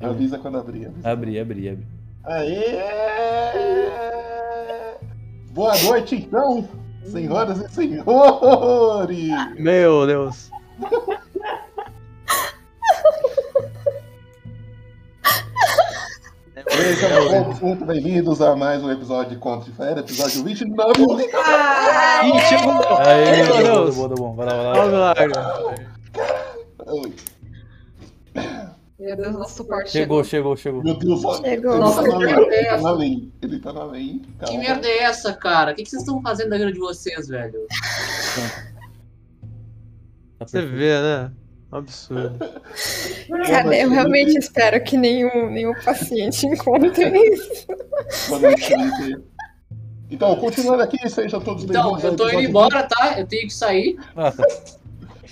Avisa quando abrir. Avisa. Abri, abri, abri. Aê! Boa noite, então, senhoras e senhores! Meu Deus. Sejam todos muito bem-vindos a mais um episódio de Contra de Fera, episódio 29. Ih, chegou. Aê, Meu bom, Deus. deu bom, deu bom. Vai lá, vai lá. Meu Deus, nosso suporte Chegou, chegou, chegou. Meu Deus, Chegou. ele Nossa, tá na que lei, merda é ele tá essa? na lei, ele tá na lei. Que calma. merda é essa, cara? O que, que vocês estão fazendo da vida de vocês, velho? Tá Você vê, né? Absurdo. Cara, eu realmente espero que nenhum, nenhum paciente encontre isso. Boa noite, Felipe. Então, continuando aqui, sejam todos Então, bem-vindos ao eu tô indo embora, tá? Eu tenho que sair. Ah, tá.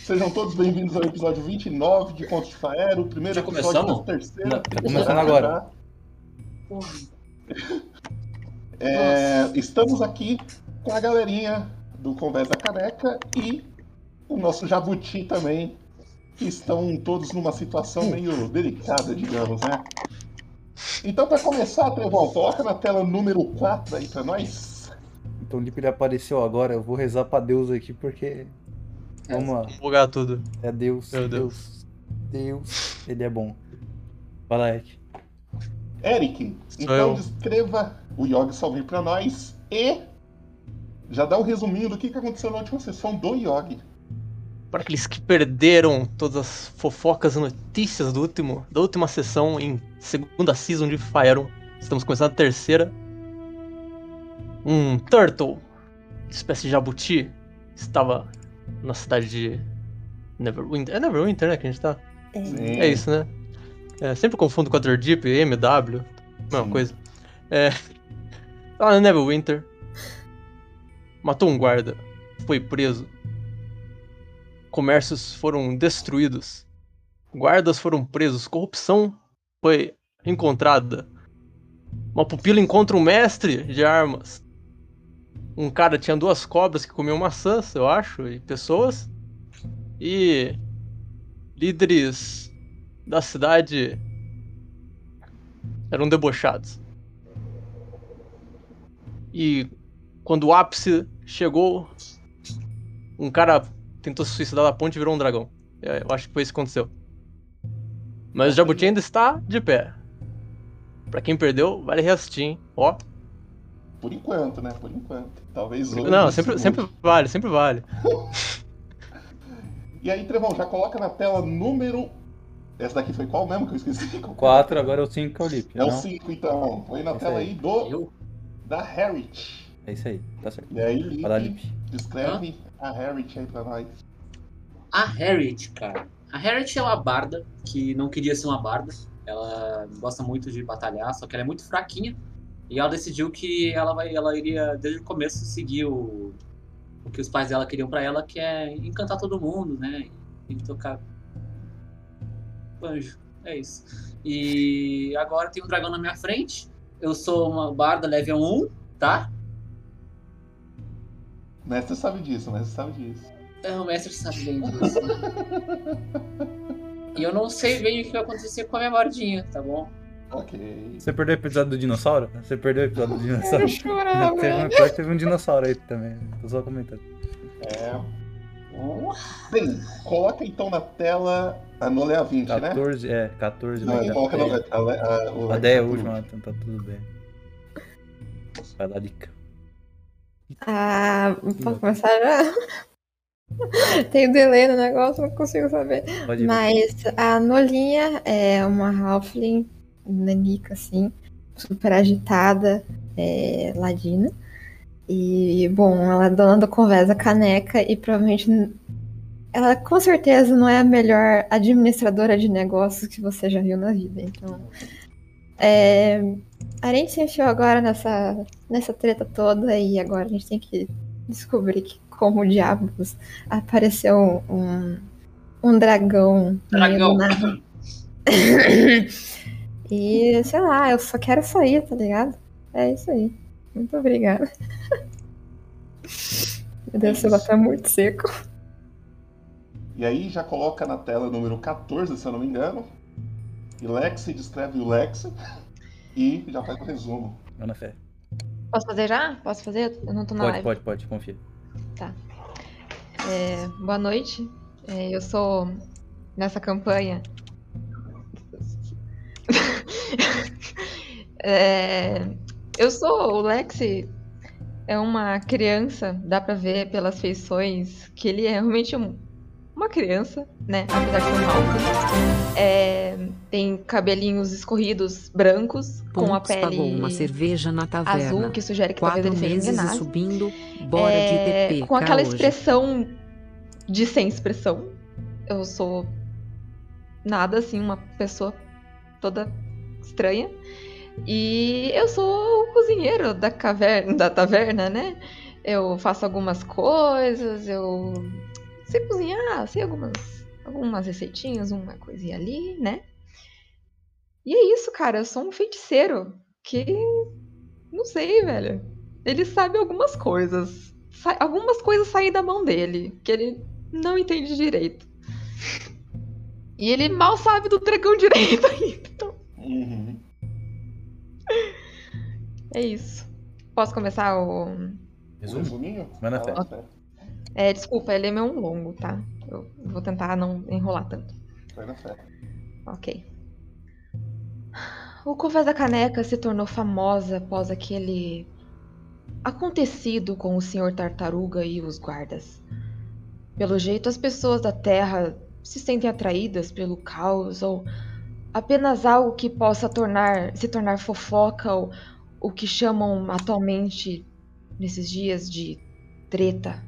Sejam todos bem-vindos ao episódio 29 de Contos de Faero, o primeiro Já episódio começamos? da terceira. Não, tá começando agora. É, estamos aqui com a galerinha do Conversa Careca e o nosso Jabuti também, que estão todos numa situação meio delicada, digamos, né? Então, para começar, Trevão, coloca na tela número 4 aí pra nós. Então o Lipe ele apareceu agora. Eu vou rezar pra Deus aqui porque. Vamos lá. Vamos bugar tudo. É Deus. Meu Deus. Deus. Ele é bom. Vai lá, Eric. Eric, Sou então eu. descreva o Yogi Salve pra nós e já dá um resuminho do que que aconteceu na última sessão do Yogi. Para aqueles que perderam todas as fofocas e notícias do último, da última sessão em segunda season de Fire, estamos começando a terceira. Um Turtle, espécie de jabuti, estava na cidade de Neverwinter. É Neverwinter, né, que a gente tá? Sim. É isso, né? É, sempre confundo com a Deep, MW, mesma Sim. coisa. É. Lá na Neverwinter. Matou um guarda. Foi preso. Comércios foram destruídos. Guardas foram presos. Corrupção foi encontrada. Uma pupila encontra um mestre de armas. Um cara tinha duas cobras que comiam maçãs, eu acho, e pessoas. E líderes da cidade eram debochados. E quando o ápice chegou, um cara tentou se suicidar da ponte e virou um dragão. É, Eu acho que foi isso que aconteceu. Mas o Jabuti ainda está de pé. Pra quem perdeu, vale reassistir, hein? Ó. Por enquanto, né? Por enquanto. Talvez hoje. Não, se sempre, sempre vale, sempre vale. E aí, Trevão, já coloca na tela número. Essa daqui foi qual mesmo que eu esqueci? 4, agora é o 5 que é o Lipe. É o não? 5, então. Põe na Esse tela aí. aí do Eu? da Harriet. É isso aí, tá certo. E aí, Lipe. descreve a Harriet aí pra nós. A Harriet, cara. A Harriet é uma barda que não queria ser uma barda. Ela gosta muito de batalhar, só que ela é muito fraquinha. E ela decidiu que ela, vai, ela iria, desde o começo, seguir o, o que os pais dela queriam pra ela, que é encantar todo mundo, né? E tocar banjo. É isso. E agora tem um dragão na minha frente. Eu sou uma barda level 1, tá? O mestre sabe disso, o mestre sabe disso. É, o mestre sabe bem disso. e eu não sei bem o que vai acontecer com a minha bardinha, tá bom? Ok. Você perdeu o episódio do dinossauro? Você perdeu o episódio do dinossauro? Eu chorava. teve, um, pior que teve um dinossauro aí também. Tô só comentando. É. Bem, coloca então na tela a 20, né? 14, é, 14 Não, dar coloca na a, a, o- A 10 é a última, então tá tudo bem. Vai lá, dica. Ah, posso começar já? Tem o delay no negócio, não consigo saber. Pode. Mas a Nolinha é uma Halfling nanica, assim, super agitada, é, ladina. E, bom, ela é dona do Conversa Caneca e provavelmente ela com certeza não é a melhor administradora de negócios que você já viu na vida. Então, é, a gente se enfiou agora nessa, nessa treta toda e agora a gente tem que descobrir que, como diabos apareceu um, um dragão, Dragão. nada. e sei lá, eu só quero sair, tá ligado? É isso aí. Muito obrigada. Meu Deus, você tá muito seco. E aí já coloca na tela número 14, se eu não me engano. E Lexi descreve o Lexi e já faz o resumo. Manda fé. Posso fazer já? Posso fazer? Eu não tô na Pode, live. pode, pode, confia. É, boa noite. É, eu sou nessa campanha. É, eu sou o Lexi. É uma criança, dá pra ver pelas feições que ele é realmente um- uma criança, né? Apesar de ser um halfling. É, tem cabelinhos escorridos brancos, com a Pontos pagou pele uma cerveja na taverna. azul, que sugere que talvez Quatro ele seja um meses subindo. Bora É, de TP. com aquela hoje. expressão de sem expressão. Eu sou nada assim, uma pessoa toda estranha. E eu sou o cozinheiro da caverna, da taverna, né? Eu faço algumas coisas, eu sei cozinhar, sei algumas algumas receitinhas, uma coisinha ali, né? E é isso, cara, eu sou um feiticeiro que não sei, velho. Ele sabe algumas coisas. Sa- algumas coisas saem da mão dele, que ele não entende direito. E ele mal sabe do dragão direito ainda. Uhum. é isso. Posso começar o. Resumo? resuminho? Manda Vai fé. É, desculpa, ele é meio longo, tá? Eu vou tentar não enrolar tanto. Vai na fé. Ok. O Convés da Caneca se tornou famosa após aquele acontecido com o Sr. Tartaruga e os guardas. Pelo jeito, as pessoas da Terra se sentem atraídas pelo caos ou apenas algo que possa tornar se tornar fofoca ou o que chamam atualmente nesses dias de treta.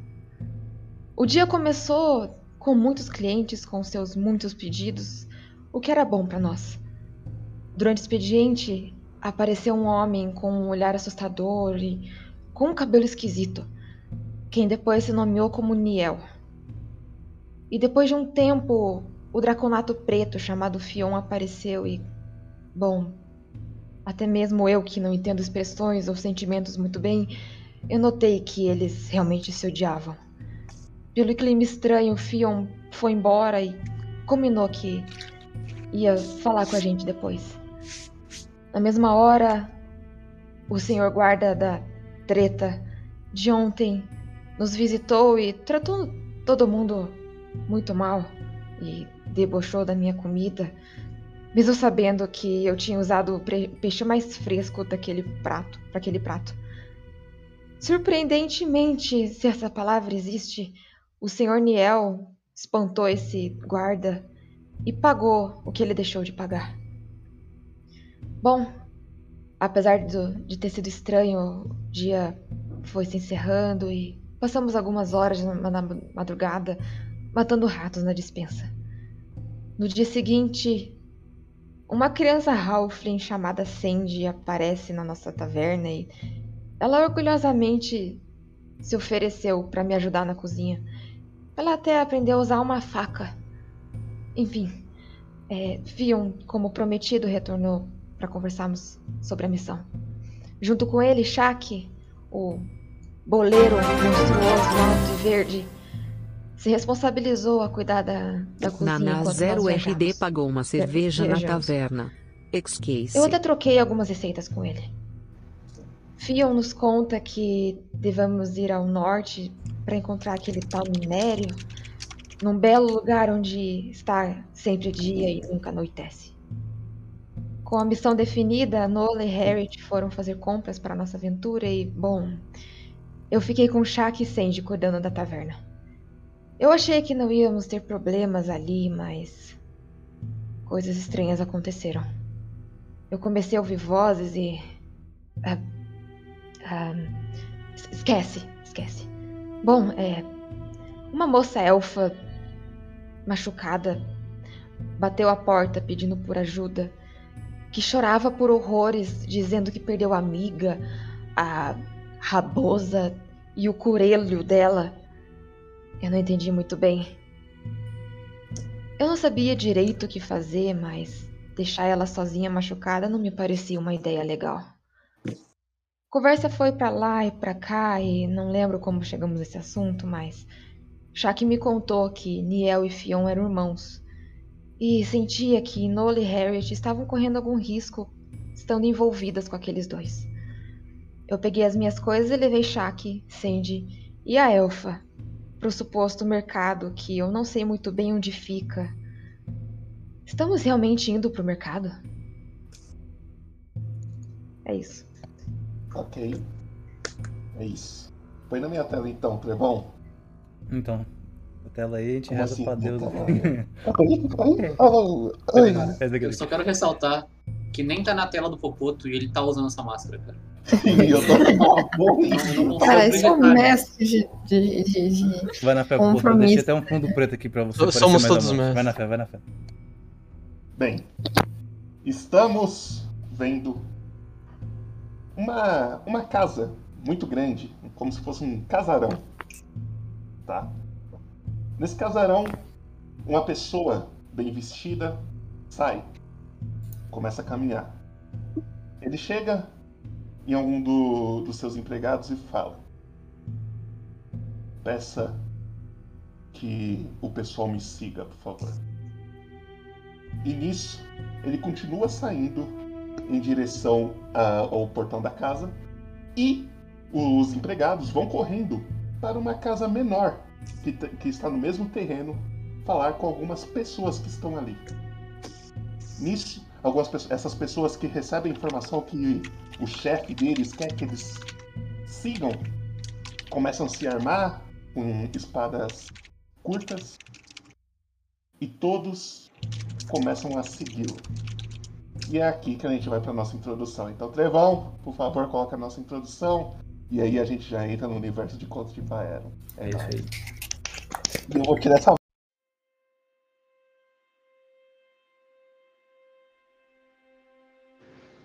O dia começou com muitos clientes com seus muitos pedidos, o que era bom para nós. Durante o expediente, apareceu um homem com um olhar assustador e com um cabelo esquisito, quem depois se nomeou como Niel. E depois de um tempo, o draconato preto chamado Fion apareceu e. Bom, até mesmo eu que não entendo expressões ou sentimentos muito bem, eu notei que eles realmente se odiavam. Pelo clima estranho, Fion foi embora e combinou que ia falar com a gente depois. Na mesma hora, o senhor guarda da treta de ontem nos visitou e tratou todo mundo muito mal e debochou da minha comida, mesmo sabendo que eu tinha usado o peixe mais fresco daquele prato, para aquele prato. Surpreendentemente, se essa palavra existe, o senhor Niel espantou esse guarda e pagou o que ele deixou de pagar. Bom, apesar do- de ter sido estranho, o dia foi se encerrando e passamos algumas horas na, na madrugada matando ratos na dispensa. No dia seguinte, uma criança Halfling chamada Sandy aparece na nossa taverna e ela orgulhosamente se ofereceu para me ajudar na cozinha. Ela até aprendeu a usar uma faca. Enfim, é, Fion, como prometido, retornou para conversarmos sobre a missão. Junto com ele, Shaq, o boleiro monstruoso, alto e verde, se responsabilizou a cuidar da, da cozinha Naná enquanto Zero nós RD viajávamos. pagou uma cerveja na taverna. Excase. Eu até troquei algumas receitas com ele. Fion nos conta que devemos ir ao norte para encontrar aquele tal minério, num belo lugar onde está sempre dia e nunca anoitece. Com a missão definida, Nola e Harriet foram fazer compras para nossa aventura e, bom, eu fiquei com Shaq e Sandy cuidando da taverna. Eu achei que não íamos ter problemas ali, mas coisas estranhas aconteceram. Eu comecei a ouvir vozes e. ah, ah, es- esquece, esquece. Bom, é. Uma moça elfa machucada bateu a porta pedindo por ajuda, que chorava por horrores, dizendo que perdeu a amiga, a rabosa e o curelho dela. Eu não entendi muito bem. Eu não sabia direito o que fazer, mas deixar ela sozinha machucada não me parecia uma ideia legal. Conversa foi pra lá e pra cá e não lembro como chegamos nesse assunto, mas Shaq me contou que Niel e Fion eram irmãos e sentia que Nola e Harriet estavam correndo algum risco estando envolvidas com aqueles dois. Eu peguei as minhas coisas e levei Shaq, Sandy e a Elfa para o suposto mercado que eu não sei muito bem onde fica. Estamos realmente indo para o mercado? É isso. Ok. É isso. Põe na minha tela então, Trevão. Então, a tela aí, a gente Como reza assim, pra Deus. Eu só quero ressaltar que nem tá na tela do Popoto e ele tá usando essa máscara, cara. Eu tô bom Cara, esse é um mestre de, de, de, de- Vai na fé, Compromisso. deixei até um fundo preto aqui pra você. Somos mais todos mestres. Vai na fé, vai na fé. Bem, estamos vendo uma, uma casa muito grande, como se fosse um casarão. Tá? Nesse casarão, uma pessoa bem vestida sai, começa a caminhar. Ele chega em algum do- dos seus empregados e fala: Peça que o pessoal me siga, por favor. E nisso, ele continua saindo em direção a- ao portão da casa e os empregados vão correndo para uma casa menor que, que está no mesmo terreno falar com algumas pessoas que estão ali. Nisso, algumas essas pessoas que recebem a informação que o chefe deles quer que eles sigam começam a se armar com espadas curtas e todos começam a segui-lo. E é aqui que a gente vai para nossa introdução. Então, Trevão, por favor, coloca a nossa introdução. E aí a gente já entra no universo de contos de Faeron. É É isso aí. E eu vou tirar essa.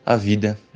A vida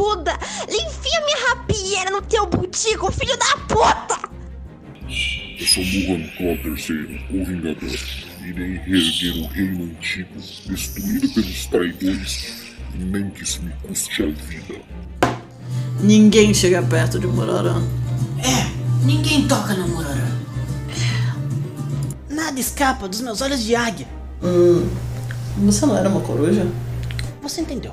Barracuda! Enfia minha rapieira no teu butico, filho da puta! Eu sou Muhan Claw III, o Vingador. Irei reerguer o reino antigo, destruído pelos traidores, nem que isso me custe a vida. Ninguém chega perto de Murarã. É, ninguém toca no Murarã. Nada escapa dos meus olhos de águia. Hum, você não era uma coruja? Você entendeu.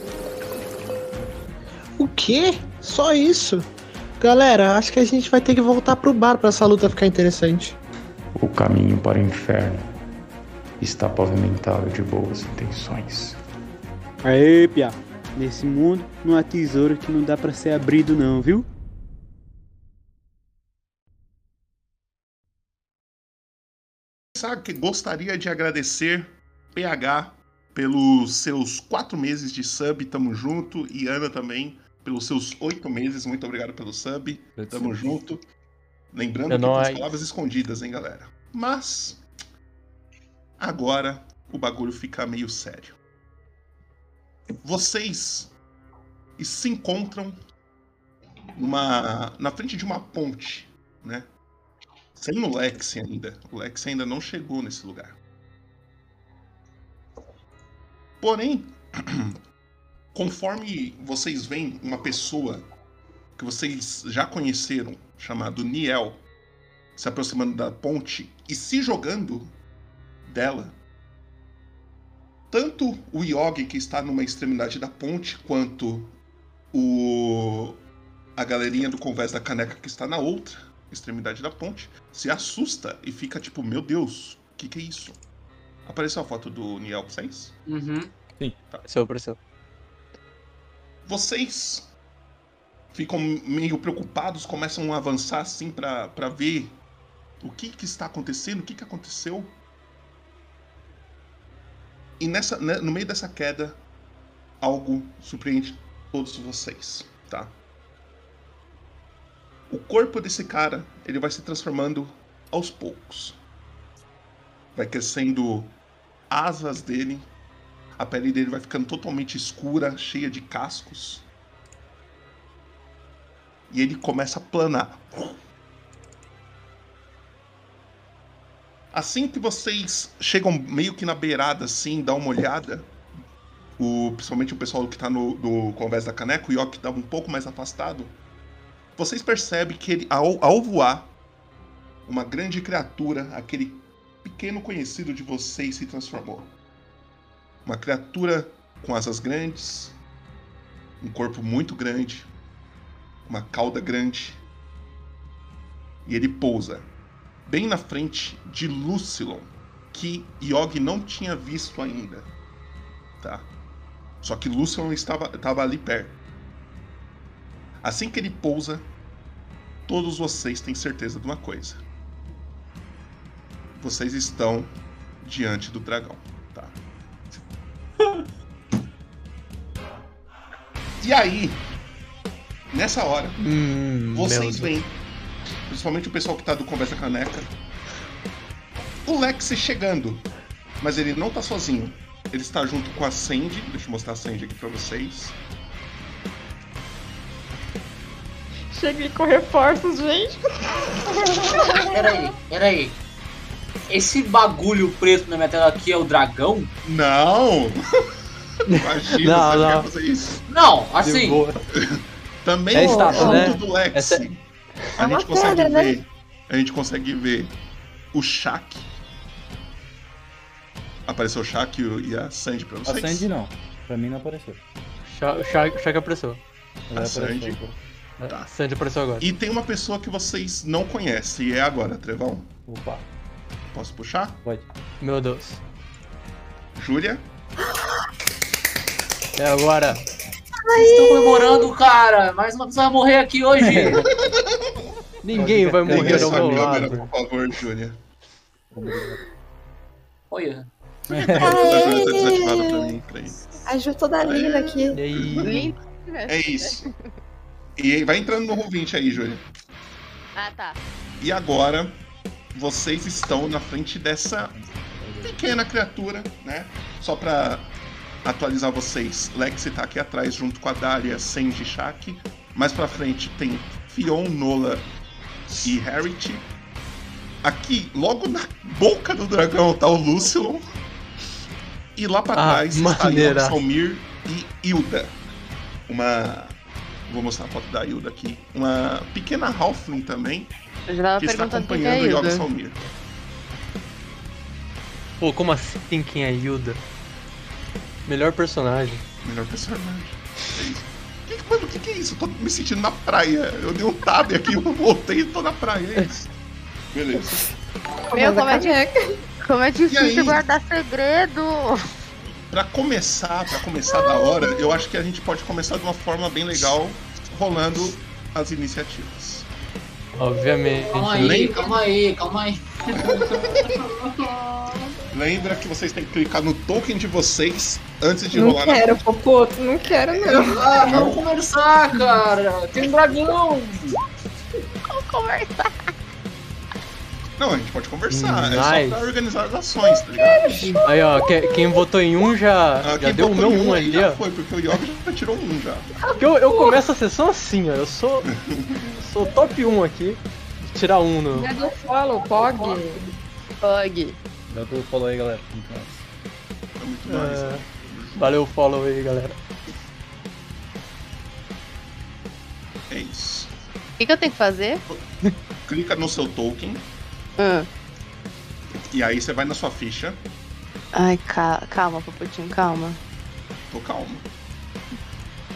O quê? Só isso? Galera, acho que a gente vai ter que voltar pro bar pra essa luta ficar interessante. O caminho para o inferno está pavimentado de boas intenções. Aê, Pia. Nesse mundo não há tesouro que não dá para ser abrido não, viu? Sabe que gostaria de agradecer PH pelos seus quatro meses de sub, tamo junto. E Ana também, pelos seus oito meses, muito obrigado pelo sub. Tamo junto. Lembrando É que tem palavras escondidas, hein, galera? Mas. Agora o bagulho fica meio sério. Vocês se encontram numa, na frente de uma ponte, né? Sem o Lex ainda. O Lex ainda não chegou nesse lugar. Porém, conforme vocês veem uma pessoa que vocês já conheceram, chamado Niel, se aproximando da ponte e se jogando dela, tanto o Yogi que está numa extremidade da ponte, quanto o a galerinha do Convés da Caneca que está na outra extremidade da ponte se assusta e fica tipo, meu Deus, o que, que é isso? Apareceu a foto do Niel pra vocês? Uhum. Sim, Tá. apareceu, apareceu. Vocês ficam meio preocupados, começam a avançar assim pra ver o que, que está acontecendo, o que, que aconteceu. E nessa, né, no meio dessa queda, algo surpreende todos vocês, tá? O corpo desse cara, ele vai se transformando aos poucos. Vai crescendo asas dele, a pele dele vai ficando totalmente escura, cheia de cascos. E ele começa a planar. Assim que vocês chegam meio que na beirada, assim, dá uma olhada, o, principalmente o pessoal que tá no, no Conversa da Caneca, o Yoki tá um pouco mais afastado, vocês percebem que ele, ao, ao voar, uma grande criatura, aquele pequeno conhecido de vocês, se transformou. Uma criatura com asas grandes, um corpo muito grande, uma cauda grande. E ele pousa bem na frente de Lucilon, que Yogi não tinha visto ainda. Tá? Só que Lucilon estava, estava ali perto. Assim que ele pousa, todos vocês têm certeza de uma coisa. Vocês estão diante do dragão, E aí, nessa hora, Hum, vocês veem, principalmente o pessoal que tá do Conversa Caneca, o Lex chegando. Mas ele não tá sozinho. Ele está junto com a Sandy. Deixa eu mostrar a Sandy aqui pra vocês. Cheguei com reforços, gente. Peraí, peraí. Esse bagulho preto na minha tela aqui é o dragão? Não! Imagina, Não, você não. quer fazer isso. Não, assim. Também É junto estátua, né? do Lex. Essa- A É uma gente consegue pedra, né? ver. A gente consegue ver o Shaq. Apareceu o Shaq e a Sandy pra A vocês. Sandy não. Pra mim não apareceu. O Shaq apareceu. Ela A apareceu, Sandy. pô. Tá. Sandy apareceu agora. E tem uma pessoa que vocês não conhecem, e é agora, Trevão. Opa. Posso puxar? Pode. Meu Deus. Júlia? É agora. Vocês estão comemorando, cara. Mais uma pessoa vai morrer aqui hoje. Ninguém vai morrer ao meu câmera, lado. por favor, Júlia. Olha. A Júlia desativada pra mim. Peraí. A Ju toda linda aqui. Linda. É isso. E aí, vai entrando no Roll20 aí, Júlia. Ah, tá. E agora, vocês estão na frente dessa pequena criatura, né? Só pra atualizar vocês, Lex tá aqui atrás junto com a Daria, Sanji e Shaq. Mais pra frente tem Fion, Nola e Harriet. Aqui, logo na boca do dragão, tá o Lucilon. E lá pra Ah, trás está maneira. Salmir e Hilda. Uma. Vou mostrar a foto da Hilda aqui. Uma pequena Halfling também. Eu já tava que está perguntando quem que é acompanhando o Yoga. Salmir. Pô, como assim quem é Hilda? Melhor personagem. Melhor personagem. É isso. Que, que- mano, o que, que é isso? Eu tô me sentindo na praia. Eu dei um tab aqui, eu voltei e tô na praia. É isso. Beleza. Meu, como é, di- como é difícil aí? guardar segredo. Pra começar, pra começar da hora, eu acho que a gente pode começar de uma forma bem legal, rolando as iniciativas. Obviamente. Calma aí, calma aí, calma aí. Lembra que vocês têm que clicar no token de vocês antes de Não rolar na quero, Popoto, não quero não. Ah, vamos conversar, cara. Tem um dragão. Vamos conversar. Não, a gente pode conversar. É Nice. só pra organizar as ações, tá ligado? Aí, ó, que- quem votou em um já, Ah, já quem deu o botou meu em um aí ali, já ó. Foi, porque o Yoga já tirou um já. Porque eu, eu começo a sessão assim, ó. Eu sou. sou top 1 aqui. Tirar um no. É do follow, Pog. Pog. Dá o follow aí, galera. Muito massa. É, valeu o follow aí, galera. É isso. O que, que eu tenho que fazer? Clica no seu token Hum. e aí você vai na sua ficha. Ai, ca- calma, Popotinho, calma. Tô calmo.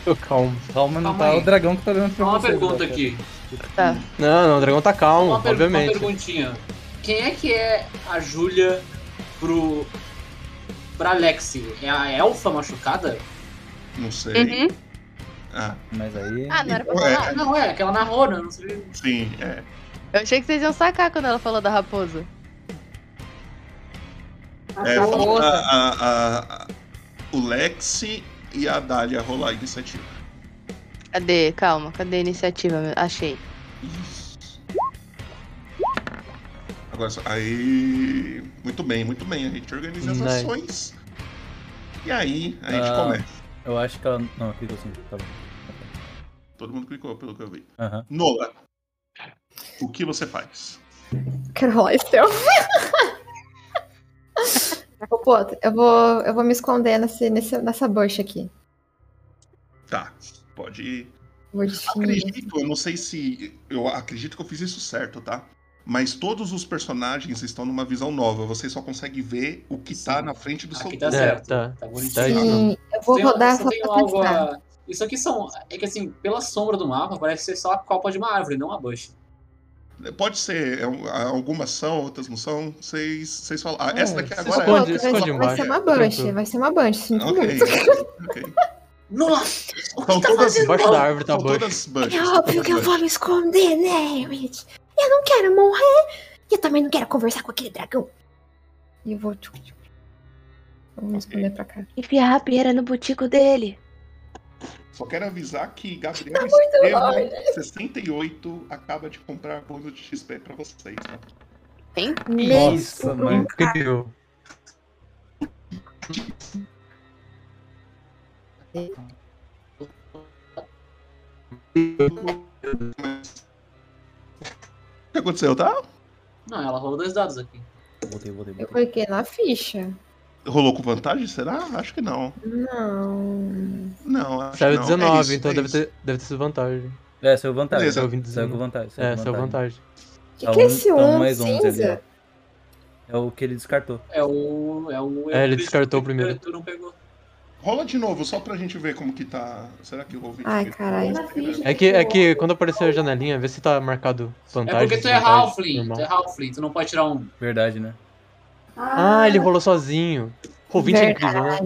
Tô calmo. Calma, não Calma tá aí. o dragão que tá olhando pra Uma você. pergunta Rafa. aqui. Tá. Não, não, o dragão tá calmo, Uma, per- uma obviamente. perguntinha. Quem é que é a Júlia pro. pra Lexi? É a elfa machucada? Não sei. Uhum. Ah, Mas aí. Ah, não era pra É. falar? Não, é, aquela narrou, né? Não sei. sim, é. Eu achei que vocês iam sacar quando ela falou da raposa. É, falta a, a- a- o Lexi e a Dália rolar a iniciativa. Cadê? Calma, cadê a iniciativa? Achei. Só. Aí. Muito bem, muito bem. A gente organiza as Nice. ações. E aí, a gente Ah, começa. Eu acho que ela. Não, clicou sim. Tá bom. Todo mundo clicou, pelo que eu vi. Nola, o que você faz? Quero rolar stealth. Popoto, eu vou, eu vou me esconder nesse, nesse, nessa bush aqui. Tá, pode ir. Acredito, eu não sei se. Eu acredito que eu fiz isso certo, tá? Mas todos os personagens estão numa visão nova. Você só consegue ver o que tá na frente do seu Aqui tá corpo. certo. tá. Tá bonitinho. Tá isso. Sim, eu vou Tem- rodar só tem algo a- Isso aqui são. É que assim, pela sombra do mapa, parece ser só a copa de uma árvore, não a bush. Pode ser, é um- algumas são, outras não são. Vocês vocês falam. Ah, É, essa daqui agora esconde, é. esconde vai, vai ser uma bunch, vai ser uma bunch, sinto Ok, muito. ok. Nossa! São todas. Embaixo da árvore tá são todas bunches. É óbvio que eu vou me esconder, né, Rich? Eu não quero morrer. E eu também não quero conversar com aquele dragão. E eu vou. tchuc, tchuc. Vamos esconder pra cá. Enfia a rapieira no butico dele. Só quero avisar que Gabriel Tá muito Estevam, longe. 68, acaba de comprar bônus de XP pra vocês, tá? Hein? Nossa, mano. Incrível. O que aconteceu, tá? Não, ela rolou dois dados aqui. Voltei, voltei, Eu voltei. cliquei na ficha. Rolou com vantagem, será? Acho que não. Não. Não, acho Saiu que não. 19, é isso, então é deve isso. ter, deve ter sido vantagem. É, saiu vantagem. Beleza. Saiu, Saiu 20, saiu com vantagem. Saiu É, com saiu vantagem. O que, que é esse Tá um um mais 11 ali, ó. cinza? É o que ele descartou. É o. É o. É, ele o- descartou o- primeiro. Tu não pegou. Rola de novo, só pra gente ver como que tá. Será que o ouvinte. Ai, caralho. É que, é que quando aparecer a janelinha, vê se tá marcado É vantagem. porque tu é Halfling. normal. Tu é Halfling, tu não pode tirar um. Verdade, né? Ah, ele rolou sozinho. O 20 é incrível, né?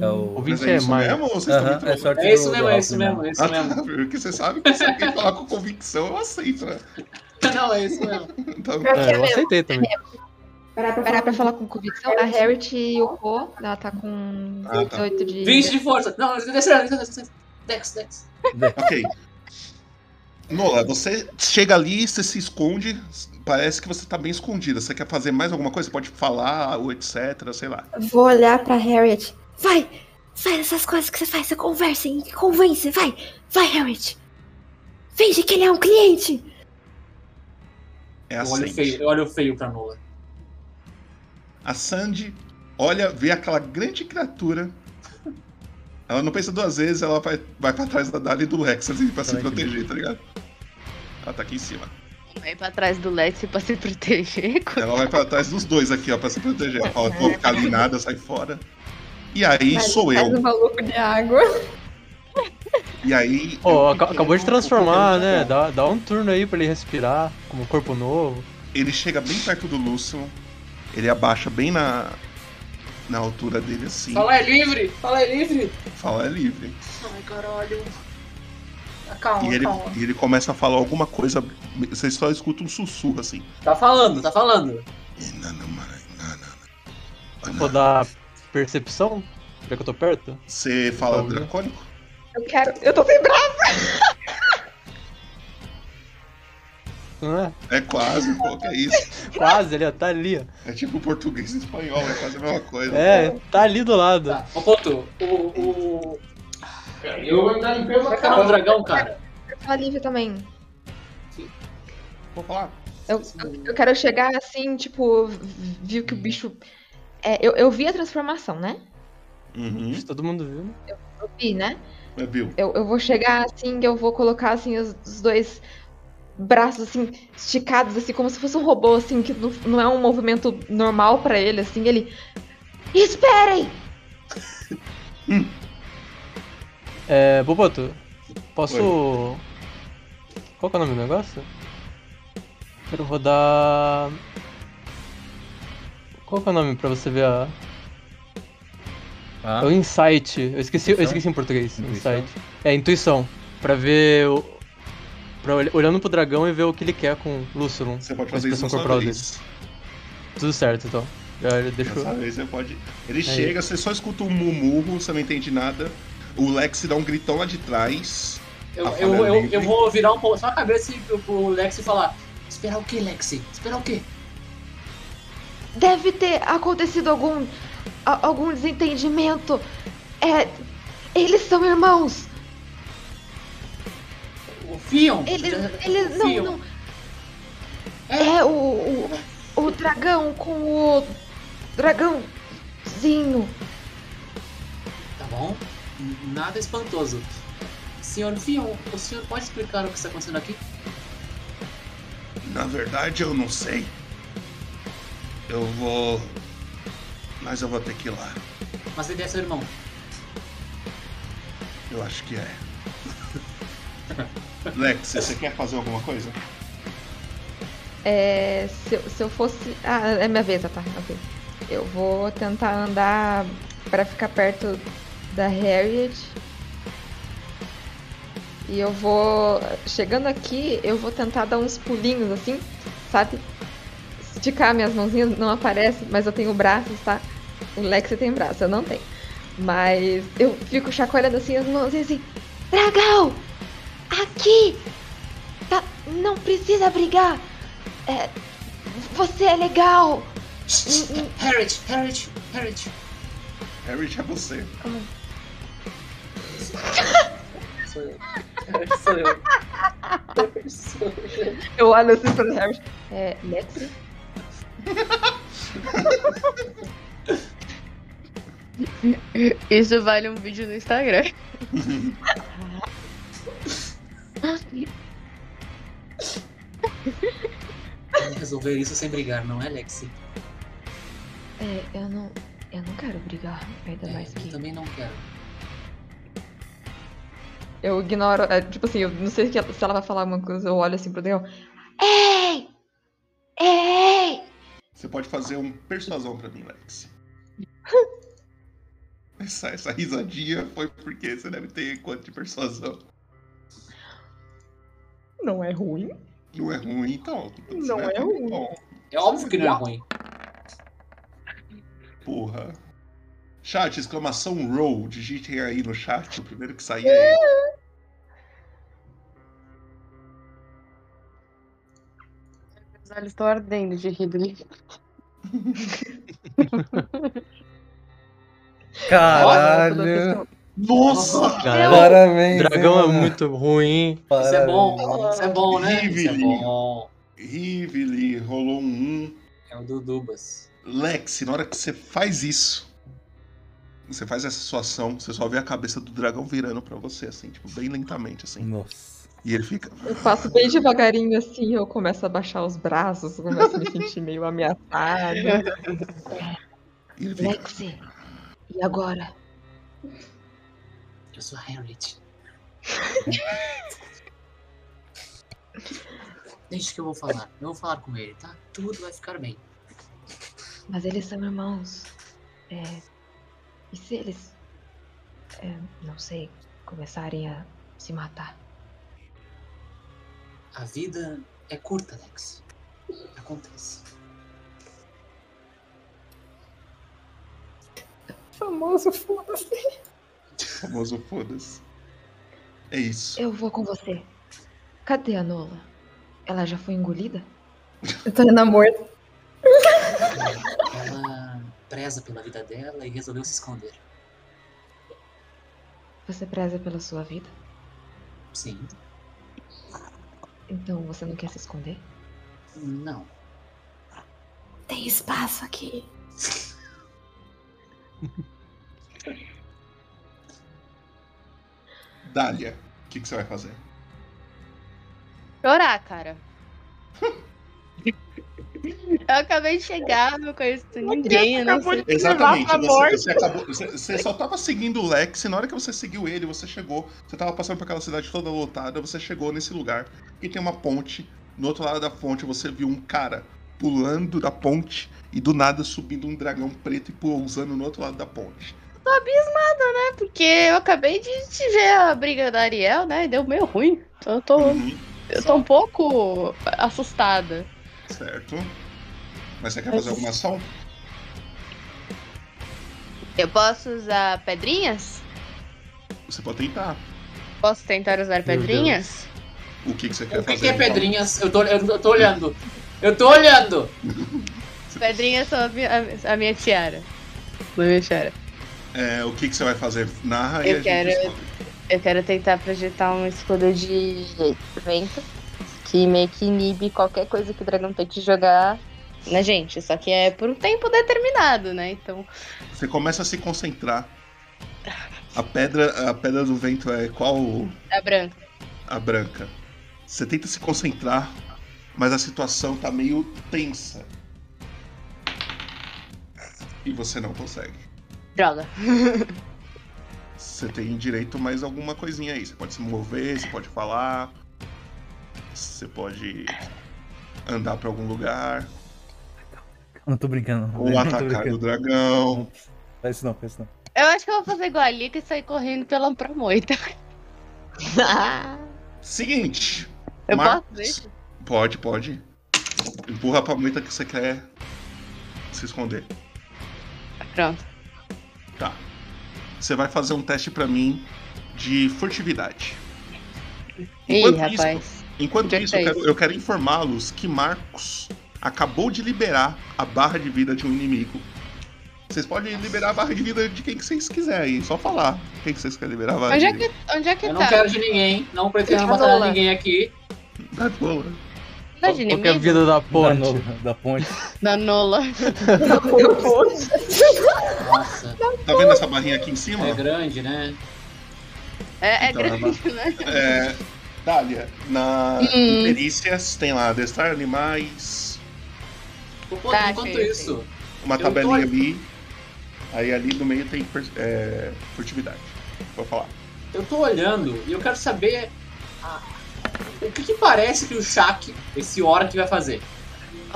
É o. O 20 Mas é é isso mais. mesmo vocês é sorte É isso mesmo, é isso Halfling mesmo, é isso Ah, mesmo. tá, porque você sabe que se alguém falar com convicção, eu aceito, né? Não, é isso mesmo. Então, É, eu aceitei também. Parar pra, falar com convicção. A Harriet e o Co, ela tá com Ah, tá. 18 de. 20 de força. Não, desce, desce, desce, desce. Dex, Dex. ok. Nola, você chega ali, você se esconde, parece que você tá bem escondida. Você quer fazer mais alguma coisa? Você pode falar, ou etc, sei lá. Vou olhar pra Harriet. Vai! Faz essas coisas que você faz, você conversa e convence, vai! Vai, Harriet! Finge que ele é um cliente! É Eu olho Sandy. feio, eu olho feio pra Nola. A Sandy olha, vê aquela grande criatura. Ela não pensa duas vezes, ela vai, vai pra trás da Dali e do Lex assim, pra se proteger, tá ligado? Ela tá aqui em cima. Vai pra trás do Lex pra se proteger. Ela vai pra trás dos dois aqui, ó, pra se proteger. Ó, eu vou ficar ali nada, sai fora. E aí Faz- sou eu. um maluco de água. E aí. Aca- fiquei acabou de transformar, né? Dá, dá um turno aí pra ele respirar, como um corpo novo. Ele chega bem perto do Lúcio. Ele abaixa bem na. Na altura dele assim. Fala é livre! Fala é livre! Fala é livre. Ai, caralho. Calma, E ele, calma. e ele começa a falar alguma coisa. Vocês só escutam um sussurro assim. Tá falando, tá falando. rodar percepção? Já que eu tô perto? Você fala dracônico? Eu quero. Eu tô sem braço! É? É quase, pô, que é isso? Quase, ali, ó, tá ali, ó. É tipo português e espanhol, é quase a mesma coisa. É, tá ali do lado. Ô, Poto, o. o... Eu ainda limpei uma cara. O dragão, cara. Eu também. Vou falar. Eu, eu, eu quero chegar assim, tipo, viu que o bicho. É, eu, eu vi a transformação, né? Uhum. Todo mundo viu, né? Eu, eu vi, né? É, viu? Eu, eu vou chegar assim, eu vou colocar assim os, os dois braços assim esticados assim como se fosse um robô assim que não, não é um movimento normal pra ele assim, ele Esperem! É, Boboto, posso. Qual que é o nome do negócio? Quero rodar. Qual que é o nome pra você ver a. Ah. É o Insight. Eu esqueci, eu Intuição? esqueci em português. Intuição? Insight. É, intuição. Pra ver. O... Pra olh- olhando pro dragão e ver o que ele quer com o Lucilum. Você pode fazer isso corporal dele. Tudo certo, então. Já deixa Dessa eu. vez você pode. Ele Aí. chega, você só escuta um murmurro, você não entende nada. O Lex dá um gritão lá de trás. Eu, A eu, eu, eu vou virar um pouco só a cabeça e pro- pro Lexi falar: Esperar o que, Lexi? Esperar o quê? Deve ter acontecido algum algum desentendimento. É, eles são irmãos. O Fion? Eles, Já- eles o não, Fion. não. É o, o o dragão com o dragãozinho. Tá bom? Nada espantoso. Senhor Fion, o senhor pode explicar o que está acontecendo aqui? Na verdade, eu não sei. Eu vou. Mas eu vou ter que ir lá. Mas ele é seu irmão. Eu acho que é. Lex, você quer fazer alguma coisa? É, se, eu- se eu fosse. Ah, é minha vez, tá. Ok. Eu vou tentar andar pra ficar perto da Harriet. E eu vou. Chegando aqui, eu vou tentar dar uns pulinhos assim, sabe? Esticar minhas mãozinhas, não aparece, mas eu tenho braços, tá? O Lex tem braço, eu não tenho. Mas eu fico chacoalhando assim as mãozinhas assim. Dragão! Aqui! Tá, não precisa brigar! É, você é legal! Harriet, Harriet, Harriet. Harry é você. Sou eu. Harriet sou eu. Sou eu. Eu olho assim pro Harry. É, Lexi? Isso vale um vídeo no Instagram. Vamos resolver isso sem brigar, não é, Lexi? É, eu não. Eu não quero brigar, ainda É, mais eu que. também não quero. Eu ignoro. é, tipo assim, eu não sei se ela, se ela vai falar alguma coisa, eu olho assim pro Daniel. Ei! Ei! Você pode fazer um persuasão pra mim, Lex. Essa, essa risadinha foi porque você deve ter quanto de persuasão. Não é ruim? Não é ruim, então. Não né? é ruim. Bom, É óbvio que não é ruim. porra. Chat, exclamação roll. Digitem aí no chat. O primeiro que sair é ele. Meus olhos estão ardendo de rir do livro. Caralho. Nossa! Cara, Parabéns, Dragão é mano? muito ruim. Isso é bom, isso é bom, né? Isso é Riveli. bom. Riveli rolou um 1. É o do Dubas. Lex, na hora que você faz isso, você faz essa sua ação, você só vê a cabeça do dragão virando pra você, assim, tipo, bem lentamente, assim. Nossa. E ele fica. Eu faço bem devagarinho assim, eu começo a baixar os braços, eu começo a me sentir meio ameaçada. E ele fica. Lexi, e agora? Eu sou a Harriet. Deixa que eu vou falar. Eu vou falar com ele, tá? Tudo vai ficar bem. Mas eles são irmãos. É, e se eles, é, não sei, começarem a se matar? A vida é curta, Lex. Acontece. Famoso foda-se. Famoso foda-se. É isso. Eu vou com você. Cadê a Nola? Ela já foi engolida? Eu tô indo morto. Ela preza pela vida dela e resolveu se esconder. Você preza pela sua vida? Sim. Então você não quer se esconder? Não. Tem espaço aqui. Dália, o que, que você vai fazer? Chorar, cara. Eu acabei de chegar, não conheço ninguém. eu Não sei. Exatamente. Você, você acabou- você- você só tava seguindo o Lex, e na hora que você seguiu ele, você chegou. Você tava passando por aquela cidade toda lotada, você chegou nesse lugar que tem uma ponte. No outro lado da ponte você viu um cara pulando da ponte e do nada subindo um dragão preto e pousando no outro lado da ponte. Tô abismada, né? Porque eu acabei de, de ver a briga da Ariel, né? E deu meio ruim. Então eu tô. Uhum. Eu tô um pouco assustada. Certo? Mas você quer fazer alguma ação? Eu posso usar pedrinhas? Você pode tentar. Posso tentar usar pedrinhas? O que, que você quer O que, fazer? que é então? pedrinhas? Eu tô, eu, eu tô olhando. Eu tô olhando! Pedrinhas são a minha, a minha tiara. A minha tiara. É, o que, que você vai fazer? Narra e a Eu gente quero, eu quero tentar projetar um escudo de vento que meio que inibe qualquer coisa que o dragão tente jogar na gente. Só que é por um tempo determinado, né? Então. Você começa a se concentrar. A pedra, a pedra do vento é qual? É branca. A branca. Você tenta se concentrar, mas a situação tá meio tensa. E você não consegue. Droga. Você tem direito a mais alguma coisinha aí. Você pode se mover, você pode falar. Você pode andar pra algum lugar. Não tô brincando. Ou atacar brincando. o dragão. Faz isso não, faz isso não. Eu acho que eu vou fazer igual a Lita e sair correndo pela pra moita. Seguinte. Eu Marcos- posso isso? Pode, pode. Empurra pra moita que você quer se esconder. Pronto. Tá. Você vai fazer um teste pra mim de furtividade. Ih, Enquanto rapaz. isso, enquanto Onde é isso eu, tá quero, eu quero informá-los que Marcos acabou de liberar a barra de vida de um inimigo. Vocês podem liberar a barra de vida de quem que vocês quiserem, só falar. Quem que vocês querem liberar a barra Onde de é vida? que, onde é que Eu tá? não quero de ninguém, não pretendo Tá matar ninguém aqui. Da boa. Não é de Qual que é a vida da ponte? Da ponte. Da Nola. Nossa, Tá vendo essa barrinha aqui em cima? é grande, né? É, é Então, grande, né? É, Dália, na Hum. perícias tem lá adestrar animais, Enquanto, Tá, enquanto isso, uma Eu tô tabelinha olhando. ali. Aí ali no meio tem é, furtividade. Vou falar. eu tô olhando e eu quero saber o que, que parece que o Shaq, esse Orc, vai fazer.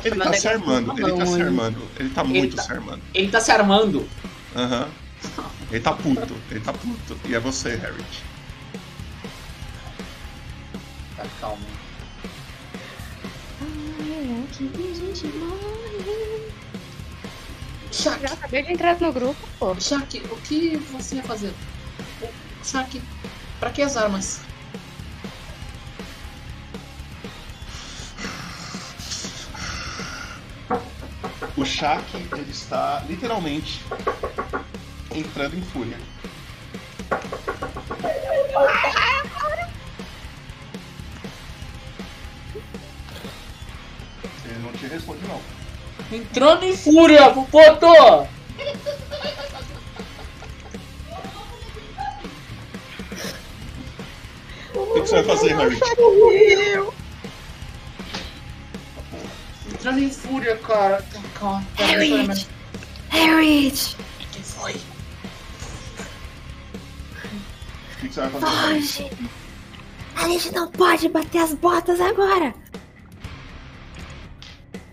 Ele mas tá é se armando, ele tá se armando. Ele tá muito tá- se armando. Ele tá se armando. Aham. Ele tá puto, ele tá puto. E é você, Harriet. Tá, calma. Shaq, Já acabei de entrar no grupo, pô. Shaq, o que você vai fazer? O- Shaq, pra que as armas? O Shaq, ele está literalmente entrando em fúria. Ele não te responde, não. Entrando em fúria, Pupoto! O que, você vai fazer, Harriet? Entrando em fúria, cara. Tá, Calma, Harriet! Harriet! Quem foi? O que, que você vai fazer? Foge! A gente não pode bater as botas agora!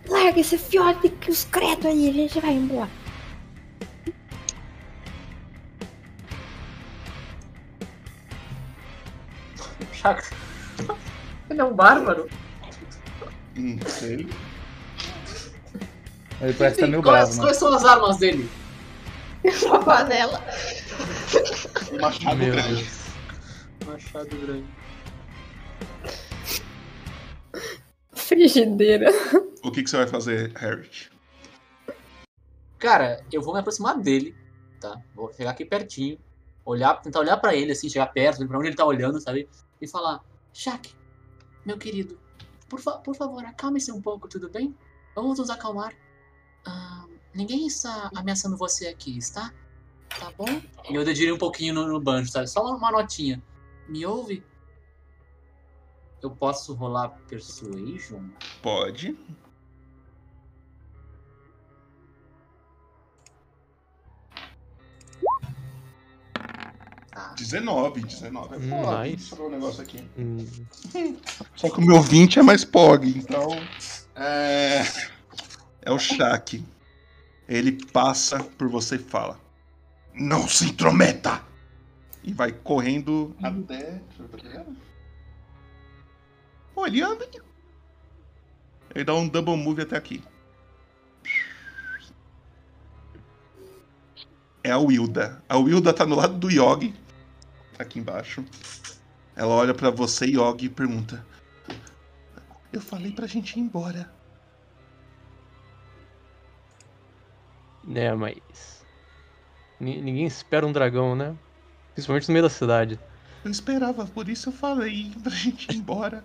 Larga esse fiote que os credos aí, a gente vai embora. Shaq. Ele é um bárbaro. Hum, sei. Ele parece que tá meio quais, bravo, né? quais são as armas dele? Uma panela. Um machado Meu grande. Deus. Machado grande. Frigideira. O que, que você vai fazer, Harriet? Cara, eu vou me aproximar dele, tá? Vou chegar aqui pertinho, olhar, tentar olhar pra ele, assim, chegar perto, pra onde ele tá olhando, sabe? E falar: Shaq, meu querido, por, fa- por favor, acalme-se um pouco, tudo bem? Vamos nos acalmar. Ah, ninguém está ameaçando você aqui, está? Tá bom? E eu dedilho um pouquinho no, no banjo, sabe? Só uma, notinha. Me ouve? Eu posso rolar Persuasion? Pode. Tá. 19, 19 é Hum, foda. nice. Deixa eu ver um negócio aqui. Hum. Só que o meu 20 é mais POG, então. É. É o Shaq. Ele passa por você e fala: Não se intrometa! E vai correndo até. Ele anda. Ele dá um double move até aqui. É a Wilda. A Wilda tá no lado do Yogi. Aqui embaixo. Ela olha pra você, Yogi, e pergunta: Eu falei pra gente ir embora. É, mas. ni- Ninguém espera um dragão, né? Principalmente no meio da cidade. Eu esperava, por isso eu falei pra gente ir embora.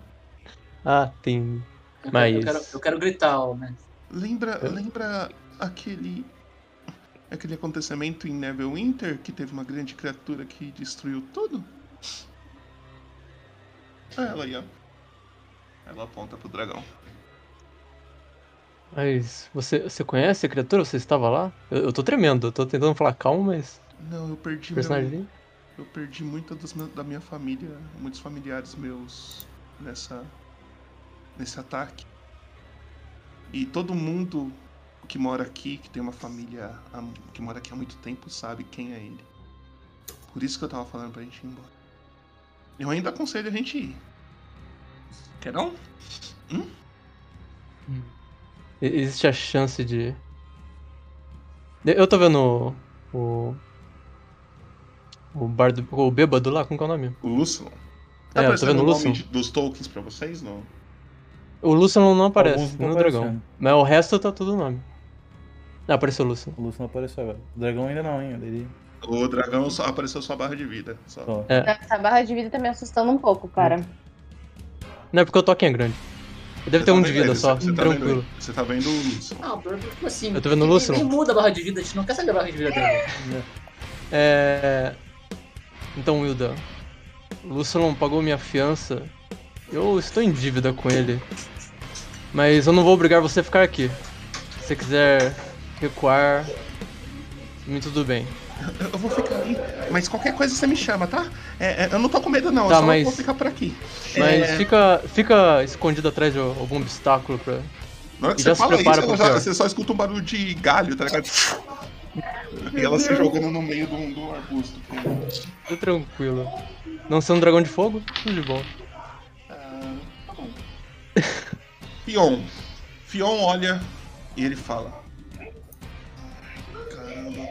Ah, tem. Eu, Mas. quero, eu, quero, eu quero gritar, ó, né? Lembra, lembra aquele aquele acontecimento em Neverwinter que teve uma grande criatura que destruiu tudo? É ela aí, ó. Ela aponta pro dragão. Mas você, você conhece a criatura? Você estava lá? Eu, eu tô tremendo, eu tô tentando falar calmo, mas. Não, eu perdi personagem meu, eu perdi dos meus- da minha família, muitos familiares meus nessa nesse ataque. E todo mundo que mora aqui, que tem uma família há- que mora aqui há muito tempo, sabe quem é ele. Por isso que eu tava falando pra gente ir embora. Eu ainda aconselho a gente ir. Quer não? E- Existe a chance de. Eu tô vendo o. O, o bardo. O bêbado lá, como que é o nome? O Lucian? É, eu tô aparecendo vendo o o nome Lucian. de- dos tokens pra vocês, não? O Lucian não aparece, não o dragão. Mas o resto tá tudo nome. Ah, apareceu o Lucian. O Lúcio não apareceu agora. O dragão ainda não, hein? Ele... O dragão só apareceu sua barra de vida. Só. É. Essa barra de vida tá me assustando um pouco, cara. Não é porque o token é grande. Deve ter tá um de vida ele? só, Você tá vendo tranquilo. Você tá vendo o Lucian. Ah, por tipo assim. Eu tô vendo o Lúcio. Muda a barra de vida, a gente não quer saber a barra de vida dela. É. Então, Wilda, o Lucian pagou minha fiança. Eu estou em dívida com ele. Mas eu não vou obrigar você a ficar aqui. Se você quiser recuar, me tudo bem. Eu, eu vou ficar aí, mas qualquer coisa você me chama, tá? É, é, eu não tô com medo, não. Tá, eu só mas- vou ficar por aqui. Mas É, fica, fica escondido atrás de algum obstáculo pra. Na hora que e você fala isso, ela já- você só escuta um barulho de galho, tá ligado? E ela se jogando no meio de um, de um arbusto. Tá tranquilo. Não ser um dragão de fogo? Tudo de bom. Fion. Fion olha e ele fala: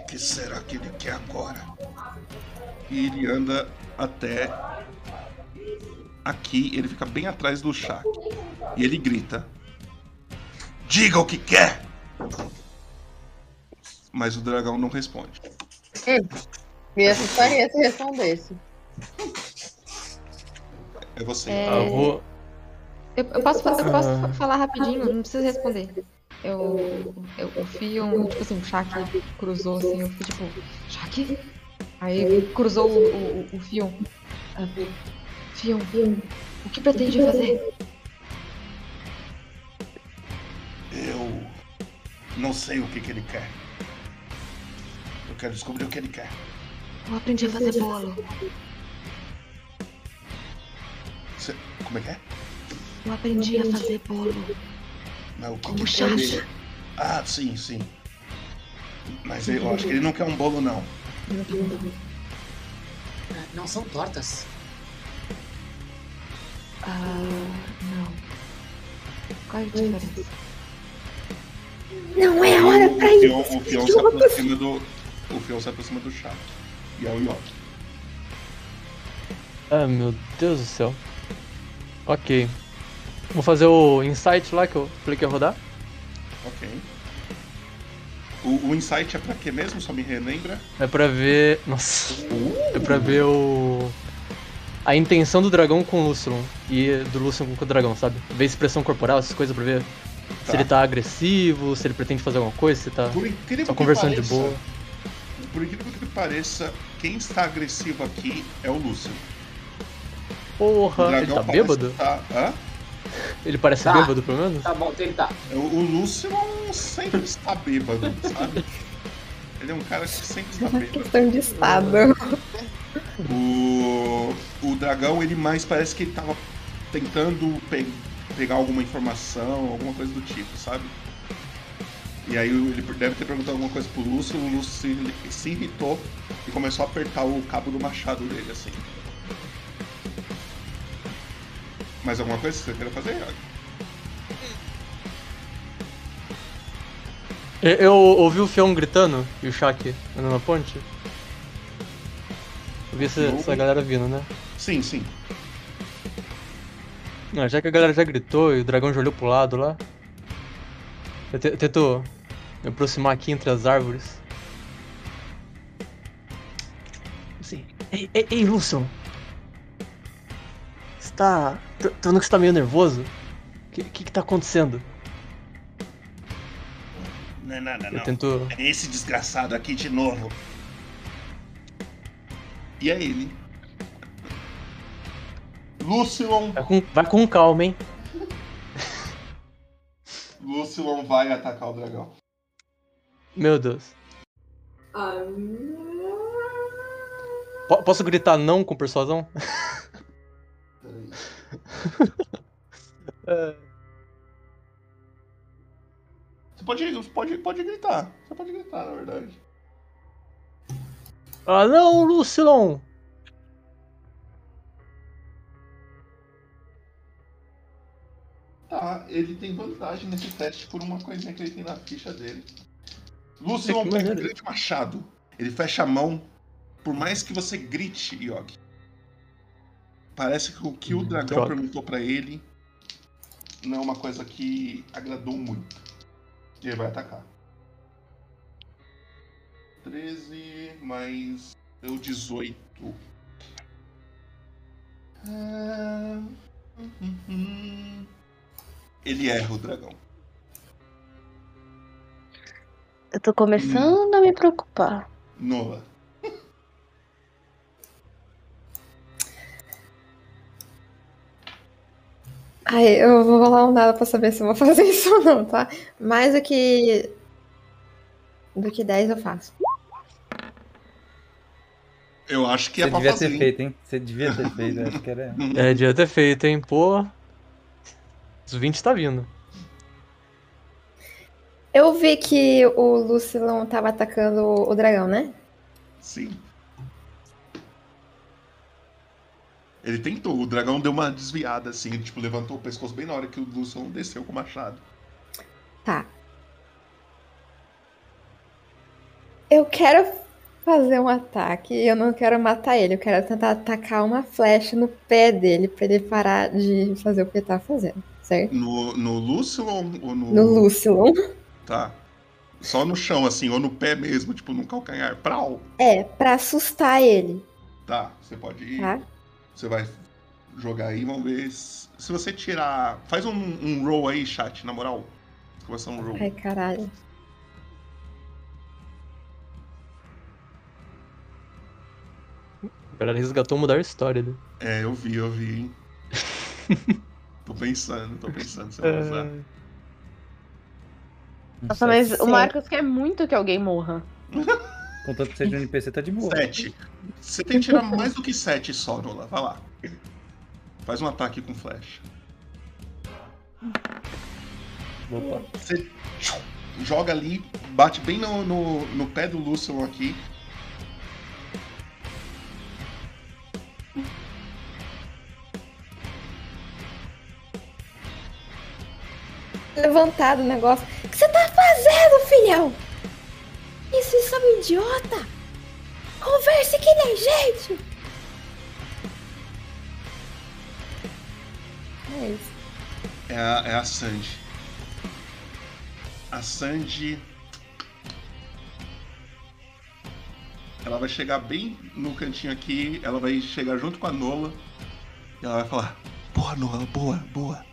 que será que ele quer agora? E ele anda até aqui, ele fica bem atrás do Shaq. E ele grita: Diga o que quer! Mas o dragão não responde. Hum, me assustaria se respondesse. É você. É. Eu vou. Eu, eu posso, eu posso Ah. fa- falar rapidinho, não precisa responder. Eu, eu, eu fui um, tipo assim, o Shaq cruzou assim, eu fui tipo, Shaq? Aí cruzou o, o, o Fion. Ah, Fion, o que pretende fazer? Eu não sei o que, que ele quer. Eu quero descobrir o que ele quer. Eu aprendi a fazer bolo. Você- Como é que é? Eu aprendi a fazer bolo. Mas o que Como que chacha. ele- Ah, sim, sim. Mas eu acho que ele não quer um bolo, não. Não são tortas. Ah, não. Qual é a diferença? Não é hora pra O ir. peão, o peão se aproxima do. o Fion se aproxima do Shaq. E é o Yoki. Ah, meu Deus do céu. Ok. Vou fazer o insight lá que eu falei que ia rodar. Ok. O, o insight é pra quê mesmo? Só me relembra? É pra ver. Nossa. É pra ver o. A intenção do dragão com o Lucilon. E do Lucilon com o dragão, sabe? Ver expressão corporal, essas coisas pra ver. Se Tá. ele tá agressivo, se ele pretende fazer alguma coisa, se tá Por incrível só que conversando de pareça- boa. Por incrível que pareça, quem está agressivo aqui é o Lúcio. Porra, O ele tá bêbado? Tá... Hã? Ele parece Tá. bêbado, pelo menos? Tá bom, ele tá. O, o Lúcio sempre está bêbado, sabe? Ele é um cara que sempre está bêbado. Questão de estado. O, o dragão, ele mais parece que ele tava tentando pe- pegar alguma informação, alguma coisa do tipo, sabe? E aí ele deve ter perguntado alguma coisa pro Lúcio, o Lúcio se, se irritou e começou a apertar o cabo do machado dele, assim. Mais alguma coisa que você queira fazer, Iago? Eu, eu ouvi o Fion gritando e o Shaq andando na ponte. Eu vi essa, Eu- essa galera vindo, né? Sim, sim. Ah, já que a galera já gritou e o dragão já olhou pro lado lá. Eu, te- eu tento me aproximar aqui entre as árvores. Assim, ei, ei, ei Lucian! Você tá. Tô, tô vendo que você tá meio nervoso? O que, que que tá acontecendo? Não é nada, Eu não. tento- É esse desgraçado aqui de novo. E é ele. Lucilon. Vai com, vai com calma, hein? Lucilon vai atacar o dragão. Meu Deus. Po- posso gritar não com persuasão? É. Você pode, pode, pode gritar. Você pode gritar, na verdade. Ah não, Lucilon! Tá, ele tem vantagem nesse teste por uma coisinha que ele tem na ficha dele. Lucilon Que pega um grande machado. Ele fecha a mão. Por mais que você grite, Yogi. Parece que o que o dragão droga. perguntou pra ele não é uma coisa que agradou muito. E ele vai atacar. 13 mais o 18. Ah, hum, hum. Ele erra o dragão. Eu tô começando a me preocupar. Nola. Ai, eu vou rolar um dado pra saber se eu vou fazer isso ou não, tá? Mais do que. Do que 10 eu faço. Eu acho que Você é pra devia fazer. ter feito, hein? Você devia ter feito, acho que era. É, devia ter feito, hein? Pô. Os 20 tá vindo. Eu vi que o Lucilon tava atacando o dragão, né? Sim. Ele tentou, o dragão deu uma desviada assim, ele, tipo, levantou o pescoço bem na hora que o Lúcio desceu com o machado. Tá. Eu quero fazer um ataque e eu não quero matar ele. Eu quero tentar atacar uma flecha no pé dele pra ele parar de fazer o que ele tá fazendo, certo? No, no Lúcio ou no. No Lucilon. Tá. Só no chão, assim, ou no pé mesmo, tipo, no calcanhar. Prau! É, pra assustar ele, Tá, você pode ir. tá? Você vai jogar aí, vamos ver. Se se você tirar. Faz um, um roll aí, chat, na moral. Começar um roll. Ai, caralho. A galera resgatou mudar a história ali. É, eu vi, eu vi, hein? tô pensando, tô pensando se eu vou usar. Nossa, mas o Marcos quer muito que alguém morra. Contanto que seja um NPC, tá de boa. Sete. Você tem que tirar mais do que sete só, Nola. Vai lá. Faz um ataque com flecha. Opa. Você joga ali, bate bem no, no, no pé do Lucian aqui. Levantado o negócio. O que você tá fazendo, filhão? Vocês são idiota! Converse que nem gente! É isso. É a, é a Sandy. A Sandy. Ela vai chegar bem no cantinho aqui, ela vai chegar junto com a Nola e ela vai falar: Boa, Nola, boa, boa.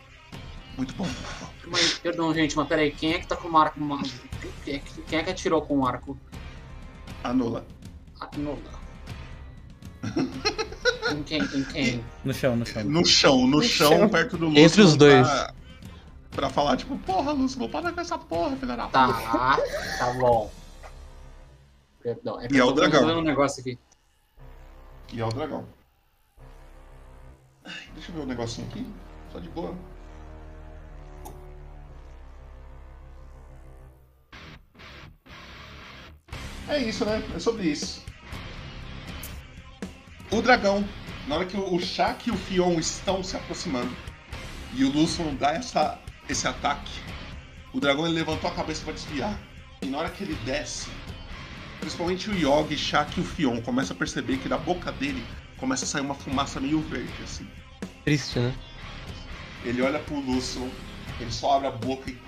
Muito bom. muito bom." Mas, perdão, gente, mas peraí, quem é que tá com o arco? Quem é que, quem é que atirou com o arco? A Nola. Ah, não. em quem? Em quem? No chão, no chão. No chão, no chão, chão. perto do Entre os Lúcio, dois. Pra, pra falar, tipo, porra, Lúcio, não para com essa porra, filha da Tá, puta. tá bom. Perdão, é E é o dragão. um negócio aqui. E é o dragão. Ai, Deixa eu ver o negocinho aqui. Só de boa. É isso, né? É sobre isso. O dragão, na hora que o Shaq e o Fion estão se aproximando e o Lucian dá essa, esse ataque, o dragão ele levantou a cabeça para desviar. E na hora que ele desce, principalmente o Yogi, Shaq e o Fion começam a perceber que da boca dele começa a sair uma fumaça meio verde, assim. Triste, né? Ele olha pro Lucian, ele só abre a boca e.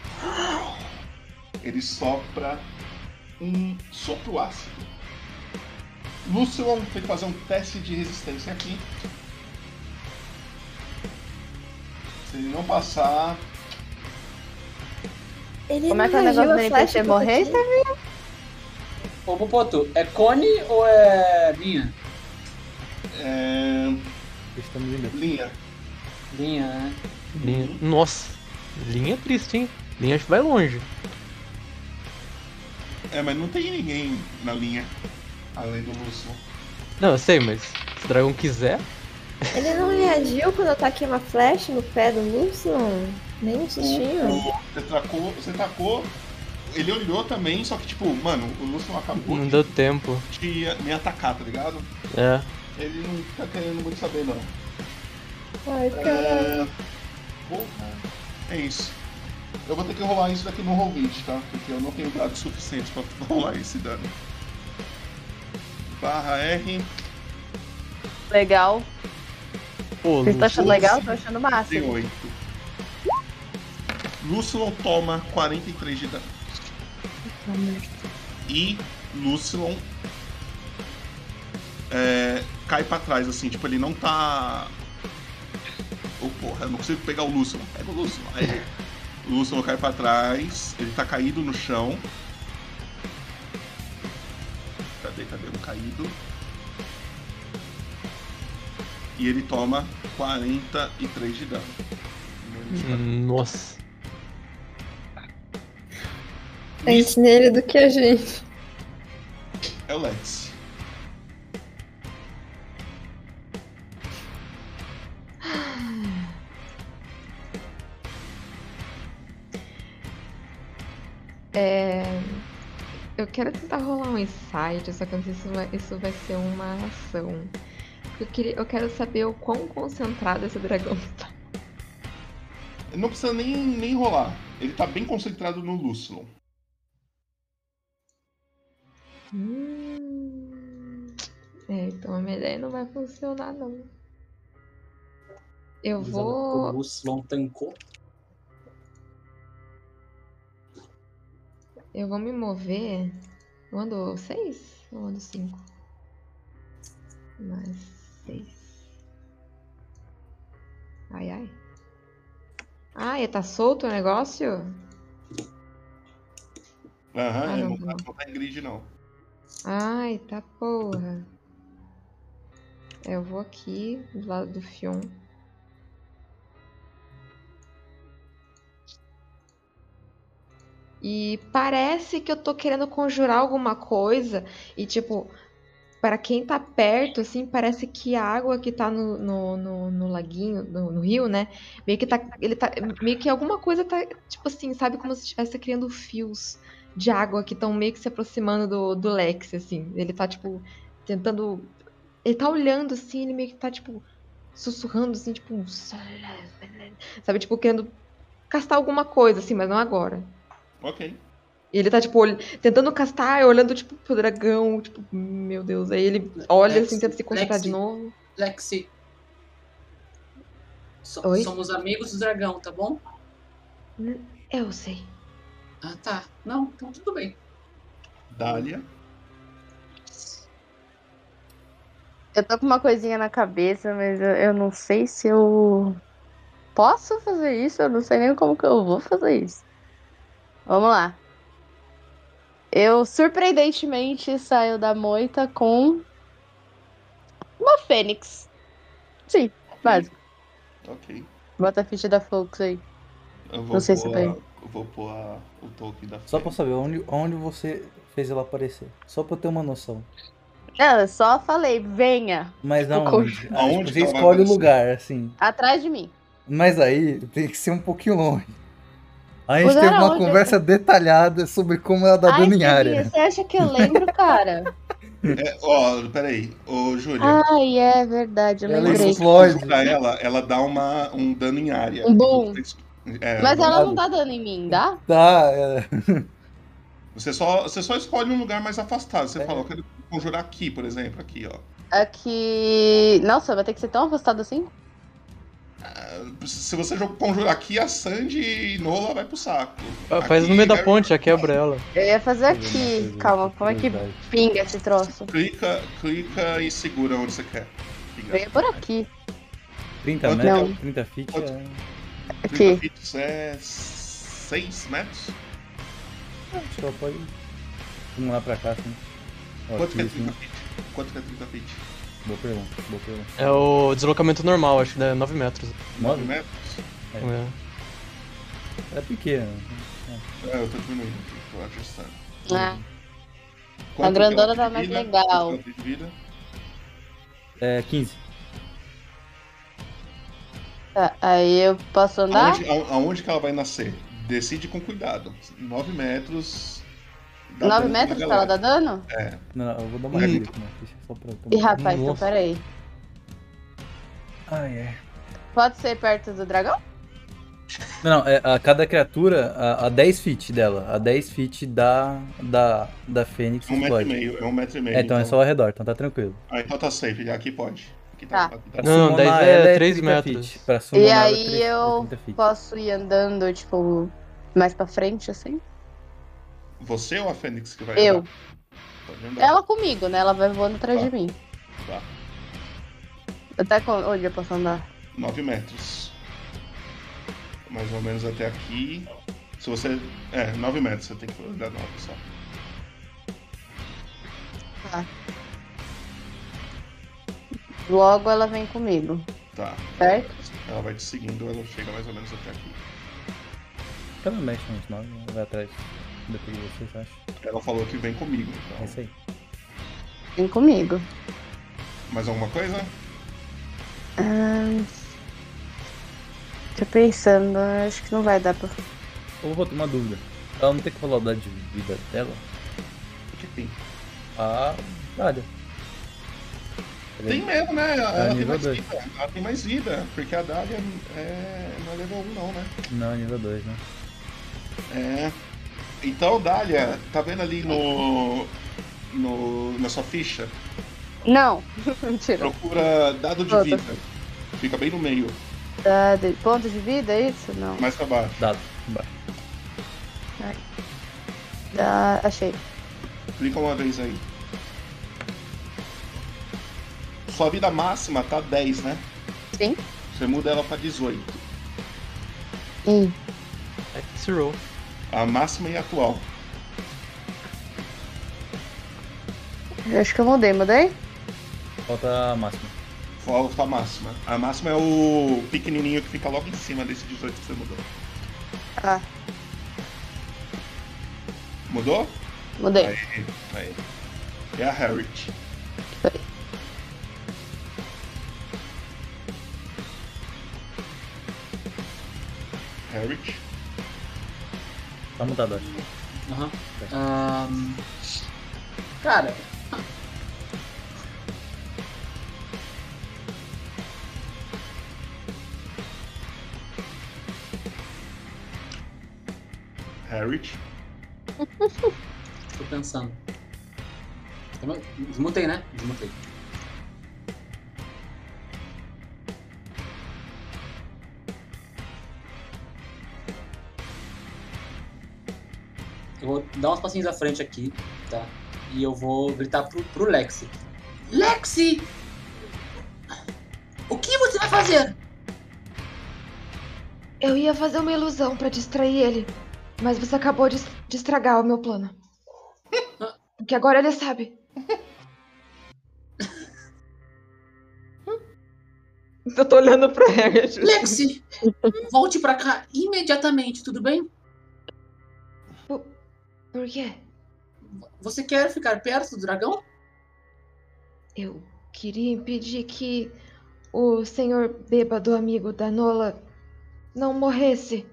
Ele sopra um sopro ácido. Lucian tem que fazer um teste de resistência aqui. Se ele não passar. Ele Como é que é o negócio do NPC morrer, que eu Estevinho? Ô, Popoto, é cone ou é linha? É. Estamina. Linha. Linha, né? Linha. Nossa, linha é triste, hein? Linha acho que vai longe. É, mas não tem ninguém na linha além do Lucian. Não, eu sei, mas se o dragão quiser. Ele não reagiu quando eu taquei uma flecha no pé do Lucian? Nem um sustinho. Você tacou, você tacou. Ele olhou também, só que tipo, mano, o Lucian acabou Não deu tempo. de me atacar, tá ligado? É. Ele não tá querendo muito saber, não. Ai, É... Porra. É isso. Eu vou ter que rolar isso daqui no Roll20, tá? Porque eu não tenho dados suficientes pra rolar esse dano. Barra R. Legal. Pô, Vocês estão achando legal? Tô achando massa. D8. Lucilon toma 43 de dano. E Lucilon é, cai pra trás, assim, tipo, ele não tá. Oh, porra, eu não consigo pegar o Lucilon. Pega o Lucilon. Aí, o Lucilon cai pra trás, ele tá caído no chão. Cadê, cadê o caído? E ele toma 43 de dano. Nossa. Antes nele do que a gente. É o Lex. Um insight, só que eu não sei se vai- isso vai ser uma ação. Eu, queria, eu quero saber o quão concentrado esse dragão tá. Não precisa nem, nem rolar. Ele tá bem concentrado no Lucilon. Hum... É, então a minha ideia não vai funcionar, não. Eu O vou. Lucilon tancou. Eu vou me mover. Eu ando 6 ou ando 5? Mais 6. Ai, ai. Ai, tá solto o negócio? Aham, Ah, é, não, não, tá, não. tá em grid, não. Ai, tá porra. Eu vou aqui do lado do Fion. E parece que eu tô querendo conjurar alguma coisa. E, tipo, para quem tá perto, assim, parece que a água que tá no, no, no, no laguinho, no, no rio, né? Meio que tá. Ele tá. Meio que alguma coisa tá. Tipo assim, sabe? Como se estivesse criando fios de água que estão meio que se aproximando do, do Lex, assim. Ele tá, tipo, tentando. Ele tá olhando, assim, ele meio que tá, tipo, sussurrando, assim, tipo. Sabe, tipo, querendo castar alguma coisa, assim, mas não agora. Ok. E ele tá, tipo, ol- tentando castar, olhando, tipo, pro dragão, tipo, meu Deus. Aí ele olha Lexi, assim, tenta se concentrar de Lexi. novo. Lexi. So- Oi? Somos amigos do dragão, tá bom? Eu sei. Ah, tá. Não, então tudo bem. Dália. Eu tô com uma coisinha na cabeça, mas eu, eu não sei se eu posso fazer isso. Eu não sei nem como que eu vou fazer isso. Vamos lá. Eu surpreendentemente saio da moita com uma fênix. Sim, básico. Ok. Bota a ficha da Fox aí. Eu vou Não sei se a- Eu vou pôr a- o token da Só pra saber onde, onde você fez ela aparecer. Só pra eu ter uma noção. Não, eu só falei, venha. Mas aonde? Aonde você ela escolhe o lugar, assim. Atrás de mim. Mas aí tem que ser um pouquinho longe. A gente teve uma aonde? conversa detalhada sobre como ela dá Ai, dano em área. você acha que eu lembro, cara? É, ó, peraí. Ô, Júlia. Ai, é verdade, eu Ela lembrei. explode. Ela, ela dá uma, um dano em área. Um boom. É, Mas ela não tá dando em mim, dá? Tá, é. Você só, você só escolhe um lugar mais afastado. Você fala, eu quero conjurar aqui, por exemplo, aqui, ó. Aqui. Nossa, vai ter que ser tão afastado assim? Se você conjurar aqui, a Sandy e Nola vai pro saco. Ah, Faz Aqui, no meio da Harry- ponte, já quebra ela. Eu ia fazer aqui. Calma, como é que pinga esse troço? Clica, clica e segura onde você quer. Eu ia por aqui. 30 Quanto metros? Não. 30 feet é... Aqui. 30 feet é 6 metros? Acho que ela pode... Vamos lá pra cá, assim. Ó, Quanto que é aqui, 30 assim. feet? Quanto que é 30 feet? Boa pergunta, boa pergunta. É o deslocamento normal, acho que é 9 metros. 9 metros? É. É pequeno. É, eu tô diminuindo aqui, tô ajustando. Ah. Quanto A grandona que ela tá mais legal. De vida? É 15. Tá, aí eu posso andar? Aonde, a- aonde que ela vai nascer? Decide com cuidado. 9 metros. Dá 9 dano na metros pra ela dar dano? É. Não, eu vou dar uma dica aqui na ficha, só pra eu Ih, rapaz, então Nossa. peraí. Ai, é. Pode ser perto do dragão? Não, não, é, a cada criatura, a, a 10 feet dela, a 10 feet da, da, da Fênix Um metro e meio, é um metro e meio. É, então, é só ao redor, então tá tranquilo. Ah, então tá safe, aqui pode. Aqui Tá. aqui tá. Não, Summonar 10 ela é é 3 30 metros. feet. Pra E é aí 30 eu 30 feet. posso ir andando, tipo, mais pra frente, assim? Você ou a Fênix que vai Eu. Ela comigo, né? Ela vai voando atrás Tá. de mim. Tá. Até com- onde eu posso andar? 9 metros. Mais ou menos até aqui. Se você. É, 9 metros, você tem que andar 9 só. Tá. Logo ela vem comigo, Tá. certo? Ela vai te seguindo, ela chega mais ou menos até aqui. Ela não mexe nos 9, vai atrás. Depois de vocês, acho. Ela falou que vem comigo, É então. isso aí. Vem comigo. Mais alguma coisa? Ah, tô pensando, acho que não vai dar pra. Eu vou botar uma dúvida. Ela não tem que falar de vida dela? O que tem? A Dália. Tem mesmo, né? Ela, tem nível mais dois. vida. Ela tem mais vida. Porque a Dália é... não é level 1 não, né? Não, é nível 2, né? É. Então, Dália, tá vendo ali no. no na sua ficha? Não, mentira. Procura dado de Outra. vida. Fica bem no meio, Dá de- ponto de vida, é isso? Não. mais pra baixo. Dado. Dá... Achei. Clica uma vez aí. Sua vida máxima tá 10, né? Sim. Você muda ela pra 18. Hum. X roll. A máxima e a atual. Eu acho que eu mudei, mudei? Falta a máxima. Falta a máxima. A máxima é o pequenininho que fica logo em cima desse 18 que você mudou. Ah, Mudou? mudei. Aí, aí. É a Harriet. Harriet. Tá mudado, acho. Aham. Ahn, Cara. Harriet. Tô pensando. Desmutei, né? Desmutei. Eu vou dar uns passinhos à frente aqui, tá? E eu vou gritar pro, pro Lexi. Lexi! O que você vai fazer? Eu ia fazer uma ilusão pra distrair ele, mas você acabou de, de estragar o meu plano. Porque agora ele sabe. Eu tô olhando pra Harriet. Lexi! Volte pra cá imediatamente, tudo bem? Por quê? Você quer ficar perto do dragão? Eu queria impedir que o senhor bêbado amigo da Nola não morresse.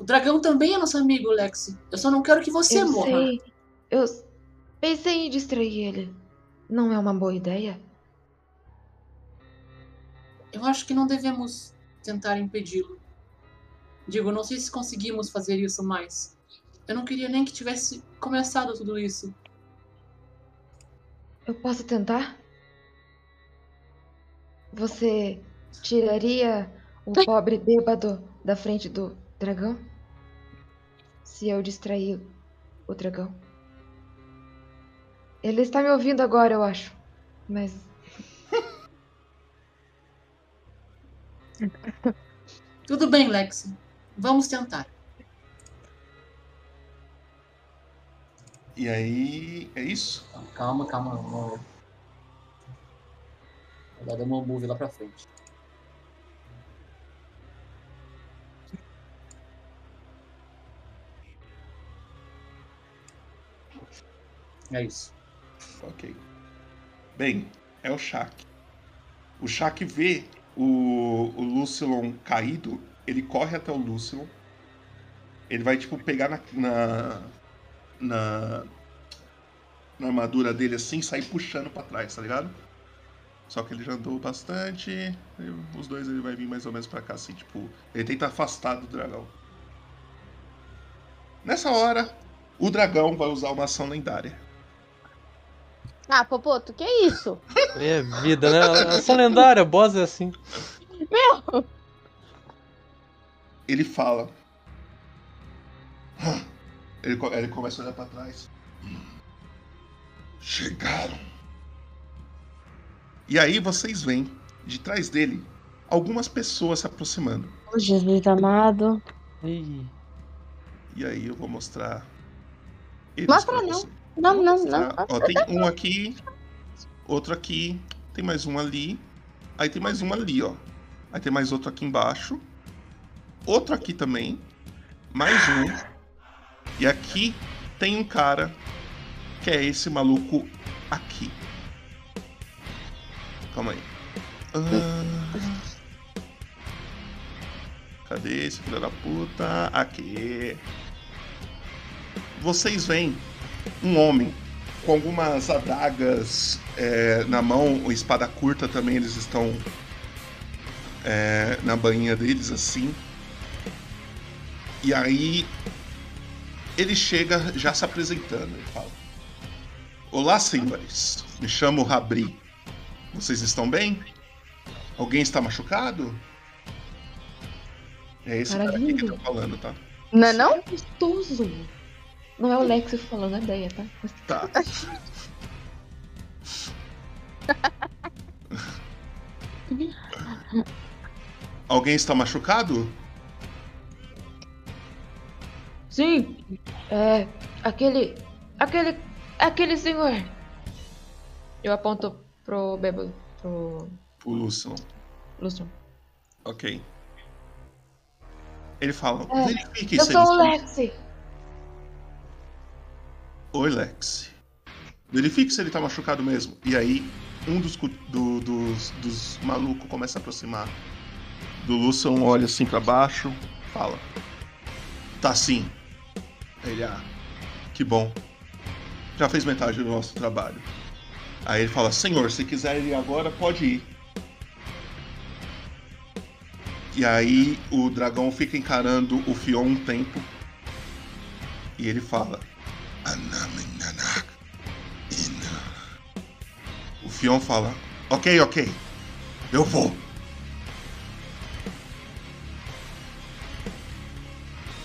O dragão também é nosso amigo, Lexi. Eu só não quero que você eu morra. Sei. Eu pensei em distrair ele. Não é uma boa ideia? Eu acho que não devemos tentar impedi-lo. Digo, não sei se conseguimos fazer isso mais. Eu não queria nem que tivesse começado tudo isso. Eu posso tentar? Você tiraria o pobre bêbado da frente do dragão? Se eu distrair o dragão. Ele está me ouvindo agora, eu acho. Mas. Tudo bem, Lexi. Vamos tentar. E aí, é isso? Calma, calma. Vou dar uma move lá pra frente. É isso. Ok. Bem, é o Shaq. O Shaq vê o, o Lucilon caído, ele corre até o Lucilon. Ele vai, tipo, pegar na, na, na, na armadura dele assim e sair puxando pra trás, tá ligado? Só que ele já andou bastante. os dois ele vai vir mais ou menos pra cá, assim, tipo. Ele tenta afastar do dragão. Nessa hora, o dragão vai usar uma ação lendária. Ah, Popoto, que isso? É vida, né? Ação lendária, boss é assim. Meu! Ele fala. Ele, ele começa a olhar pra trás. Chegaram. E aí vocês veem, de trás dele, algumas pessoas se aproximando. Oh, Jesus amado. Ih. E aí eu vou mostrar. eles Mostra pra não. você. Não, não, não. Ó, tem um aqui, outro aqui, tem mais um ali, aí tem mais um ali, ó. Aí tem mais outro aqui embaixo, outro aqui também, mais um. E aqui tem um cara que é esse maluco aqui. Calma aí. Ah, cadê esse filho da puta? Aqui. Vocês veem um homem com algumas adagas é, na mão, espada curta também, eles estão é, na bainha deles assim. E aí ele chega já se apresentando e fala: Olá, senhores. Me chamo Rabri. Vocês estão bem? Alguém está machucado? É esse cara aqui que tá falando, tá? Não é não? Gostoso. Não é o Lexi falando a ideia, tá? Tá. Alguém está machucado? Sim. É. Aquele. Aquele. Aquele senhor. Eu aponto pro bêbado. Pro. O Lúcio. Lúcio. Ok. Ele fala: É, verifique eu se sou ele o Lexi. Oi, Lex. Verifique se ele tá machucado mesmo. E aí, um dos, do- dos, dos malucos começa a aproximar do Lucian, olha assim pra baixo, fala: Tá sim. Ele, ah, que bom. Já fez metade do nosso trabalho. Aí ele fala: Senhor, se quiser ir agora, pode ir. E aí o dragão fica encarando o Fion um tempo. E ele fala. O Fion fala. Ok, ok. Eu vou.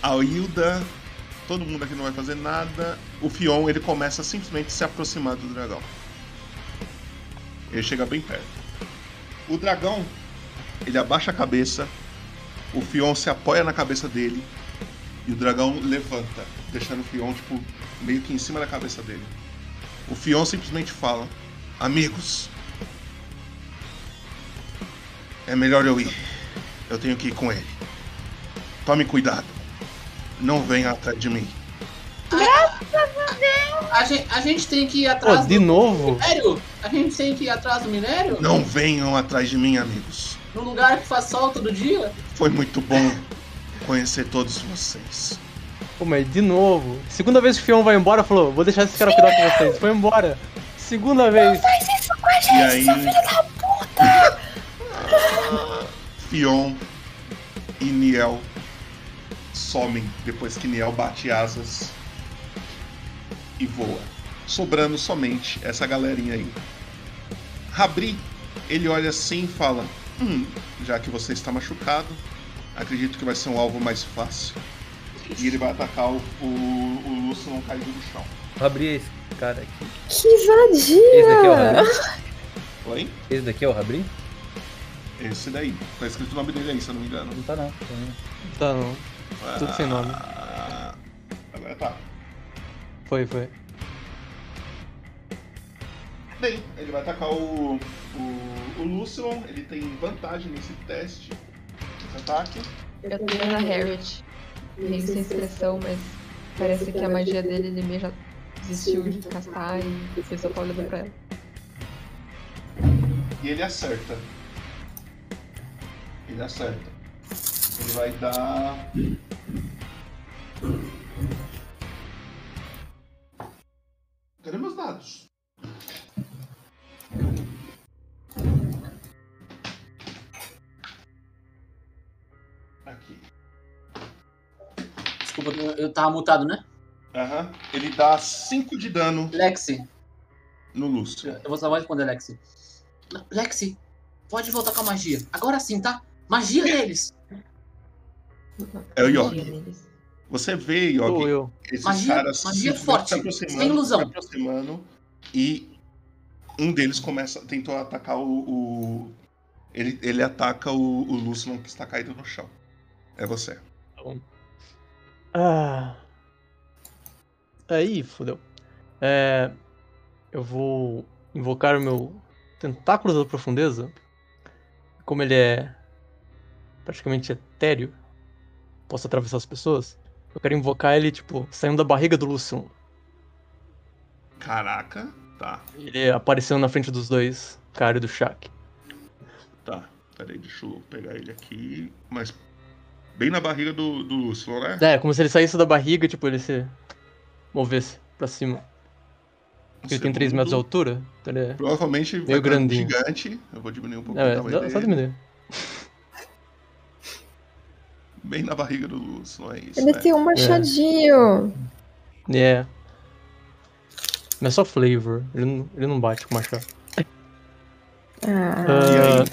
A Hilda. Todo mundo aqui não vai fazer nada. O Fion ele começa a simplesmente se aproximar do dragão. Ele chega bem perto. O dragão ele abaixa a cabeça. O Fion se apoia na cabeça dele. E o dragão levanta, deixando o Fion, tipo, meio que em cima da cabeça dele. O Fion simplesmente fala: Amigos, é melhor eu ir. Eu tenho que ir com ele. Tome cuidado. Não venha atrás de mim. Graças a Deus! A gente, a gente tem que ir atrás Pô, de novo? minério? A gente tem que ir atrás do minério? Não venham atrás de mim, amigos. Num lugar que faz sol todo dia? Foi muito bom conhecer todos vocês. Pô, mas de novo. Segunda vez que o Fion vai embora, falou, vou deixar esse cara cuidar com vocês. Foi embora. Segunda vez. Faz isso com a gente, aí- seu filho da puta! Fion e Niel somem depois que Niel bate asas e voa, sobrando somente essa galerinha aí. Rabri, ele olha assim e fala: Hum, já que você está machucado, acredito que vai ser um alvo mais fácil. E ele vai atacar o, o, o Lúcio não caído no chão. Vou abrir esse cara aqui. Que Esse daqui é o vadia! Rabri? Oi? Esse daqui é o Rabri? Esse daí. Tá escrito o nome dele aí, se eu não me engano. Não tá não. Tá não. Tudo sem nome. Agora tá. Foi, foi. Bem, ele vai atacar o, o, o ele tem vantagem nesse teste, nesse ataque. Eu tenho na Harriet. Meio sem expressão, mas parece que a magia dele ele meio já desistiu de castar e ele só tá olhando pra ela. E ele acerta. Ele acerta. Ele vai dar. Cadê meus dados? Aqui. Desculpa, eu tava mutado, né? Aham. Ele dá 5 de dano Lexi, no Lúcio. eu vou só responder, Lexi. Lexi, pode voltar com a magia. Agora sim, tá? Magia deles! É o Yogi. Você vê, Yogi, esses Magia- caras magia simplesmente forte, se aproximando, sem ilusão. se aproximando e um deles começa tentou atacar o, o- ele, ele ataca o, o Lucilon que está caído no chão. É você. Ah. Aí, fodeu. É. Eu vou invocar o meu tentáculo da profundeza. Como ele é praticamente etéreo, posso atravessar as pessoas. Eu quero invocar ele, tipo, saindo da barriga do Lucian. Caraca, tá, Ele aparecendo na frente dos dois, cara do Shaq. tá. Peraí, deixa eu pegar ele aqui. Mas bem na barriga do, do né? É, como se ele saísse da barriga, tipo, ele se movesse pra cima. Porque ele tem 3 metros de altura, então ele é Provavelmente meio grandinho. gigante. Eu vou diminuir um pouco É, só diminuir. Bem na barriga do Lucilon, é isso. Ele né? tem um machadinho. É. Mas é só flavor, ele não, ele não bate com machado. Ah.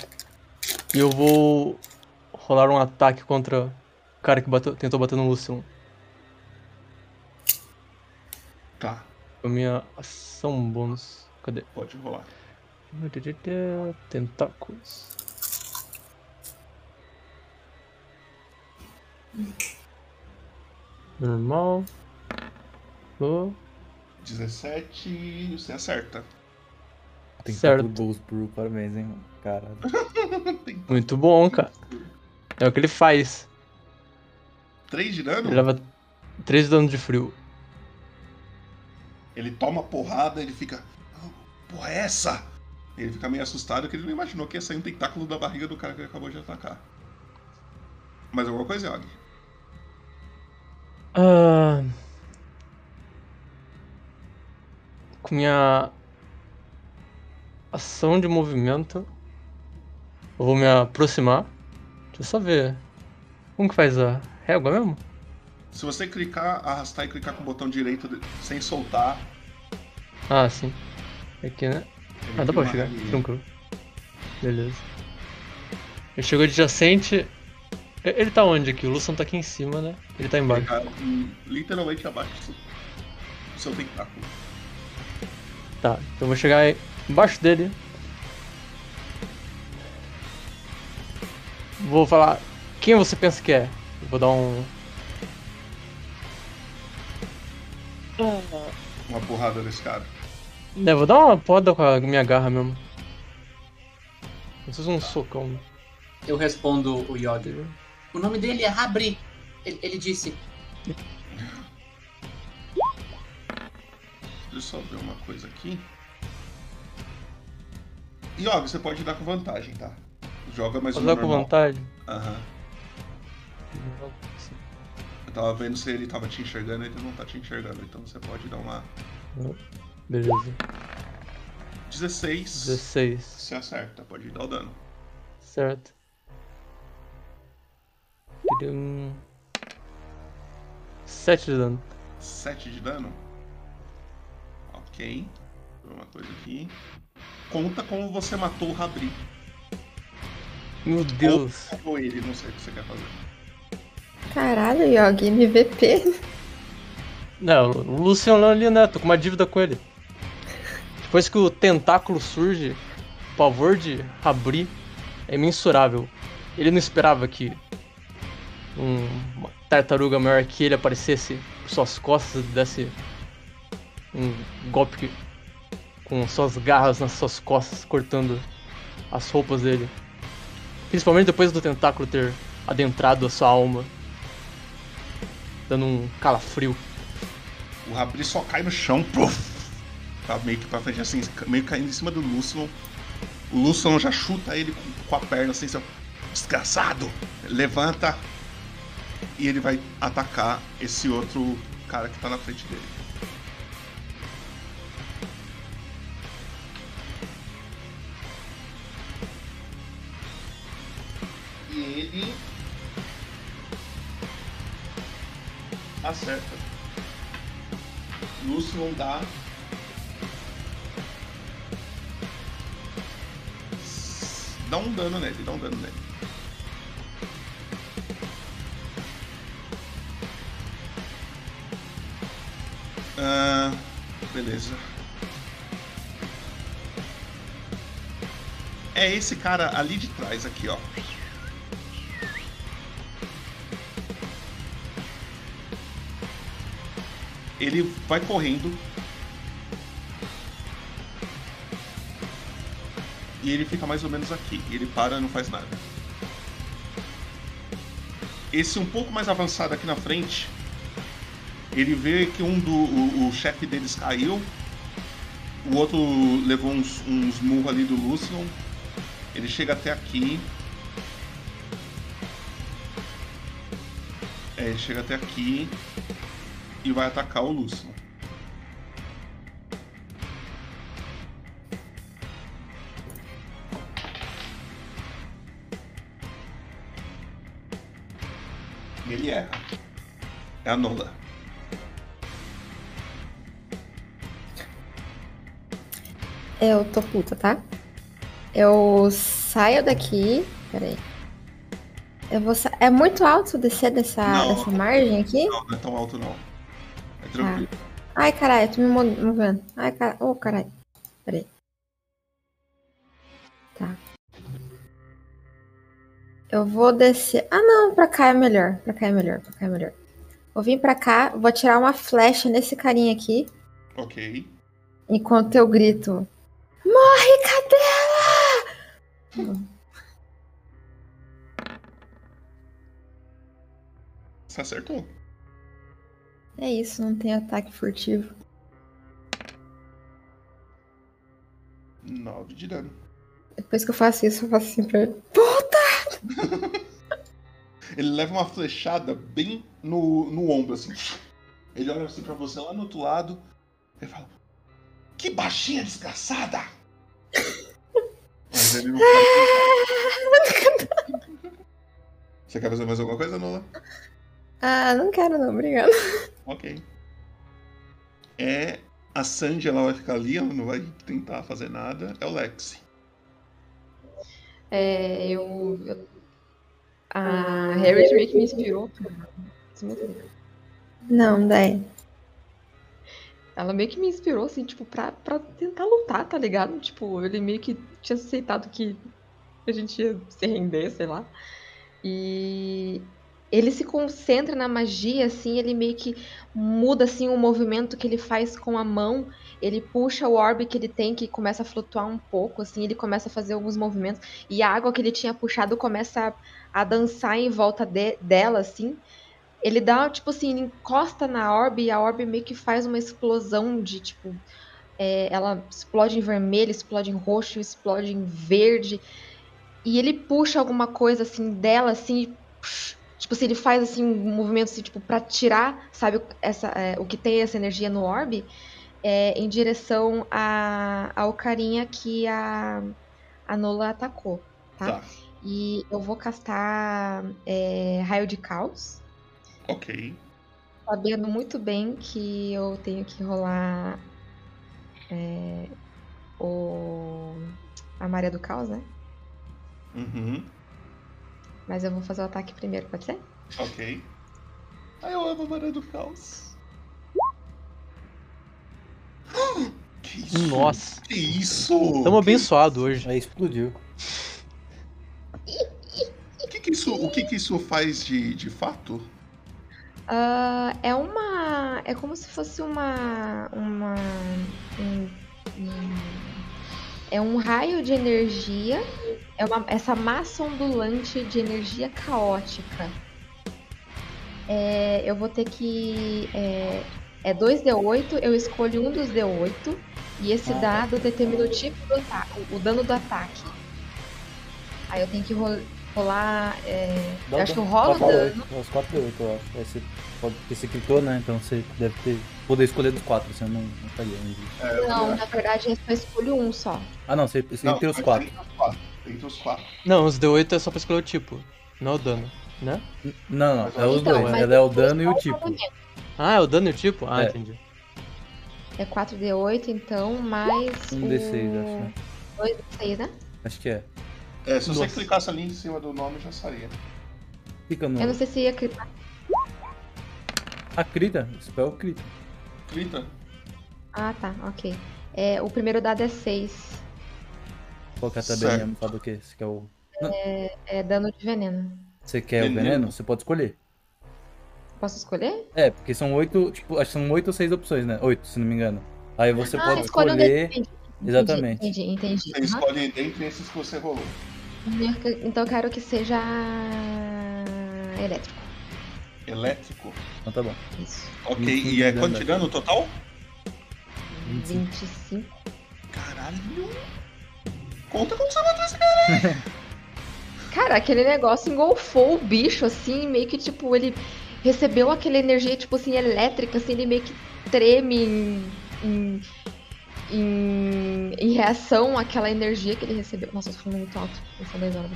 E eu vou rolar um ataque contra o cara que bateu- tentou bater no Lucian. Tá, A minha ação bônus. Cadê? pode rolar. Tentáculos. Normal. Oh. 17, você acerta. Tem Certo. Bulls por parabéns, hein, mano. Caralho. Muito bom, cara. É o que ele faz. 3 de dano? Ele leva 3 de dano de frio. Ele toma porrada, ele fica. "Oh, Porra, é essa? Ele fica meio assustado que ele não imaginou que ia sair um tentáculo da barriga do cara que ele acabou de atacar. Mais alguma coisa, Yogi? Ah, com minha ação de movimento, eu vou me aproximar. Deixa eu só ver. Como que faz a régua mesmo? Se você clicar, arrastar e clicar com o botão direito sem soltar, Ah, sim. Aqui, né? Ele Ah, dá pra chegar. Tranquilo. Beleza. Ele chegou adjacente. Ele tá onde aqui? O Lucian tá aqui em cima, né? Ele tá embaixo. tá hum, literalmente abaixo do seu tentáculo. Tá, então eu vou chegar aí embaixo dele. Vou falar. Quem você pensa que é? Eu vou dar um. Uma porrada nesse cara. É, vou dar uma poda com a minha garra mesmo. Fosse um socão. Eu respondo o Yogi. O nome dele é Rabri. Ele, ele disse. Deixa eu só ver uma coisa aqui. E ó, você pode dar com vantagem, tá? Joga mais Posso um dar com normal. vantagem? Aham. Eu tava vendo se ele tava te enxergando, ele não tá te enxergando, então você pode dar uma. Beleza. 16. 16. Você acerta, pode dar o dano. Certo. Um. 7 de dano. 7 de dano? Ok. Uma coisa aqui. Conta como você matou o Rabri. Meu Deus. Ou ele, não sei o que você quer fazer. Caralho, Yogi, MVP. Não, o Luciano ali, né? Tô com uma dívida com ele. Depois que o tentáculo surge, o pavor de Rabri é imensurável. Ele não esperava que um- uma tartaruga maior que ele aparecesse por suas costas e desse um golpe com suas garras nas suas costas, cortando as roupas dele. Principalmente depois do tentáculo ter adentrado a sua alma, dando um calafrio. O Rabri só cai no chão, puf. Tá meio que pra frente assim, meio caindo em cima do Lucian. O Lucian já chuta ele com, com a perna assim, seu desgraçado. Levanta e ele vai atacar esse outro cara que tá na frente dele. E ele acerta. Lucian dá. Dá um dano nele, dá um dano nele. Ah, beleza. É esse cara ali de trás aqui, ó. Ele vai correndo. E ele fica mais ou menos aqui. Ele para não faz nada. Esse um pouco mais avançado aqui na frente. Ele vê que um do. O, o chefe deles caiu. O outro levou uns, uns murros ali do Lucian. Ele chega até aqui. É, ele chega até aqui e vai atacar o Lucian. Ele erra. É a Eu tô puta, tá? Eu saio daqui. Peraí. Eu vou sa... É muito alto descer dessa, Não. dessa margem aqui? Não, não é tão alto não. É tranquilo. Ai, caralho, eu tô me mo- movendo. Ai, caralho. Ô, caralho. Peraí. Tá. Eu vou descer. Ah, não, pra cá é melhor. Pra cá é melhor, pra cá é melhor. Vou vir pra cá, vou tirar uma flecha nesse carinha aqui, Ok. enquanto eu grito: Morre, cadela! Você acertou. É isso, não tem ataque furtivo. 9 de dano. Depois que eu faço isso, eu faço assim pra ele. Puta! Ele leva uma flechada bem no, no ombro, assim. Ele olha assim pra você lá no outro lado. Ele fala: Que baixinha desgraçada! Mas ele não faz. Você quer fazer mais alguma coisa, Nola? Ah, não quero não, obrigada. Ok. É. A Sandy ela vai ficar ali, ela não vai tentar fazer nada. É o Lexi. É, eu. eu- A Harriet meio que me inspirou. Não, daí. Ela meio que me inspirou, assim, tipo, pra, pra tentar lutar, tá ligado? Tipo, ele meio que tinha aceitado que a gente ia se render, sei lá. E ele se concentra na magia, assim, ele meio que muda, assim, o movimento que ele faz com a mão. Ele puxa o orbe que ele tem, que começa a flutuar um pouco, assim, ele começa a fazer alguns movimentos. E a água que ele tinha puxado começa a, a dançar em volta de- dela, assim. Ele dá, tipo assim, ele encosta na orbe e a orbe meio que faz uma explosão de, tipo. é, ela explode em vermelho, explode em roxo, explode em verde. E ele puxa alguma coisa assim dela, assim. psh, Tipo assim, ele faz assim um movimento assim, tipo, pra tirar, sabe, essa, é, o que tem essa energia no orbe, é, em direção a, ao carinha que a, a Nola atacou, tá? Tá. E eu vou castar é, raio de caos Ok. sabendo muito bem que eu tenho que rolar é, o a Maria do Caos, né? Uhum. Mas eu vou fazer o ataque primeiro, pode ser? Ok. Ah, eu amo a Maré do Caos. Que isso? Nossa. Que isso? Tamo abençoado hoje. Aí explodiu. O que, que isso, o que, que isso faz de, de fato? Ah, é uma. É como se fosse uma. Uma. um- um- é um raio de energia. É uma, essa massa ondulante de energia caótica. É, eu vou ter que. É, é 2D8, eu escolho um dos D8. E esse Ah, tá. dado determina o tipo do ataque, o dano do ataque. Aí eu tenho que ro- rolar. é, eu acho que eu rolo o dano. Os 4 D8, eu acho. Aí você pode, você clitou, né? Então você deve ter. Poder escolher dos 4, você não, não faria. não existe. Não, na verdade eu só escolho um só. Ah, não, você, você Não, entre os mas 4. Entre os quatro. Entre os quatro. Não, os D8 é só pra escolher o tipo, não o dano, né? Não, não, é os Então, dois. Ela é o dano e o tipo. Ah, é o dano e o tipo? Ah, É. entendi. É 4D8, então, mais. Um o... D6, acho. 2D6, né? Acho que é. É, se você Nossa. clicasse ali em cima do nome já sairia. Fica no. Eu não sei se ia clicar. Ah, crita. Spell crita. Clita. Ah, tá, ok. É, o primeiro dado é 6. Qual que é a tabelinha? Fala do quê? Você quer o. É, é dano de veneno. Você quer o Veneno? veneno? Você pode escolher. Posso escolher? É, porque são oito, tipo, acho que são oito ou seis opções, né? Oito, se não me engano. Aí você ah, pode escolhe um escolher. desses. Entendi, Exatamente. Entendi, entendi. Você Aham. escolhe dentre esses que você rolou. Então eu quero que seja. elétrico. Elétrico. Então tá bom. Isso. Ok, 25 e é quanto de dano total? 25. Caralho. Conta como você matou esse cara. Cara, aquele negócio engolfou o bicho, assim, meio que, tipo, ele recebeu aquela energia, tipo assim, elétrica, assim, ele meio que treme em, em, em, em reação àquela energia que ele recebeu. Nossa, eu tô falando muito alto, são 10 horas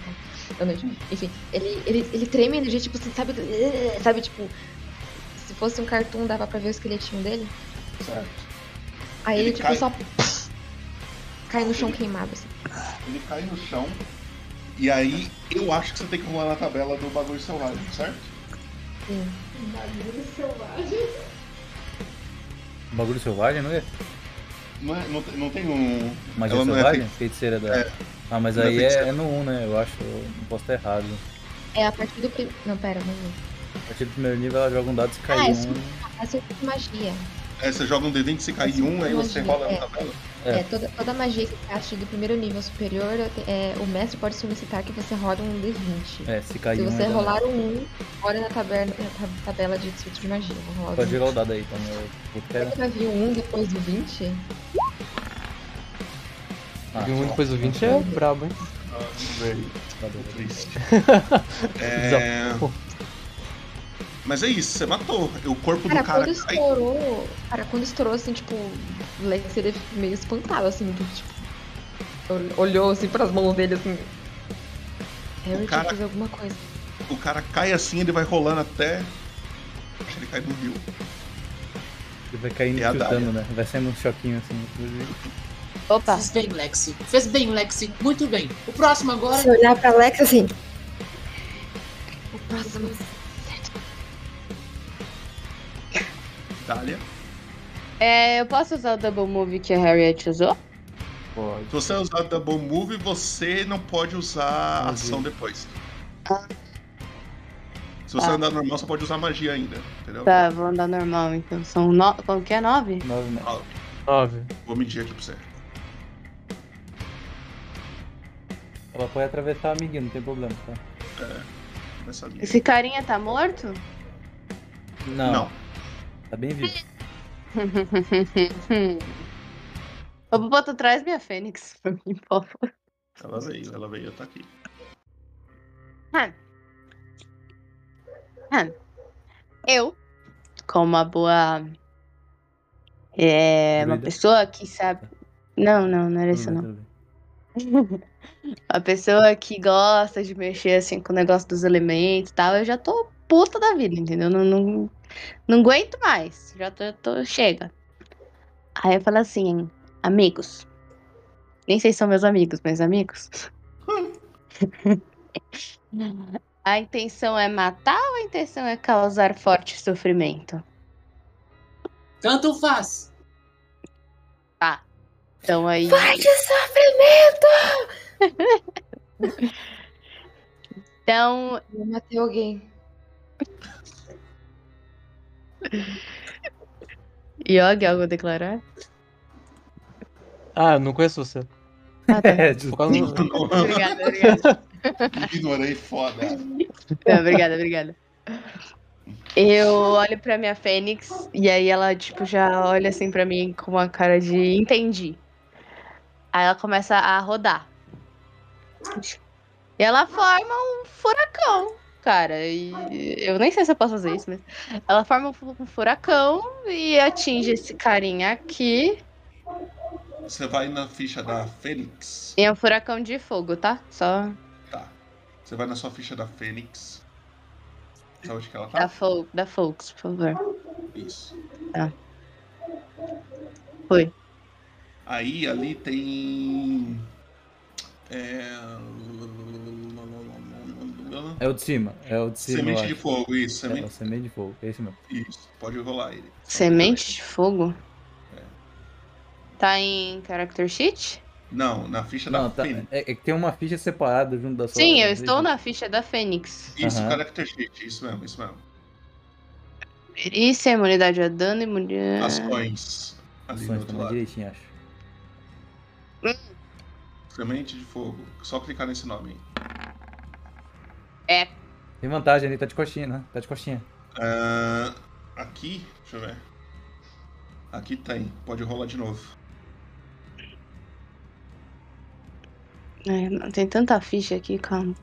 da noite. Enfim, ele, ele, ele treme a energia, tipo assim, sabe, sabe, tipo, se fosse um cartoon, dava pra ver o esqueletinho dele. Certo. Aí ele, Ele tipo, cai- só cai no chão queimado, assim. Ele cai no chão. E aí, eu acho que você tem que rolar na tabela do bagulho selvagem, certo? Sim. Bagulho selvagem, não é? Não, é, não, tem- não tem um. Magia ela não é selvagem? Feiticeira da. É. Ah, mas Não é aí é, é no 1, né? Eu acho. Eu não posso estar errado. É a partir do primeiro. Não, pera, vamos ver. A partir do primeiro nível ela joga um dado se Ah, cair é um. só é magia. É, você joga um D20, se cair um, aí você Magia, rola é. na tabela. É, toda, toda magia que caste do primeiro nível superior, é, o mestre pode solicitar que você role um D20. É, se cair Se um. você ainda não. rolar um 1, olha na tabela, na tab- tabela de desfecho de magia. Vou rolar o Pode 20. jogar o dado aí, então. Eu vai vir o 1 depois do 20? Ah, E um depois do 20 é brabo, hein? Tá bom. Triste. É... Mas é isso, você matou. O corpo Cara, do cara quando cai. estourou. Cara, quando estourou, assim, tipo, o Lex ele meio espantado, assim, do tipo. ol- Olhou assim pras mãos dele assim. Harry cara- tinha que fazer alguma coisa. O cara cai assim, ele vai rolando até Deixa ele cair no rio. Ele vai caindo É chutando, né? Vai saindo um choquinho assim. inclusive. Opa. Fez bem, Lexi. Fez bem, Lexi. Muito bem. O próximo agora. Se olhar pra Alex assim. O próximo. Dália. É, eu posso usar o double move que a Harriet usou? Se você usar Double Move, você não pode usar ação depois. Se você Tá. andar normal, você pode usar magia ainda, entendeu? Tá, vou andar normal então. São no... Como que é? Nove? Nove, né? Nove. Nove. Vou medir aqui pra você. Ela pode atravessar a amiguinha, não tem problema, tá? É. Linha. Esse carinha tá morto? Não. Não. Tá bem vivo. Ô, Boboto, traz minha fênix pra mim, por favor. Ela veio, ela veio, tá aqui. Hum. Hum. Eu, como uma boa. É. Uma pessoa que sabe. Não, não, não era isso não. Uma pessoa que gosta de mexer assim com o negócio dos elementos e tal, eu já tô puta da vida, entendeu? Não, não, não aguento mais. Já tô, tô- Chega. Aí eu falo assim, amigos. Nem sei se são meus amigos, mas amigos. A intenção é matar ou a intenção é causar forte sofrimento? Tanto faz. Tá. Então aí. Forte sofrimento! Então. Eu matei alguém. Yogi, algo a declarar? Ah, eu não conheço você. Ah, tá. É, Por causa do- obrigada, obrigada. Ignorei foda. Não, obrigada, obrigada. Eu olho pra minha Fênix e aí ela, tipo, já olha assim pra mim com uma cara de entendi. Aí ela começa a rodar. E ela forma um furacão, cara. E eu nem sei se eu posso fazer isso, mas ela forma um fu- furacão e atinge esse carinha aqui. Você vai na ficha da Fênix. E é um furacão de fogo, tá? Só Tá. Você vai na sua ficha da Fênix. Sabe onde que ela da, tá? fo da Folks, por favor. Isso. Tá. Foi. Aí ali tem. É. É o de cima. É o de cima. Semente de fogo, isso. É, Semente... o semente de fogo. É esse mesmo. Isso. Pode rolar ele. Semente de fogo? Tá em character sheet? Não, na ficha da Não, tá, Fênix. é, é que tem uma ficha separada junto da sua. Sim, eu da estou na ficha da Fênix. Isso, Aham. character sheet, isso mesmo, isso mesmo. Perícia, imunidade a dano, imunidade. Ações. Ali Ações também, lado. direitinho, acho. Semente de fogo. Só clicar nesse nome aí. É. Tem vantagem ali, tá de coxinha, né? Tá de coxinha. Ah, aqui, deixa eu ver. Aqui tem. Pode rolar de novo. É, não, tem tanta ficha aqui, calma.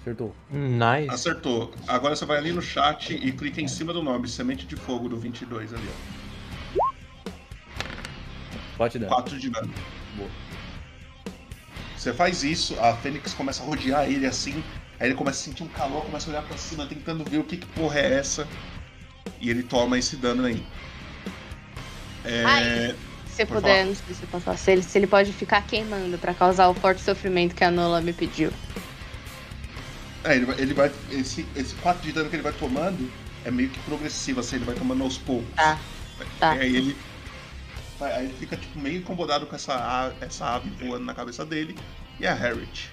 Acertou. Nice. Acertou. Agora você vai ali no chat e clica em cima do nome, Semente de Fogo do 22 ali, ó. Pode dar. 4 de dano. Boa. Você faz isso, a Fênix começa a rodear ele assim, aí ele começa a sentir um calor, começa a olhar pra cima, tentando ver o que, que porra é essa. E ele toma esse dano aí. É... Ai, Se Pode puder, falar. não sei se eu posso falar. Se ele, se ele pode ficar queimando pra causar o forte sofrimento que a Nola me pediu. É, ele vai. Ele vai esse, esse 4 de dano que ele vai tomando é meio que progressivo, assim, ele vai tomando aos poucos. Tá. Tá. E aí ele. Aí ele fica tipo, meio incomodado com essa, essa ave voando na cabeça dele. E a Harriet.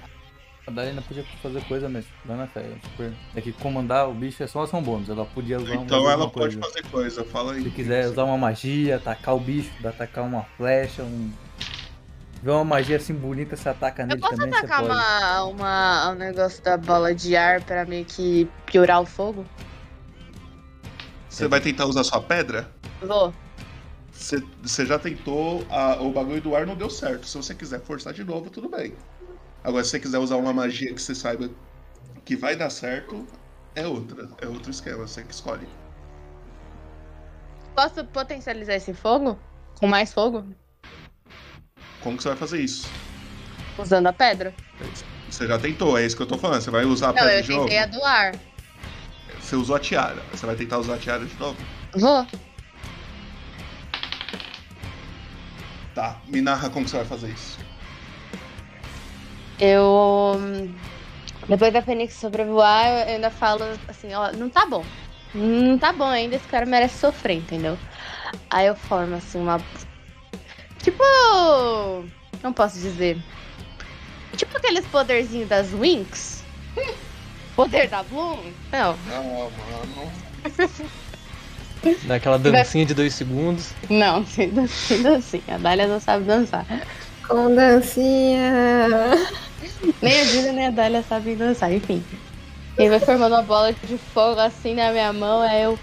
A Darina podia fazer coisa mesmo. É Super... É que comandar o bicho é só ação bônus. Ela podia usar Então uma, ela pode coisa. fazer coisa, fala aí. Se quiser usar uma magia, atacar o bicho, atacar uma flecha, um. Vê uma magia assim bonita, você ataca Eu nele posso também, atacar você pode. uma, uma, um negócio da bola de ar pra meio que piorar o fogo? Você vai tentar usar sua pedra? Vou. Você, já tentou, a- o bagulho do ar não deu certo. Se você quiser forçar de novo, tudo bem. Agora, se você quiser usar uma magia que você saiba que vai dar certo, é outra. É outro esquema, você que escolhe. Posso potencializar esse fogo? Com mais fogo? Como que você vai fazer isso? Usando a pedra? Você já tentou, é isso que eu tô falando. Você vai usar a Não, pedra eu de novo? tentei a do ar. Você usou a tiara. Você vai tentar usar a tiara de novo? Vou. Tá, me narra como você vai fazer isso. Eu. Depois da Fênix sobrevoar, eu ainda falo assim, ó, não tá bom. Não tá bom ainda, esse cara merece sofrer, entendeu? Aí eu formo assim uma. Tipo. Não posso dizer. Tipo aqueles poderzinhos das Winx. Poder da Bloom? Não. Não, mano. Daquela dancinha de dois segundos. Não, sem dan- sem dancinha. A Dália não sabe dançar. Com dancinha. Nem a Julia nem a Dália sabem dançar, enfim. Ele vai formando uma bola de fogo assim na minha mão, aí eu.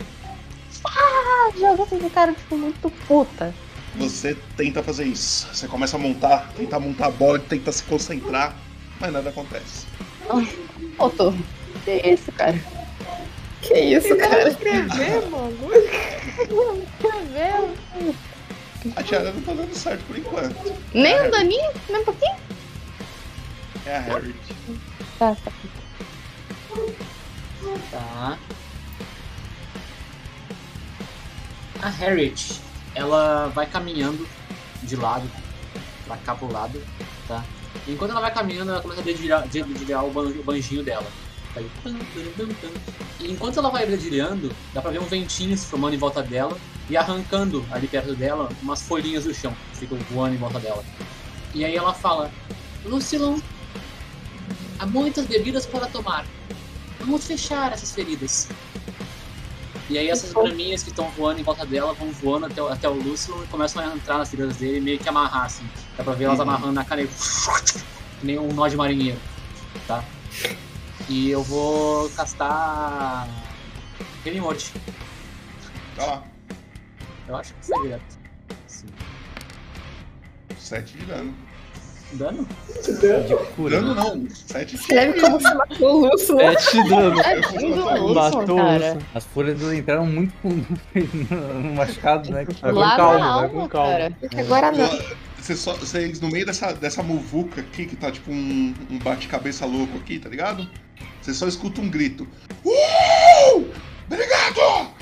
Ah! Jogo assim no cara, tipo, muito puta. Você tenta fazer isso. Você começa a montar, tentar montar a bola, tenta se concentrar, mas nada acontece. Tô. Que isso, cara? Que isso, cara? escrever, mano. Escreveu. A tiara não tá dando certo por enquanto. Nem um daninho? Nem um pouquinho? É a Harry. Tá, tá. Tá. A Harriet, ela vai caminhando de lado, pra cá pro lado, tá? E enquanto ela vai caminhando, ela começa a dedilhar, dedilhar o o banjinho dela. Vai. E enquanto ela vai dedilhando, dá pra ver um ventinho se formando em volta dela e arrancando ali perto dela umas folhinhas do chão, que ficam voando em volta dela. E aí ela fala: Lucilon, há muitas bebidas para tomar. Vamos fechar essas feridas. E aí essas graminhas que estão voando em volta dela vão voando até, o- até o Lúcio e começam a entrar nas feridas dele e meio que amarrar, assim. Dá pra ver elas Uhum. amarrando na caneta. Que nem um nó de marinheiro. Tá? E eu vou castar. Word. Tá lá. Eu acho que foi direto. Sim. 7 de dano. Dano? Dano não. 7 de Escreve como você matou o Lúcio. Sete dano. Matou cara. As folhas entraram muito no machucado, né? Vai com calma, vai com alma, calma. cara. Agora não. Vocês, só, vocês no meio dessa, dessa muvuca aqui, que tá tipo um, um bate-cabeça louco aqui, tá ligado? Você só escuta um grito. Uh! Obrigado!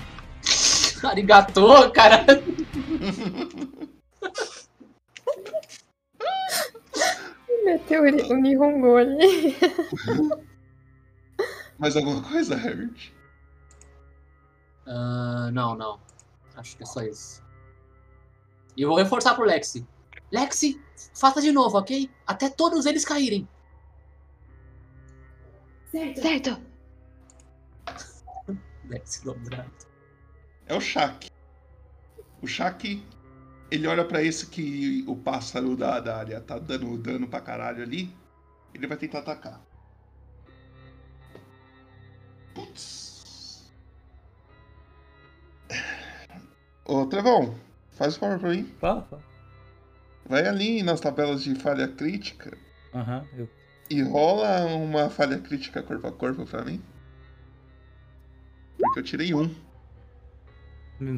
Arigato, cara! Meteu o Nihongo ali. Mais alguma coisa, Harry? Ah, não, não. Acho que é só isso. E eu vou reforçar pro Lexi. Lexi, faça de novo, ok? Até todos eles caírem. Certo. Lexi dobrado. É o Shaq. O Shaq, ele olha pra esse que o pássaro da, da área tá dando dano pra caralho ali. Ele vai tentar atacar. Putz. Ô, Trevão, faz o favor pra mim. Fala, fala. Vai ali nas tabelas de falha crítica Aham, eu. E rola uma falha crítica corpo a corpo pra mim. Porque eu tirei um.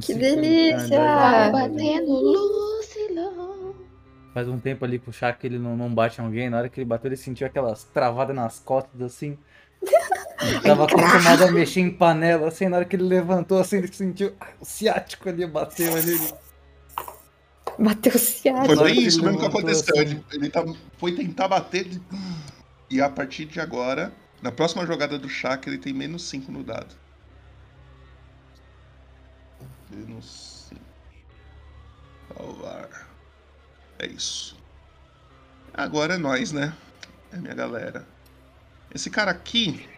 Que delícia! Tá batendo Lucilão. Faz um tempo ali que o Shaq ele não, não bate em alguém. Na hora que ele bateu, ele sentiu aquelas travadas nas costas assim. Ele tava acostumado a mexer em panela, assim, na hora que ele levantou, assim, ele sentiu ah, o ciático ali, bateu ali. Bateu o ciático. Foi bem isso mesmo que aconteceu. assim. Ele, ele tá- foi tentar bater ele- e a partir de agora, na próxima jogada do Shaq, ele tem menos 5 no dado. Menos 5. Salvar. É isso. Agora é nós, né? É minha galera. Esse cara aqui.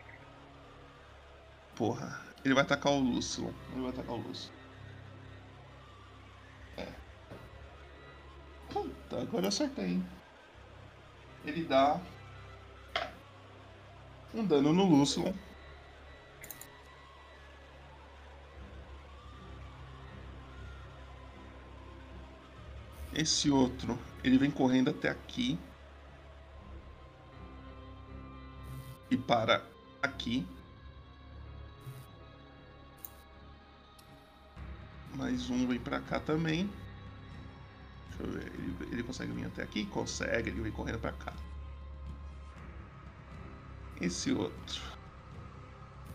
Porra. Ele vai atacar o Lúcio. Ele vai atacar o Lúcio. É. Puta, agora eu acertei, hein? Ele dá um dano no Lúcio. Esse outro, ele vem correndo até aqui. E para aqui. Mais um vem pra cá também. Deixa eu ver. Ele, ele consegue vir até aqui? Consegue, ele vem correndo pra cá. Esse outro.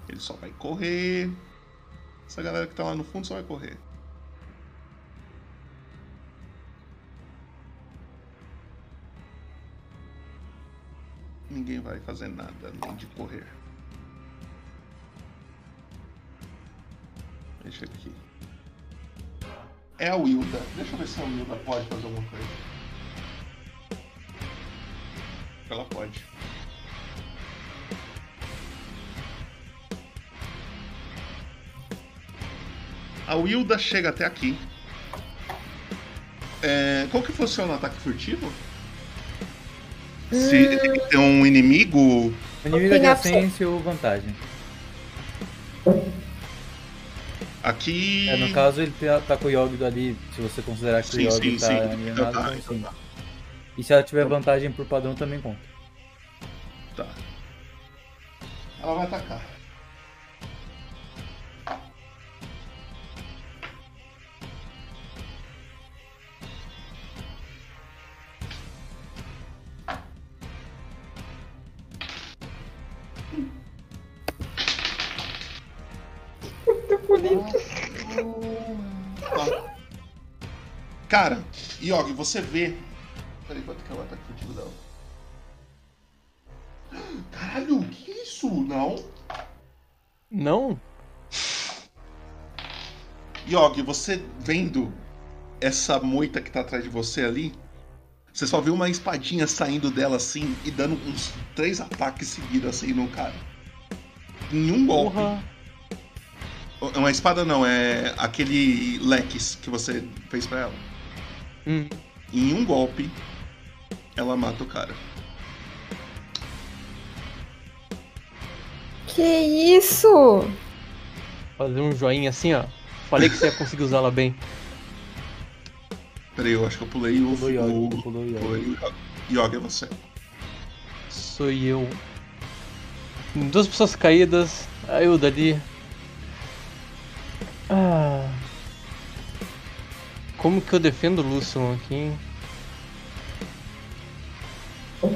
Ele só vai correr. Essa galera que tá lá no fundo só vai correr. Ninguém vai fazer nada além de correr. Deixa aqui. É a Wilda. Deixa eu ver se a Wilda pode fazer alguma coisa. Ela pode. A Wilda chega até aqui. É, qual que funciona o ataque furtivo? Se tem um inimigo. Inimigo adjacente ou vantagem. Aqui. É, no caso ele tá, tá com o Yogi ali, se você considerar que Sim, o Yogi sim, tá sim. alienado, Tá, então então sim. tá. E se ela tiver vantagem por padrão também conta. Tá. Ela vai atacar. Cara, Yogi, você vê. Peraí, quanto que é o ataque furtivo dela? Caralho, que isso? Não. Não? Yogi, você vendo essa moita que tá atrás de você ali, você só vê uma espadinha saindo dela assim e dando uns três ataques seguidos assim no cara. Em um golpe. É Uma espada não, é aquele leques que você fez pra ela. Hum. Em um golpe, ela mata o cara. Que isso? Fazer um joinha assim, ó. Falei que você ia conseguir usar ela bem. Peraí, eu acho que eu pulei o. Pulou o- pulou pulei o Yogi. Yogi é você. Sou eu. Duas pessoas caídas. A Hilda ali. Ah. Como que eu defendo o Lucian aqui? O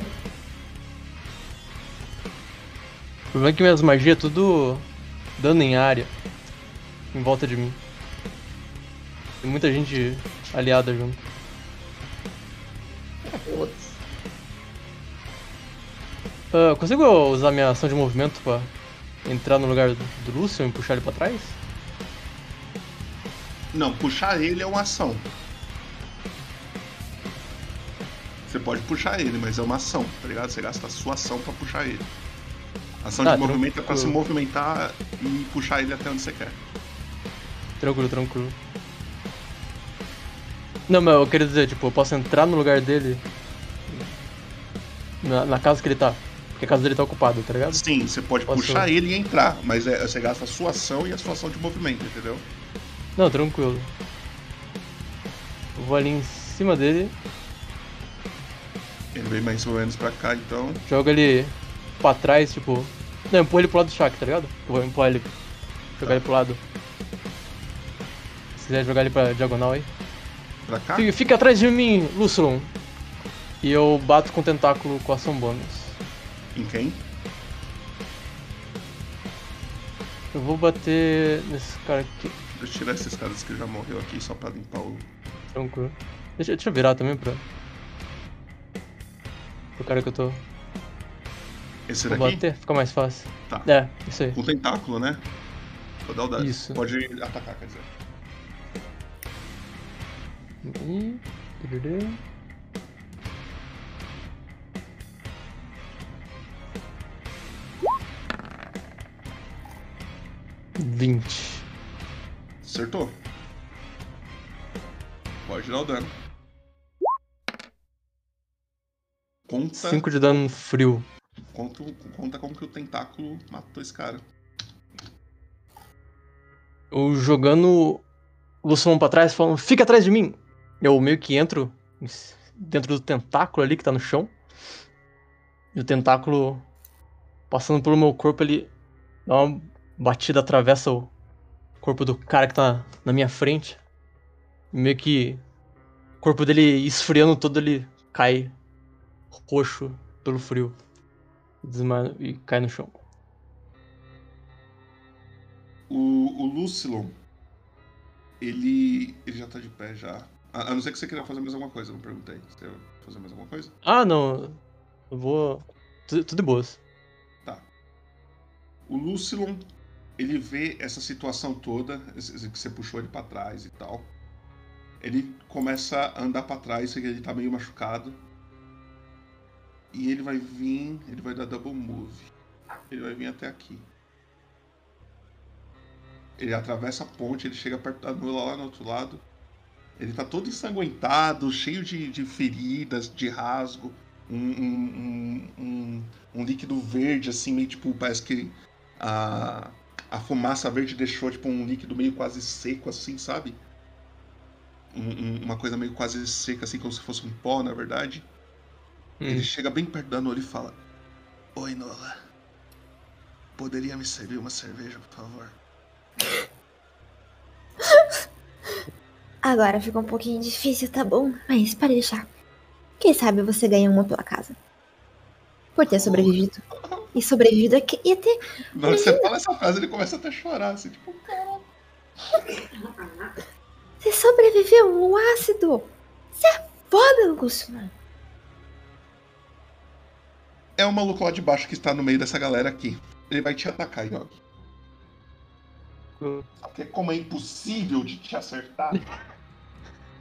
problema é que minhas magias é tudo dano em área. Em volta de mim. Tem muita gente aliada junto. Ah, eu consigo usar minha ação de movimento pra entrar no lugar do, do Lucian e puxar ele pra trás? Não, puxar ele é uma ação. Você pode puxar ele, mas é uma ação, tá ligado? Você gasta a sua ação pra puxar ele. Ação Ah, de movimento é pra se movimentar e puxar ele até onde você quer. Tranquilo, tranquilo. Não, mas eu queria dizer, tipo, eu posso entrar no lugar dele na, na casa que ele tá. Porque a casa dele tá ocupada, tá ligado? Sim, você pode Posso- puxar ele e entrar, mas é, você gasta a sua ação e a sua ação de movimento, entendeu? Não, tranquilo. Eu vou ali em cima dele, Ele vem mais ou menos pra cá, então. jogo ele pra trás, tipo. Não, empurra ele pro lado do Shaq, tá ligado? Eu vou empurrar ele. Jogar ele pro lado. Se quiser jogar ele pra diagonal aí. Pra cá? Fica, fica atrás de mim, Lucilon. E eu bato com o tentáculo com ação bônus. Em quem? Eu vou bater nesse cara aqui. Deixa eu tirar esses caras que já morreu aqui só pra limpar o. Tranquilo. Deixa, deixa eu virar também pra. Pro cara que eu tô. Esse Vou daqui? bater, fica mais fácil. Tá. É, isso aí. Com tentáculo, né? Vou dar o dado. Isso. Pode atacar, quer dizer. E... Vinte. Acertou. Pode dar o dano. Conta. Cinco de dano frio. Conta, conta como que o tentáculo matou esse cara. Eu jogando o Lucilon pra trás, falando, fica atrás de mim! Eu meio que entro dentro do tentáculo ali que tá no chão. E o tentáculo, passando pelo meu corpo, ele dá uma batida, atravessa o corpo do cara que tá na minha frente. Meio que o corpo dele esfriando todo, ele cai roxo pelo frio. Desmaia e cai no chão. O, o Lucilon, ele, ele já tá de pé já. A, a não ser que você queira fazer mais alguma coisa, eu não perguntei. Você quer fazer mais alguma coisa? Ah, não. Eu vou. Tudo, tudo de boas. Tá. O Lucilon, ele vê essa situação toda, que você puxou ele pra trás e tal. Ele começa a andar pra trás, ele tá meio machucado. E ele vai vir, ele vai dar double move. Ele vai vir até aqui. Ele atravessa a ponte, ele chega perto da Nula lá no outro lado. Ele tá todo ensanguentado, cheio de, de feridas, de rasgo. Um, um, um, um, líquido verde, assim, meio tipo, parece que a fumaça verde deixou tipo um líquido meio quase seco, assim, sabe? Um- um- uma coisa meio quase seca, assim, como se fosse um pó, na verdade. Ele chega bem perto da Nola e fala: Oi, Nola. Poderia me servir uma cerveja, por favor? Agora ficou um pouquinho difícil, tá bom? Mas pode deixar. Quem sabe você ganha uma pela casa. Por ter sobrevivido. E sobrevivido aqui ia ter. Na hora que você fala essa frase, ele começa até a chorar, assim, tipo, Você sobreviveu ao ácido! Você é foda, Augusto. É o maluco lá de baixo que está no meio dessa galera aqui. Ele vai te atacar, Yogi. Porque como é impossível de te acertar.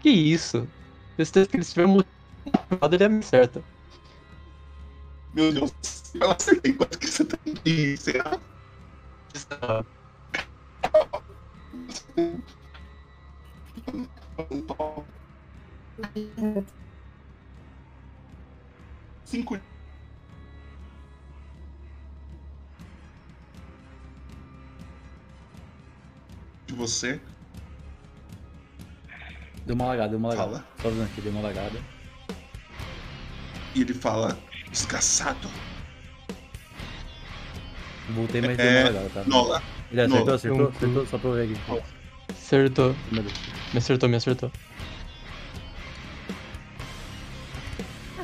Que isso? Que ele estiver motivado, ele me acerta. Meu Deus, eu acertei quanto que você tem de será? Cinco. De você. Deu uma lagada, deu uma lagada. Fala. Avisando aqui, deu uma lagada. E ele fala: Desgraçado. Voltei, mas deu É, uma lagada, tá? Nola. Ele acertou, Nola. acertou, acertou, só pra eu ver aqui. Acertou. Me acertou, me acertou.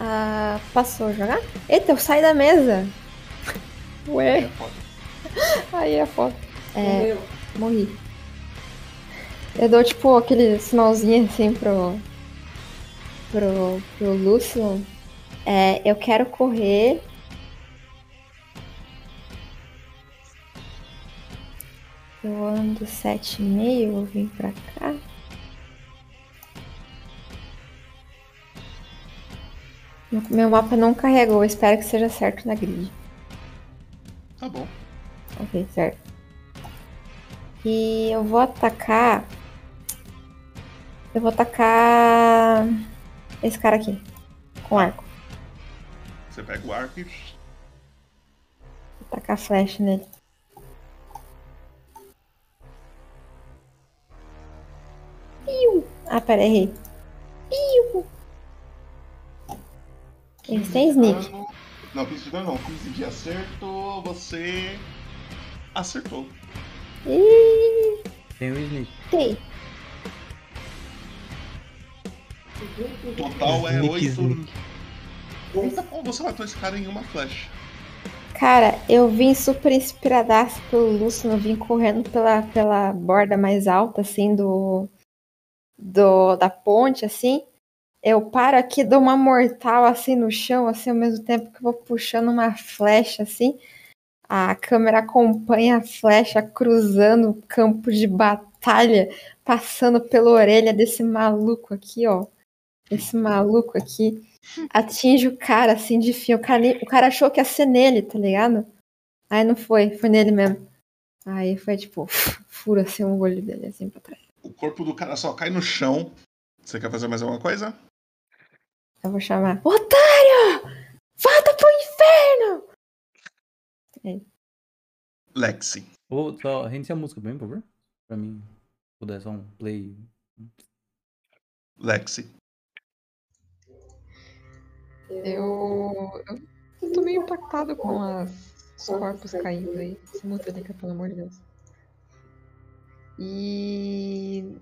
Ah, passou a jogar? Eita, eu saí da mesa. Ué. Aí é foda. É, morri. Eu dou tipo aquele sinalzinho assim pro. pro, pro Lúcio. É, eu quero correr. Eu ando sete e meio, vou vir pra cá. Meu mapa não carregou, espero que seja certo na grid. Tá bom. Ok, certo. E eu vou atacar. Eu vou atacar. Esse cara aqui. Com arco. Você pega o arco e. Vou tacar flecha nele. Piu! Ah, pera, errei. Piu! Eles têm sneak. Não, 15 de dano não. 15 de acerto, você. Acertou. Ih, Tem o sneak. tem. O total é Sneak, 8. Ou você matou esse cara em uma flecha. Cara, eu vim super inspiradaço pelo Lúcio, eu vim correndo pela, pela borda mais alta, assim, do, do da ponte, assim. Eu paro aqui, dou uma mortal, assim, no chão, assim, ao mesmo tempo que vou puxando uma flecha, assim. A câmera acompanha a flecha cruzando o campo de batalha, passando pela orelha desse maluco aqui, ó. Esse maluco aqui atinge o cara assim de fio. O cara, o cara achou que ia ser nele, tá ligado? Aí não foi, foi nele mesmo. Aí foi tipo, fura assim o olho dele assim pra trás. O corpo do cara só cai no chão. Você quer fazer mais alguma coisa? Eu vou chamar. Otário! Volta pro inferno! É. Lexi. Ou só reinicia a música pra mim, por favor? Pra mim puder só um play. Lexi. Eu, eu tô meio impactado com as, os corpos caindo aí. Se muta, Lica, pelo amor de Deus. E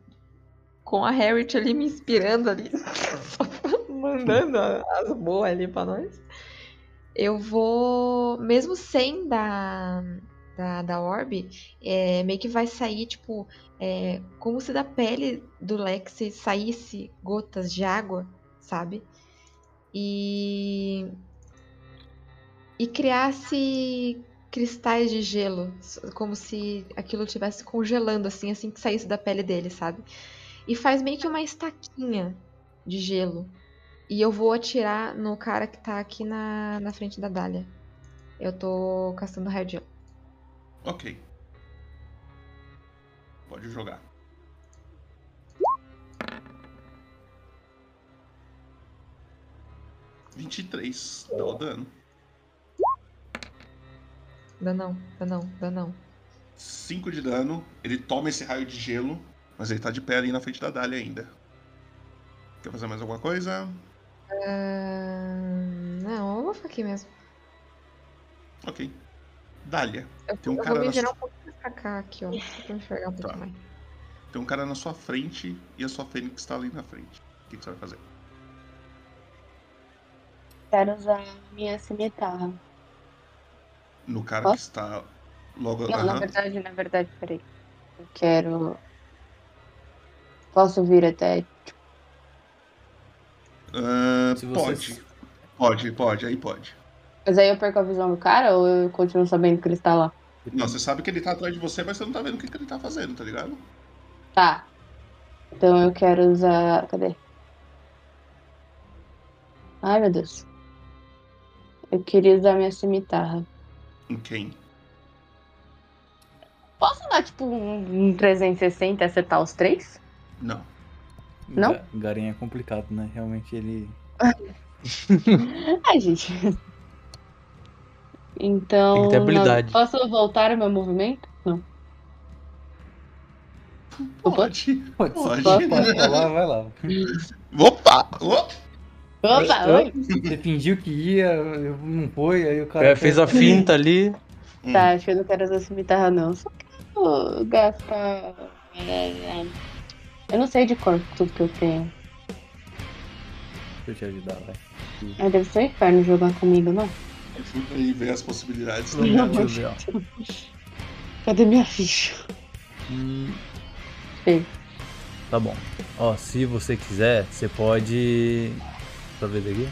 com a Harriet ali me inspirando ali, mandando as boas ali pra nós. eu vou. Mesmo sem da. Da, da Orb, é, meio que vai sair, tipo, é, como se da pele do Lex saísse gotas de água, sabe? E. E criasse cristais de gelo, como se aquilo estivesse congelando, assim, assim que saísse da pele dele, sabe? E faz meio que uma estaquinha de gelo. E eu vou atirar no cara que tá aqui na, na frente da Dália. Eu tô castando raio de gelo. Ok. Pode jogar. Vinte e três. Dá o dano. Dá não, dá não, dá não. 5 de dano. Ele toma esse raio de gelo, mas ele tá de pé ali na frente da Dália ainda. Quer fazer mais alguma coisa? Ah, não, eu vou ficar aqui mesmo. Ok. Dália. Eu, Tem um eu cara vou me na virar sua... um pouquinho pra cá aqui, ó. Só pra enxergar um pouco Tá. mais. Tem um cara na sua frente e a sua fênix tá ali na frente. O que, que você vai fazer? Quero usar minha cimitarra. No cara Posso? que está logo. Não, na Aham. verdade, na verdade, peraí. Eu quero. Posso vir até. Ah, Se pode. você- Pode, pode, aí pode. Mas aí eu perco a visão do cara ou eu continuo sabendo que ele está lá? Não, você sabe que ele tá atrás de você, mas você não tá vendo o que, que ele tá fazendo, tá ligado? Tá. Então eu quero usar. Cadê? Ai, meu Deus. Eu queria usar minha cimitarra. Em quem? Posso dar, tipo, um, um 360 e acertar os três? Não. Não? Ga- Garen é complicado, né? Realmente ele. Ai, gente. Então. Tem que ter habilidade. não- Posso voltar o meu movimento? Não. Pode. Pode, Pode. pode, pode, vai lá, vai lá. Opa! Opa! Opa, oi. Você fingiu que ia, eu não foi, aí o cara. É, fez a finta ali. Tá, acho que eu não quero usar cimitarra, não. Só quero gastar. é, Eu não sei de cor tudo que eu tenho. Deixa eu te ajudar, vai. Ai, deve ser um inferno jogar comigo, não? E ver as possibilidades. Eu ver, ó. Cadê minha ficha? Hum. Tá bom. Ó, se você quiser, você pode. Eu ver daqui.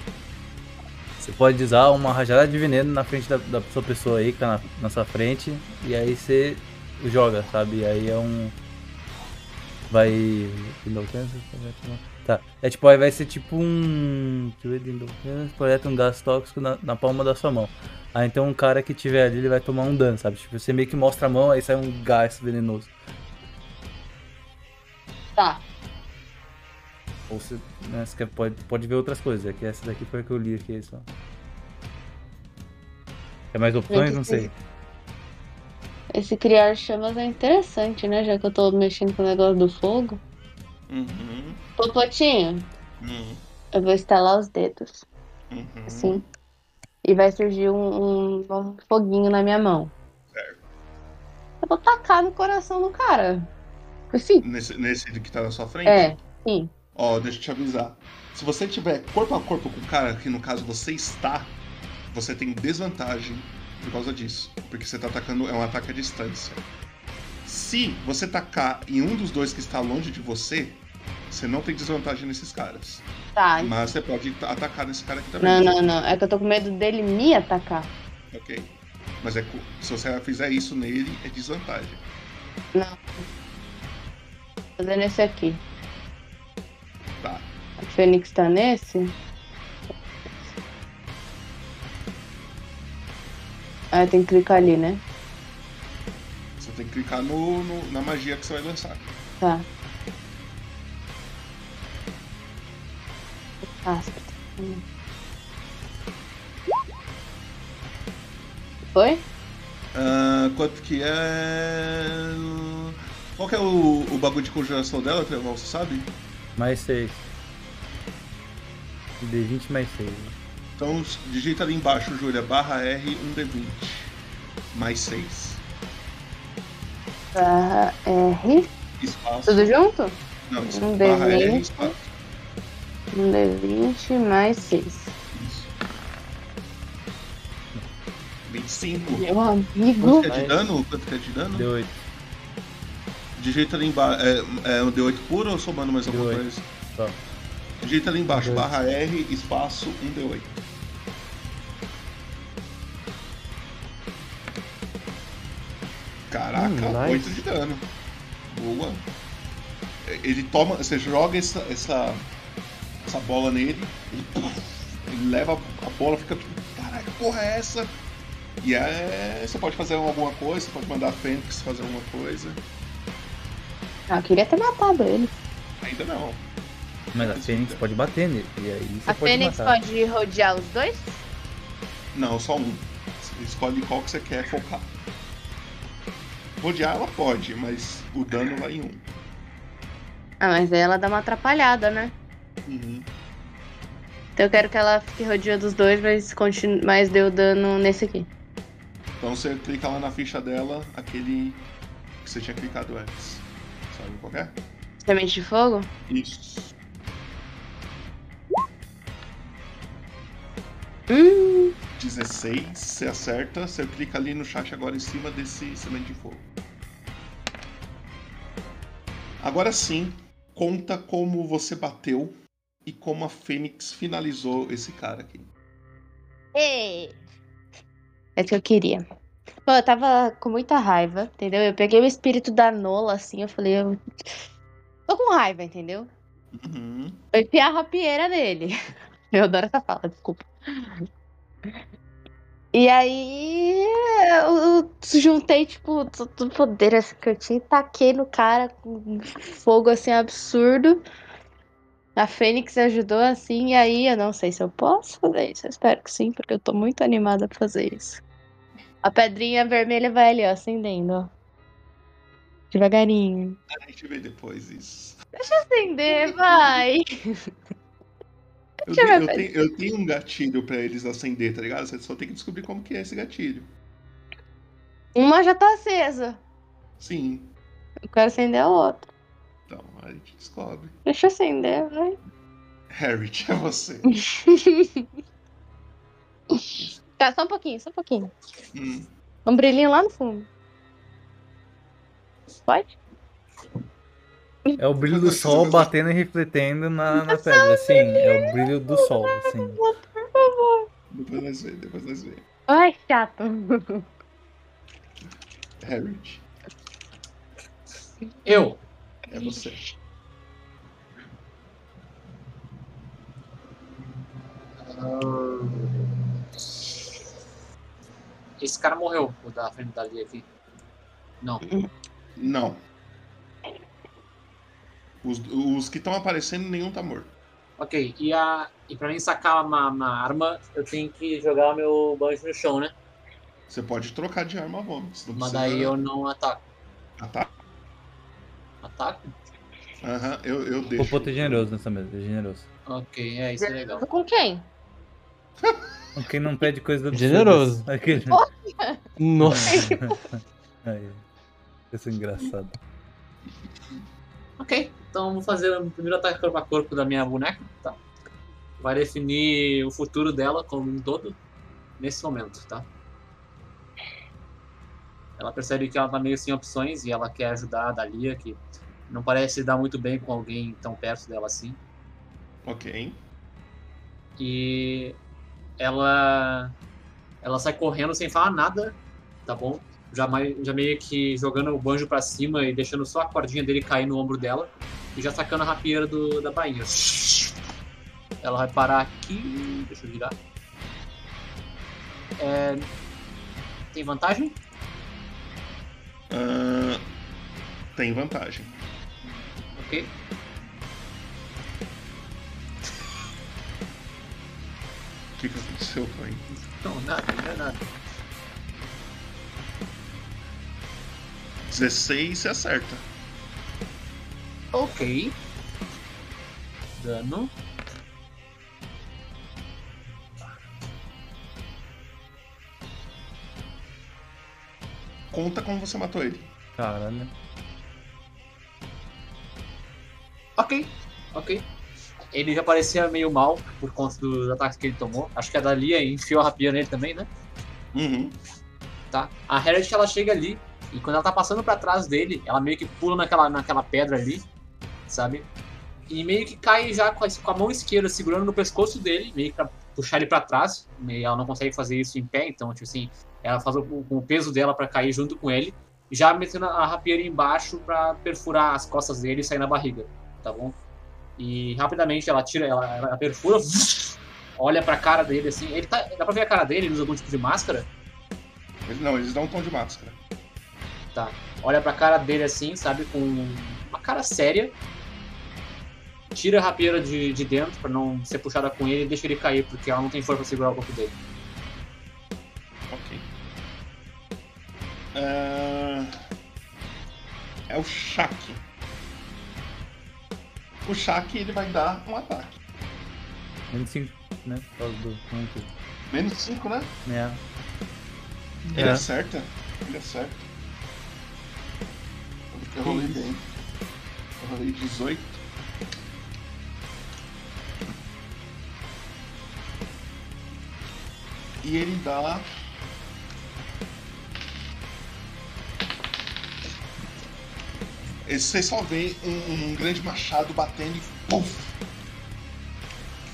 Você pode usar uma rajada de veneno na frente da, da sua pessoa aí, que tá na, na sua frente, e aí você joga, sabe? E aí é um. Vai. Tá. É tipo, aí vai ser tipo um. Projeta um gás tóxico na, na palma da sua mão. Aí então um cara que tiver ali, ele vai tomar um dano, sabe? Tipo, você meio que mostra a mão, aí sai um gás venenoso. Tá. Ou você, né, você quer- pode, pode ver outras coisas, é que essa daqui foi a que eu li aqui só. Tem mais opções? Não sei. Esse criar chamas é interessante, né? Já que eu tô mexendo com o negócio do fogo. Uhum. Popotinho, Uhum. eu vou estalar os dedos. Uhum. Assim. E vai surgir um, um- um foguinho na minha mão. Certo. Eu vou tacar no coração do cara. Assim. Nesse, nesse que tá na sua frente? É, sim. Ó, deixa eu te avisar. Se você tiver corpo a corpo com o cara, que no caso você está, você tem desvantagem por causa disso. Porque você tá atacando, é um ataque à distância. Se você tacar em um dos dois que está longe de você, você não tem desvantagem nesses caras. Tá. Mas você pode ta- atacar nesse cara aqui também. Não, não, não. É que eu tô com medo dele me atacar. Ok. Mas é, se você fizer isso nele, é desvantagem. Não. Fazendo esse aqui. Tá. A Fênix tá nesse. Ah, tem que clicar ali, né? Você tem que clicar no, no- na magia que você vai lançar. Tá. Ah, Foi? Ah, quanto que é. Qual que é o, o bagulho de conjuração dela, Trevão? Você sabe? Mais 6. D20 mais 6. Então digita ali embaixo, Júlia, barra R 1D20. Mais 6. Barra R. Espaço. Tudo junto? Não, isso Um barra R D20. espaço. Um D20 mais 6. 5. Meu amigo. Quanto que é de dano? Quanto que é de dano? D8. Digita ali embaixo. É, é um D8 puro ou somando mais alguma D8. coisa? Só. Digita ali embaixo, D8. barra R, espaço, 1D8. Caraca, Hum, nice. 8 de dano. Boa. Ele toma. Você joga essa, essa, essa bola nele, ele, ele leva a bola, fica tipo, caraca, que porra é essa? E é. Você pode fazer alguma coisa, você pode mandar a Fênix fazer alguma coisa. Ah, eu queria ter matado ele. Ainda não. Mas a Fênix pode bater nele. E aí você A pode Fênix matar. pode rodear os dois? Não, só um. Você escolhe qual que você quer focar. Rodear ela pode, mas o dano vai em um. Ah, mas aí ela dá uma atrapalhada, né? Uhum. Então eu quero que ela fique rodeando os dois, mas, continue, mas deu dano nesse aqui. Então você clica lá na ficha dela, aquele que você tinha clicado antes. Sabe qual que é? Semente de fogo? Isso. Hum. 16, você acerta, você clica ali no chat agora em cima desse semente de fogo. Agora sim, conta como você bateu e como a Fênix finalizou esse cara aqui. Ei! É o que eu queria. Pô, eu tava com muita raiva, entendeu? Eu peguei o espírito da Nola, assim, eu falei, eu tô com raiva, entendeu? Uhum. Eu enfiei a rapieira nele. Eu adoro essa fala, desculpa. E aí eu, juntei, tipo, todo o poder assim, que eu tinha e taquei no cara com fogo assim absurdo. A Fênix ajudou assim, e aí eu não sei se eu posso fazer isso. Eu espero que sim, porque eu tô muito animada pra fazer isso. A pedrinha vermelha vai ali, ó, acendendo, ó. Devagarinho. A gente vê depois isso. Deixa eu acender, vai. Eu, tenho, eu, tenho, eu tenho um gatilho pra eles acender, tá ligado? Você só tem que descobrir como que é esse gatilho. Uma já tá acesa. Sim. Eu quero acender a outra. Então, a gente descobre. Deixa eu acender, vai. Harriet, é você. Tá, só um pouquinho, só um pouquinho. Hum. Um brilhinho lá no fundo. Pode? É o brilho do sol batendo e refletendo na, na pedra, assim. É o brilho do sol, assim. Por favor. Depois nós vemos, depois nós vemos. Ai, chato. Harriet, Eu. é você. Esse cara morreu, o da frente da Lia aqui. Não. Não. Os, os que estão aparecendo, nenhum tá morto. Ok, e, a, e pra mim sacar uma, uma arma, eu tenho que jogar meu banjo no chão, né? Você pode trocar de arma não Mas precisa- daí eu não ataco. Ataca? Ataco? Aham, eu, eu O deixo. Popoto é generoso nessa mesa, é generoso. Ok, é isso é legal. Com quem? Quem não pede coisa absurda. Generoso. Aquele... Olha! Nossa. Aí. Isso é engraçado. Ok, então vou fazer o primeiro ataque corpo a corpo da minha boneca, tá? Vai definir o futuro dela como um todo nesse momento, tá? Ela percebe que ela tá meio sem opções e ela quer ajudar a Dalia, que não parece dar muito bem com alguém tão perto dela assim. Ok. E ela ela sai correndo sem falar nada, tá bom? Já, já meio que jogando o banjo pra cima e deixando só a cordinha dele cair no ombro dela e já sacando a rapieira do, da bainha. Ela vai parar aqui. Deixa eu virar. É, tem vantagem? Ah, tem vantagem. Ok. Que, que aconteceu, Pai? Não, nada, não é nada. 16 você acerta. Ok. Dano. Conta como você matou ele. Caralho. Ok, ok. Ele já parecia meio mal por conta dos ataques que ele tomou. Acho que a Dalia enfiou a rapia nele também, né? Uhum. tá? A Harriet ela chega ali e quando ela tá passando pra trás dele, ela meio que pula naquela, naquela pedra ali, sabe? E meio que cai já com a, com a mão esquerda segurando no pescoço dele, meio que pra puxar ele pra trás. E ela não consegue fazer isso em pé, então, tipo assim, ela faz o, com o peso dela pra cair junto com ele, já metendo a rapieira embaixo pra perfurar as costas dele e sair na barriga, tá bom? E rapidamente ela tira, ela, ela perfura, olha pra cara dele assim. Ele tá, dá pra ver a cara dele, ele usa algum tipo de máscara? Ele- Não, eles dão um tom de máscara. Tá. Olha pra cara dele assim, sabe? Com uma cara séria. Tira a rapieira de, de dentro pra não ser puxada com ele e deixa ele cair, porque ela não tem força pra segurar o corpo dele. Ok. Ah, É o Shaq. O Shaq ele vai dar um ataque. Menos 5, né? Por causa do ponto. Menos 5, né? É. Ele É. acerta. Ele acerta. Eu rolei bem. Eu rolei 18. E ele dá. Você só vê um, um grande machado batendo e puf!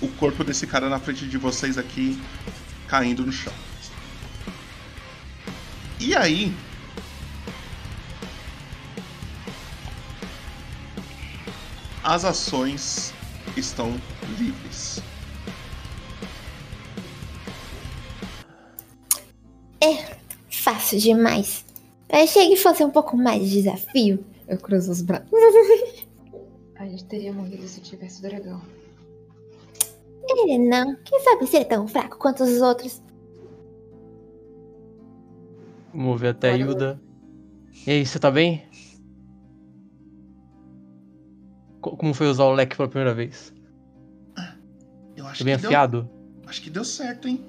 O corpo desse cara na frente de vocês aqui caindo no chão. E aí? As ações estão livres. É, fácil demais. Eu achei que fosse um pouco mais de desafio. Eu cruzo os braços. A gente teria morrido se tivesse o dragão. Ele não. Quem sabe ser tão fraco quanto os outros? Vamos ver até a Hilda. E aí, você tá bem? Co- Como foi usar o leque pela primeira vez? Eu acho Tá bem que deu- afiado? Acho que deu certo, hein?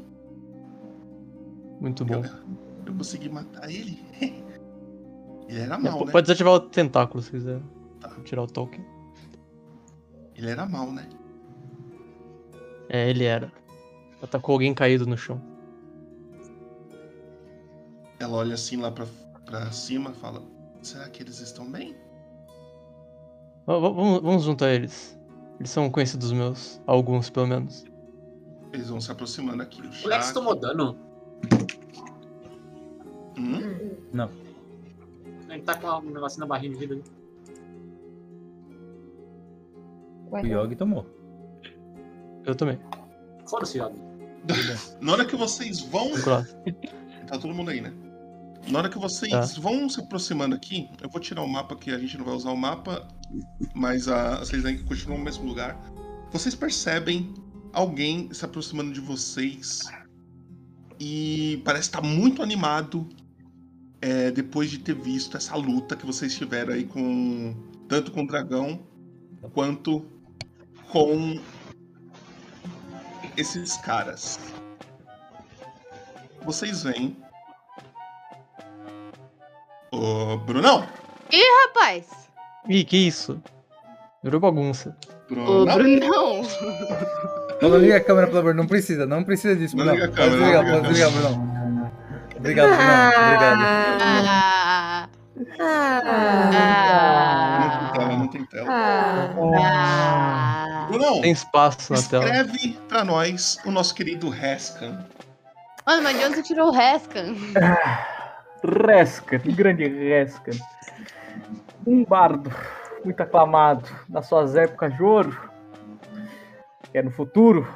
Muito bom. Eu consegui matar ele. ele era É, mal, p- né? Pode desativar o tentáculo se quiser. Tirar o token. Ele era mal, né? É, ele era. Atacou alguém caído no chão. Ela olha assim lá pra, pra cima e fala: Será que eles estão bem? Va- va- Vamos, vamos juntar eles. Eles são conhecidos meus. Alguns, pelo menos. Eles vão se aproximando aqui. O Lex tomou dano. Hum? Não. Ele tá com um negocinho na barriga de vida. ali. O Yogi tomou. Eu também. Foda-se, Yogi. Na hora que vocês vão. Tá todo mundo aí, né? Na hora que vocês Tá. vão se aproximando aqui, eu vou tirar o mapa que a gente não vai usar o mapa, mas a, vocês ainda continuam no mesmo lugar. Vocês percebem alguém se aproximando de vocês e parece estar muito animado é, depois de ter visto essa luta que vocês tiveram aí com tanto com o dragão quanto com esses caras. Vocês veem Ô, Brunão! Ih, rapaz! Ih, que isso? Virou bagunça. Ô, Brunão! Não, não liga a câmera, pelo amor, não precisa, não precisa disso, Não Bruno. liga a Pode câmera, não pode liga a desligar, Bruno. Obrigado, Bruno. Obrigado. Ah, Não tem tela, não tem tela. ah. Tem espaço na tela. escreve pra nós o nosso querido Rescan. Mano, mas de onde você tirou o Rescan? Rescan, o grande Rescan. Um bardo muito aclamado nas suas épocas de ouro. Que é no futuro.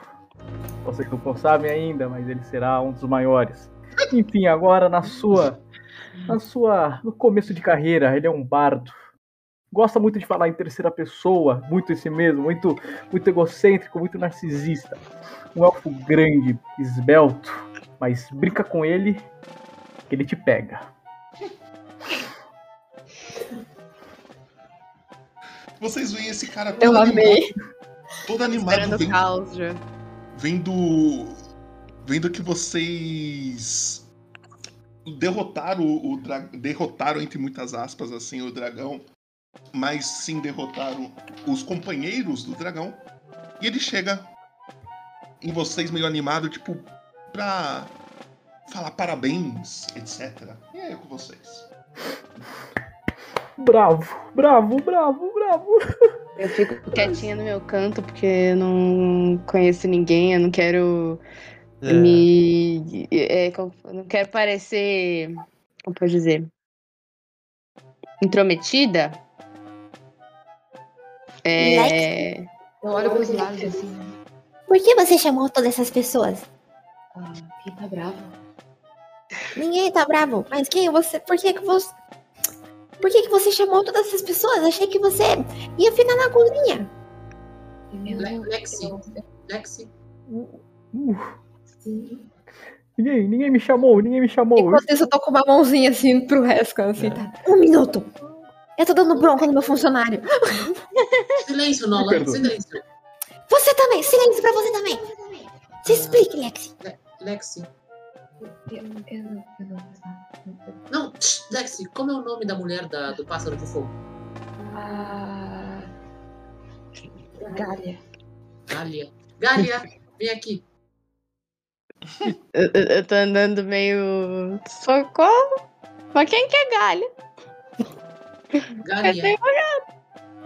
Vocês não sabem ainda, mas ele será um dos maiores. Enfim, agora na sua. Na sua. No começo de carreira, ele é um bardo. Gosta muito de falar em terceira pessoa, muito esse mesmo, muito, muito egocêntrico, muito narcisista. Um elfo grande, esbelto, mas brinca com ele que ele te pega. Vocês veem esse cara todo Eu animado. amei. Todo animado Esperando o vendo, caos já. Vendo. Que vocês derrotaram o, o dra- derrotaram entre muitas aspas assim o dragão, mas sim derrotaram os companheiros do dragão. E ele chega em vocês meio animado, tipo, pra falar parabéns, etc. E aí com vocês? Bravo, bravo, bravo, bravo. Eu fico quietinha no meu canto porque eu não conheço ninguém, eu não quero É. me. é, não quero parecer. Como pode dizer? Intrometida. É. Eu olho pros lados assim. Por que você chamou todas essas pessoas? Ah, quem tá bravo? Ninguém tá bravo. Mas quem você. Por que que você. Por que que você chamou todas essas pessoas? Achei que você ia ficar na cozinha. Le- Lexi, Lexi, Ninguém, ninguém me chamou, ninguém me chamou. Enquanto isso, eu tô com uma mãozinha assim pro Rescan, assim, tá? Um minuto. Eu tô dando bronca no meu funcionário. silêncio, perdoe. silêncio. Você também. Silêncio pra você também. Se explique, Lexi. Le- Lexi. Eu, eu, não- eu não Não, tch, Lexi, como é o nome da mulher da- do pássaro de fogo? Ah. Gália. Gália. Gália, vem aqui. Eu, eu- tô andando meio. Socorro! Mas quem que é galha? Galia.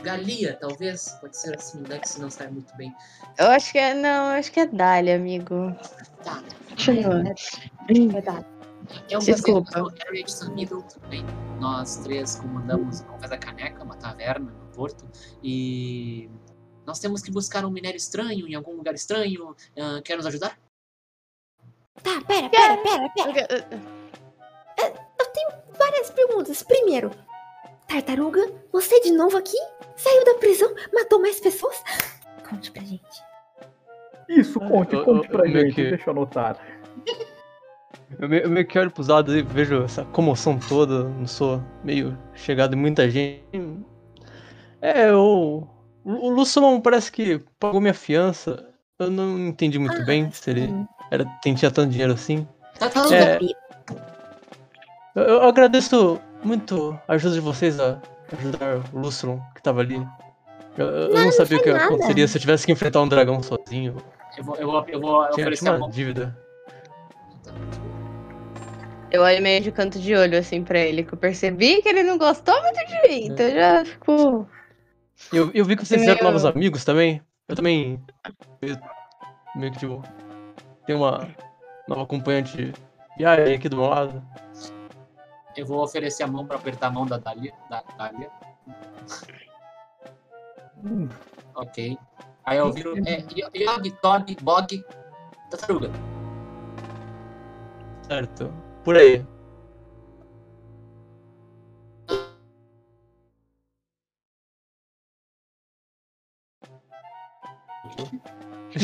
Galia, talvez. Pode ser assim, Lexi não sai muito bem. Eu acho que é. Não, eu acho que é Dália, amigo. Tá. Continua. É dado. Eu Desculpa. Eu sou também. Nós três comandamos a Confessa Caneca, uma taverna no porto. E nós temos que buscar um minério estranho em algum lugar estranho. Ah, quer nos ajudar? Tá, pera, pera, pera, pera. É, Eu tenho várias perguntas. Primeiro, tartaruga, você de novo aqui? Saiu da prisão? Matou mais pessoas? Conte pra gente. Isso, conte, eu- conte eu- pra eu gente, que- deixa eu anotar. Eu meio, eu meio que olho pros lados e vejo essa comoção toda, não sou meio chegado em muita gente. É, o, o Lucilon parece que pagou minha fiança. Eu não entendi muito bem se ele era, tinha tanto dinheiro assim. Tá tudo É, eu, eu agradeço muito a ajuda de vocês a ajudar o Lucilon, que tava ali. Eu, eu Não, não não sabia o que nada. aconteceria se eu tivesse que enfrentar um dragão sozinho. Eu vou, eu vou, eu vou Tinha, oferecer tinha a uma mão. dívida. Eu olho meio de canto de olho, assim, pra ele, que eu percebi que ele não gostou muito de mim. Então eu já fico. Eu, eu vi que vocês Meio- fizeram novos amigos também. Eu também. eu- meio que tipo. Tem uma nova acompanhante de viagem aqui do meu lado. Eu vou oferecer a mão pra apertar a mão da Dália. Da Dália. Ok. Aí eu viro. É, Yog, Tog, Bog, Tartaruga. Certo. Por aí.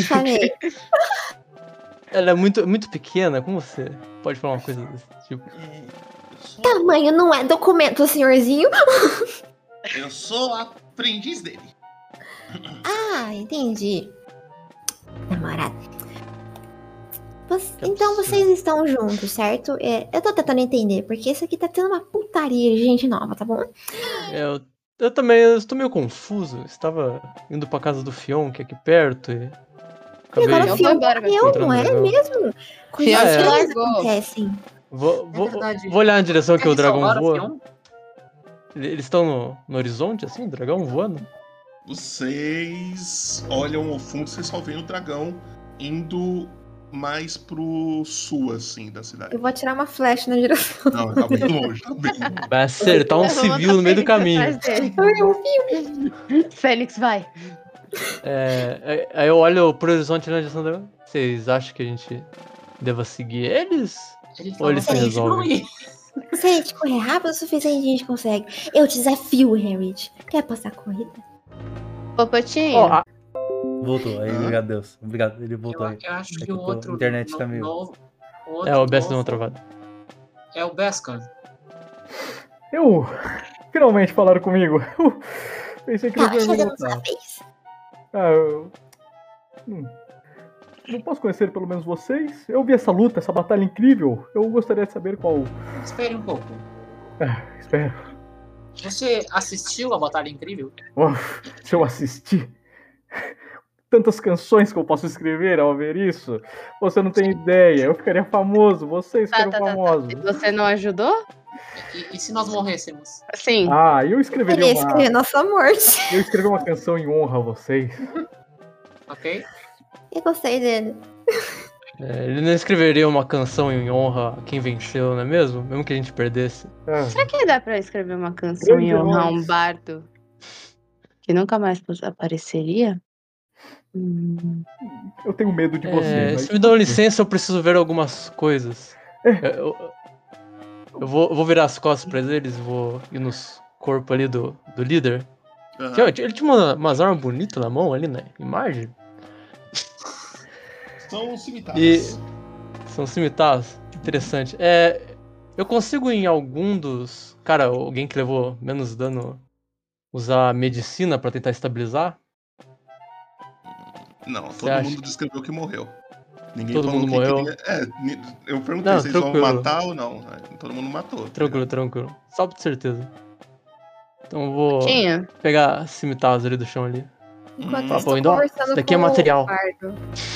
Falei. Ela é muito, muito pequena, como você pode falar uma coisa desse tipo? Tamanho não é documento, senhorzinho. Eu sou aprendiz dele. Ah, entendi. Namorado. Você- então vocês estão juntos, certo? É, eu tô tentando entender, porque isso aqui tá tendo uma putaria de gente nova, tá bom? Eu, eu também eu estou meio confuso. Estava indo pra casa do Fion, que é aqui perto, e. E agora Acabei o Fion morreu, não é dragão. mesmo? Coisas É. acontecem. Vou, vou, verdade. vou olhar na direção que o dragão voa. Eles estão no, no horizonte, assim, o dragão voando? Vocês olham ao fundo, vocês só veem o dragão indo mais pro sul, assim, da cidade. Eu vou atirar uma flecha na direção. Não, tá bem longe, tá bem longe. Vai acertar um Eu vou civil no meio do caminho. Fênix, vai. É, é, aí eu olho pro horizonte na direção do dragão. Vocês acham que a gente deva seguir eles? Ele Ou eles se resolvem? Se a gente correr rápido o suficiente, a gente consegue. Eu desafio o Harriet. Quer passar a corrida? Popotinho. Ó, a- Voltou, aí, Hã? obrigado a Deus. Obrigado, ele voltou aí. Eu acho É que que o eu outro. a internet no- tá meio- novo- outro É, o Best deu uma travada. É o Beskan. Eu. Finalmente falaram comigo. Eu pensei que Tá, eles iam voltar. Ah, eu. Hum. Não posso conhecer pelo menos vocês? Eu vi essa luta, essa batalha incrível. Eu gostaria de saber qual. Espere um pouco. Ah, espero. Você assistiu a Batalha Incrível? Oh, se eu assisti. Tantas canções que eu posso escrever ao ver isso. Você não tem ideia. Eu ficaria famoso. Vocês Tá, ficariam tá, tá, tá. famosos. E Você não ajudou? E, e se nós morrêssemos? Sim. Ah, eu escreveria Ele uma. nossa morte. Eu escrevi uma canção em honra a vocês. Ok? Eu gostei dele. É, ele não escreveria uma canção em honra a quem venceu, não é mesmo? Mesmo que a gente perdesse. Será que dá pra escrever uma canção em honrar voz. um bardo que nunca mais apareceria? Eu tenho medo de É, você. mas- se me dão licença, eu preciso ver algumas coisas. É, Eu, eu vou, eu vou virar as costas pra eles, vou ir nos corpos ali do, do líder. Que, ó, Ele tinha uma- umas armas bonitas na mão ali na imagem. São cimitarras. E são cimitarras. Interessante. É, eu consigo em algum dos. Cara, alguém que levou menos dano usar medicina pra tentar estabilizar? Não, Você todo acha? mundo descreveu que morreu. Ninguém Todo falou mundo morreu? queria- É, eu perguntei Não, se eles vão matar ou não. né? Todo mundo matou. Tranquilo, tranquilo. Só por certeza. Então eu vou Tinha. pegar cimitarras ali do chão ali. Enquanto Tá isso, bom, tô então, conversando isso daqui é material.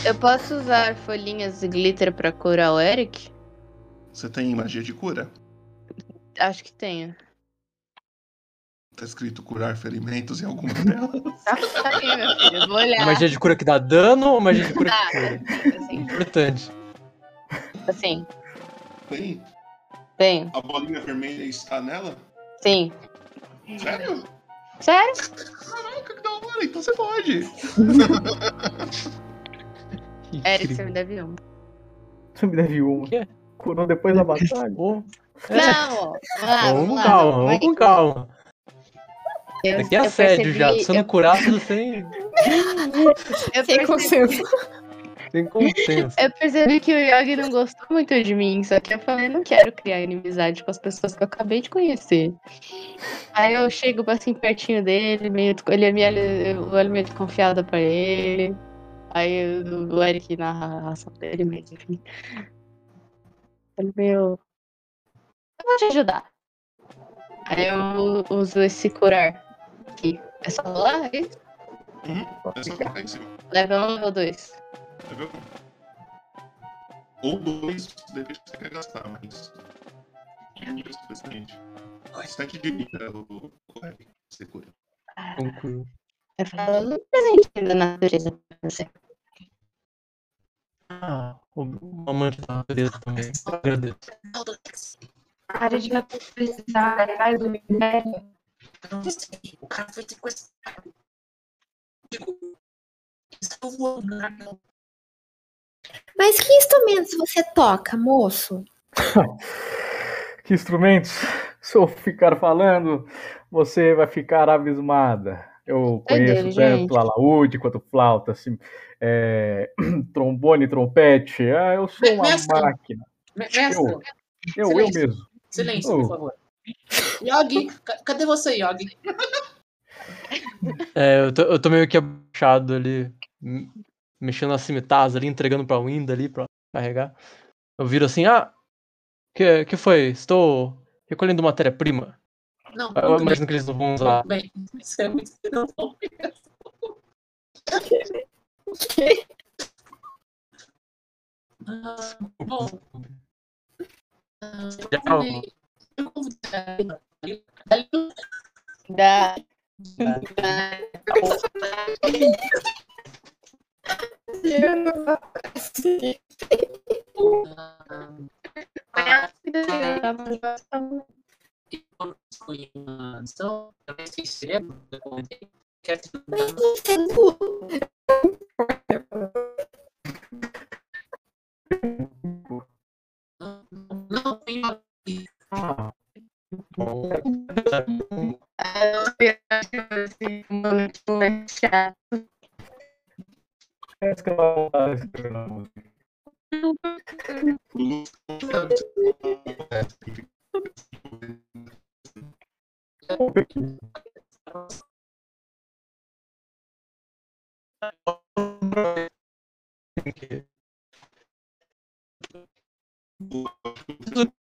Eu posso usar folhinhas de glitter pra curar o Eric? Você tem magia de cura? Acho que tenho. Tá escrito curar ferimentos em alguma delas. Tá, tá aqui, meu filho. Eu vou olhar. Magia de cura que dá dano ou magia de cura Tá, que cura? assim, Importante. assim. Tem? Tem. A bolinha vermelha está nela? Sim. Sério? Sério? Caraca, que da hora, então você pode. Eric, você me deve um. Você me deve uma. Curou depois da batalha. Não, ó. Vamos lá, Vamos com lá, calma, vamos com calma. Eu- Daqui é assédio já. percebi- Se eu não curar, tudo sem, Eu Sem percebi, sem consenso. eu percebi que o Yogi não gostou muito de mim, só que eu falei, não quero criar inimizade com as pessoas que eu acabei de conhecer. Aí eu chego assim pertinho dele, meio, ele é meio, eu olho meio desconfiada pra ele. Aí o, o Eric narra a ração dele, mas enfim. Ele meio. Eu vou te ajudar. Aí eu uso esse curar aqui. É só rolar? é isso? Uhum. É só colocar em cima. Level 1 ou level 2? Tá vendo? Ou dois, depende do que você quer gastar, mas. Isso, precisamente. Sete de vida, o, o, o Eric, você cura. Tranquilo. Eu falo, um presente da natureza pra você. Ah, o amante da natureza também. Eu agradeço. Para de precisar atrás do minério. Não sei, o cara foi sequestrado. Digo, estava voando no dragão. Mas que instrumentos você toca, moço? Que instrumentos? Se eu ficar falando, você vai ficar abismada. Eu É conheço dele, tanto gente. alaúde quanto flauta, assim, é, trombone, trompete. Ah, eu sou uma Mestre. máquina. Me- Mestre, Eu, eu, eu mesmo. silêncio, Oh. por favor. Yogi, ca- cadê você, Yogi? É, eu tô, eu tô meio que abaixado ali, mexendo nas cimitarras ali, entregando pra Winda ali pra carregar. Eu viro assim, ah, que, que foi? Estou recolhendo matéria-prima. Não, Eu imagino que eles não vão usar. bem. Isso é muito não bom. Ah, bom. Ah, eu Tchau. Ah, essa que é a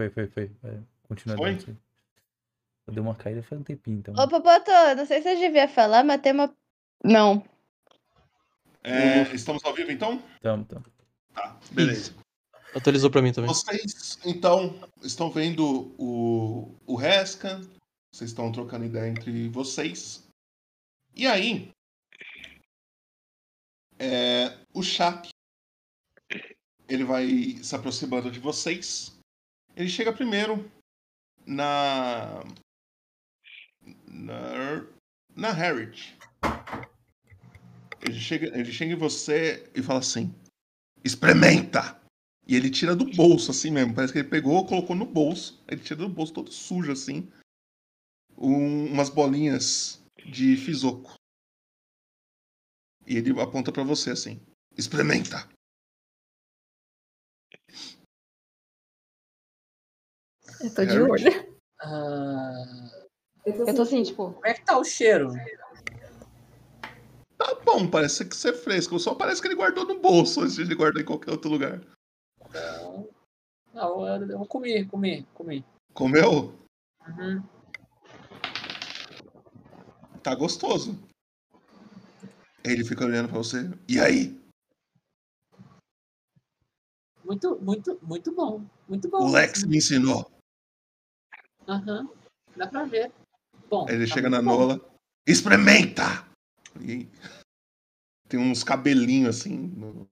Foi, foi, foi. É, continua Foi? Eu dei uma caída faz um tempinho, então. Ô, Popoto, não sei se eu devia falar, mas tem uma. Não. É, estamos ao vivo então? Tamo, tamo. Tá, beleza. Atualizou pra mim também. Vocês, então, estão vendo o, o Rescan, vocês estão trocando ideia entre vocês. E aí, é, o Shaq, ele vai se aproximando de vocês. Ele chega primeiro na. na. na Harriet. Ele chega, ele chega em você e fala assim: experimenta! E ele tira do bolso, assim mesmo. Parece que ele pegou, colocou no bolso. Ele tira do bolso todo sujo, assim. um- umas bolinhas de fisoco. E ele aponta pra você assim: experimenta! Eu tô de Harriet? olho. Ah, Eu tô assim, tipo. como é que tá o cheiro? Tá bom, parece que ser fresco. Só parece que ele guardou no bolso antes de ele guardar em qualquer outro lugar. Não, não eu, eu comi, comi, comi. Comeu? Uhum. Tá gostoso. Ele fica olhando pra você. E aí? Muito, muito, muito bom. Muito bom. O Lex me ensinou. Aham. Dá pra ver. Bom. Aí ele tá chega na bom. Nola. Experimenta! E tem uns cabelinhos assim. no-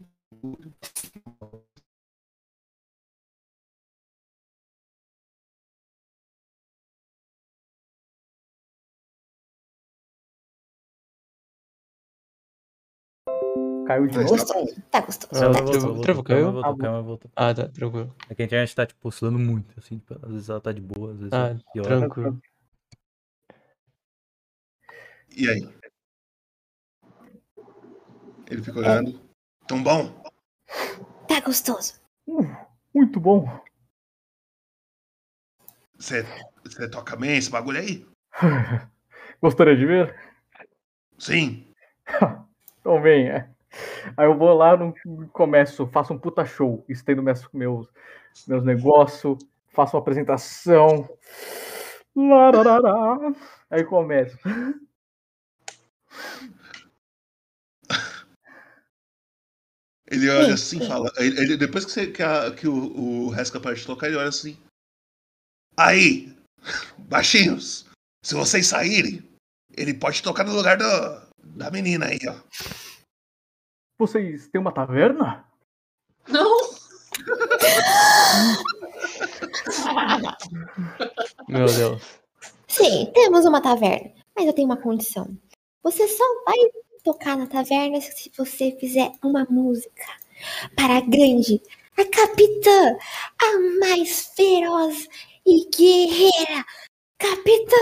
Caiu de novo? tá bom. Tá gostoso. Ela voltou, voltou, caiu? voltou, Ah, voltou. Ah, tá, tranquilo. É que a internet tá, tipo, oscilando muito, assim, tipo, às vezes ela tá de boa, às vezes Ah, ela piora. tranquilo. E aí? Ele fica olhando. Tão bom? Tá gostoso. Muito bom. Você você toca bem esse bagulho aí? Gostaria de ver? Sim. Então venha. Aí eu vou lá, no, começo, faço um puta show, estendo meus, meus, meus negócios, faço uma apresentação. Lararará. Aí começo. Ele olha assim e fala. ele- ele- depois que, você, que, a- que o, o Resca para de tocar, ele olha assim. Aí, baixinhos, se vocês saírem, ele pode tocar no lugar do, da menina aí, ó. Vocês têm uma taverna? Não! Meu Deus. Sim, temos uma taverna. Mas eu tenho uma condição. Você só vai tocar na taverna se você fizer uma música para a grande, a capitã, a mais feroz e guerreira, capitã.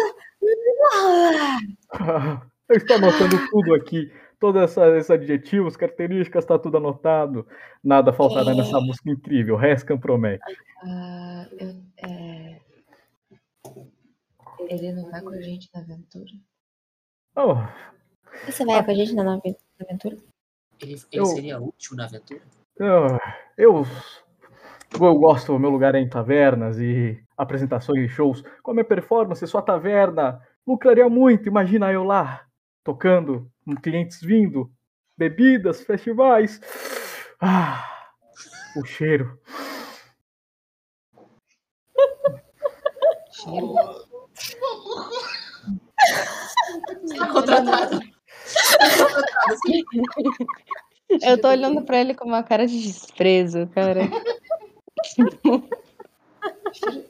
Eu estou anotando tudo aqui. Todos esses adjetivos, características, tá tudo anotado. Nada faltará É. nessa música incrível. Rescam promete. Ah, eu, é... Ele não vai com a gente na aventura? Oh, Você vai com a gente na aventura? Ele, ele Eu- seria útil na aventura? eu, eu, eu gosto, meu lugar é em tavernas e apresentações e shows. Com a minha performance, sua taverna lucraria muito. Imagina eu lá, tocando, clientes vindo, bebidas, festivais. Ah, o cheiro. Tá contratado. Tá contratado, sim. Eu tô olhando pra ele com uma cara de desprezo, cara.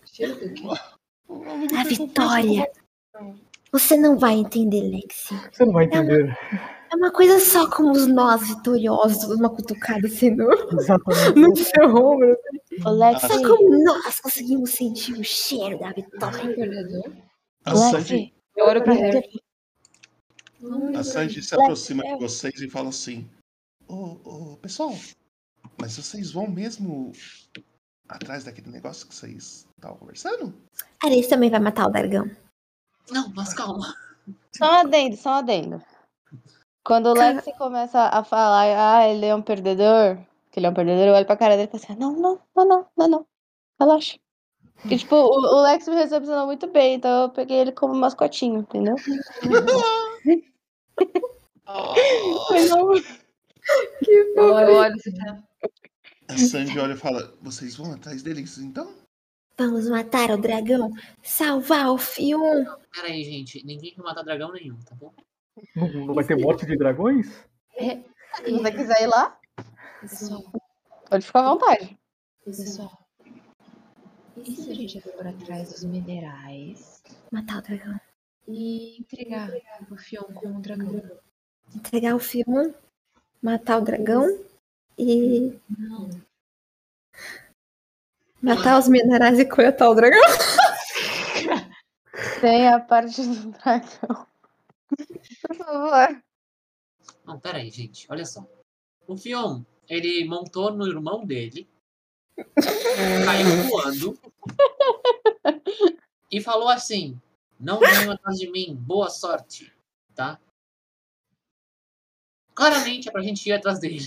Cheiro do quê? A vitória. Você não vai entender, Lexi. Você não vai entender. É uma coisa só como os nós vitoriosos, uma cutucada assim no, seu ombro. Ô, Lexi, Só como nós conseguimos sentir o cheiro da vitória. A Sandy, Lexi, Eu olho pra Harry. a Sandy se aproxima de vocês e fala assim: Ô, ô, pessoal, mas vocês vão mesmo atrás daquele negócio que vocês estavam conversando? Ares também vai matar o dragão. Não, mas calma. Só um adendo, só um adendo. Quando o Lexi começa a falar, ah, ele é um perdedor, que ele é um perdedor, eu olho pra cara dele e falo assim, não, não, não, não, não, não. Relaxa. E, tipo, o, o Lex me recepcionou muito bem, então eu peguei ele como mascotinho, entendeu? Que olha, A Sandy olha e fala: Vocês vão atrás deles então? Vamos matar o dragão, salvar o Fion. Pera aí, gente. Ninguém vai matar dragão nenhum, tá bom? Não, não vai ter morte de dragões? Se você quiser ir lá, Pessoal, pode ficar à vontade. pessoal. E se a gente for atrás dos minerais Matar o dragão. e entregar o Fion com o dragão? Entregar o Fion, matar o dragão e Não. Matar os minerais e coletar o dragão. Tem a parte do dragão. Por favor. Não, pera aí, gente. Olha só. O Fion, ele montou no irmão dele, caiu voando e falou assim: Não venham atrás de mim, boa sorte, tá? Claramente é pra gente ir atrás dele.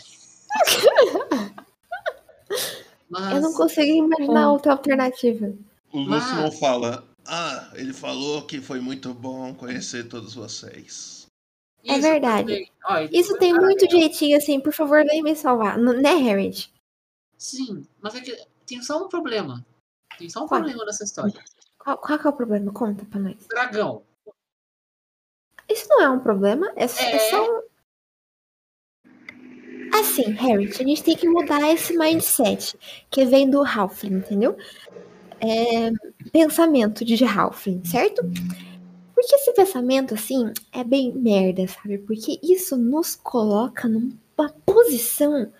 Mas... Eu não consigo imaginar outra alternativa. O Lúcio não fala: Ah, ele falou que foi muito bom conhecer todos vocês. É verdade. Ó, Isso foi tem muito mesmo. jeitinho assim, por favor, vem me salvar. N- Né, Harriet? Sim, mas é que tem só um problema. Tem só um Qual? problema nessa história. Qual, qual que é o problema? Conta pra nós. Dragão. Isso não é um problema, é, é É. só um. Assim, Harriet, a gente tem que mudar esse mindset que vem do Halfling, entendeu? É, pensamento de Halfling, certo? Porque esse pensamento, assim, é bem merda, sabe? Porque isso nos coloca numa posição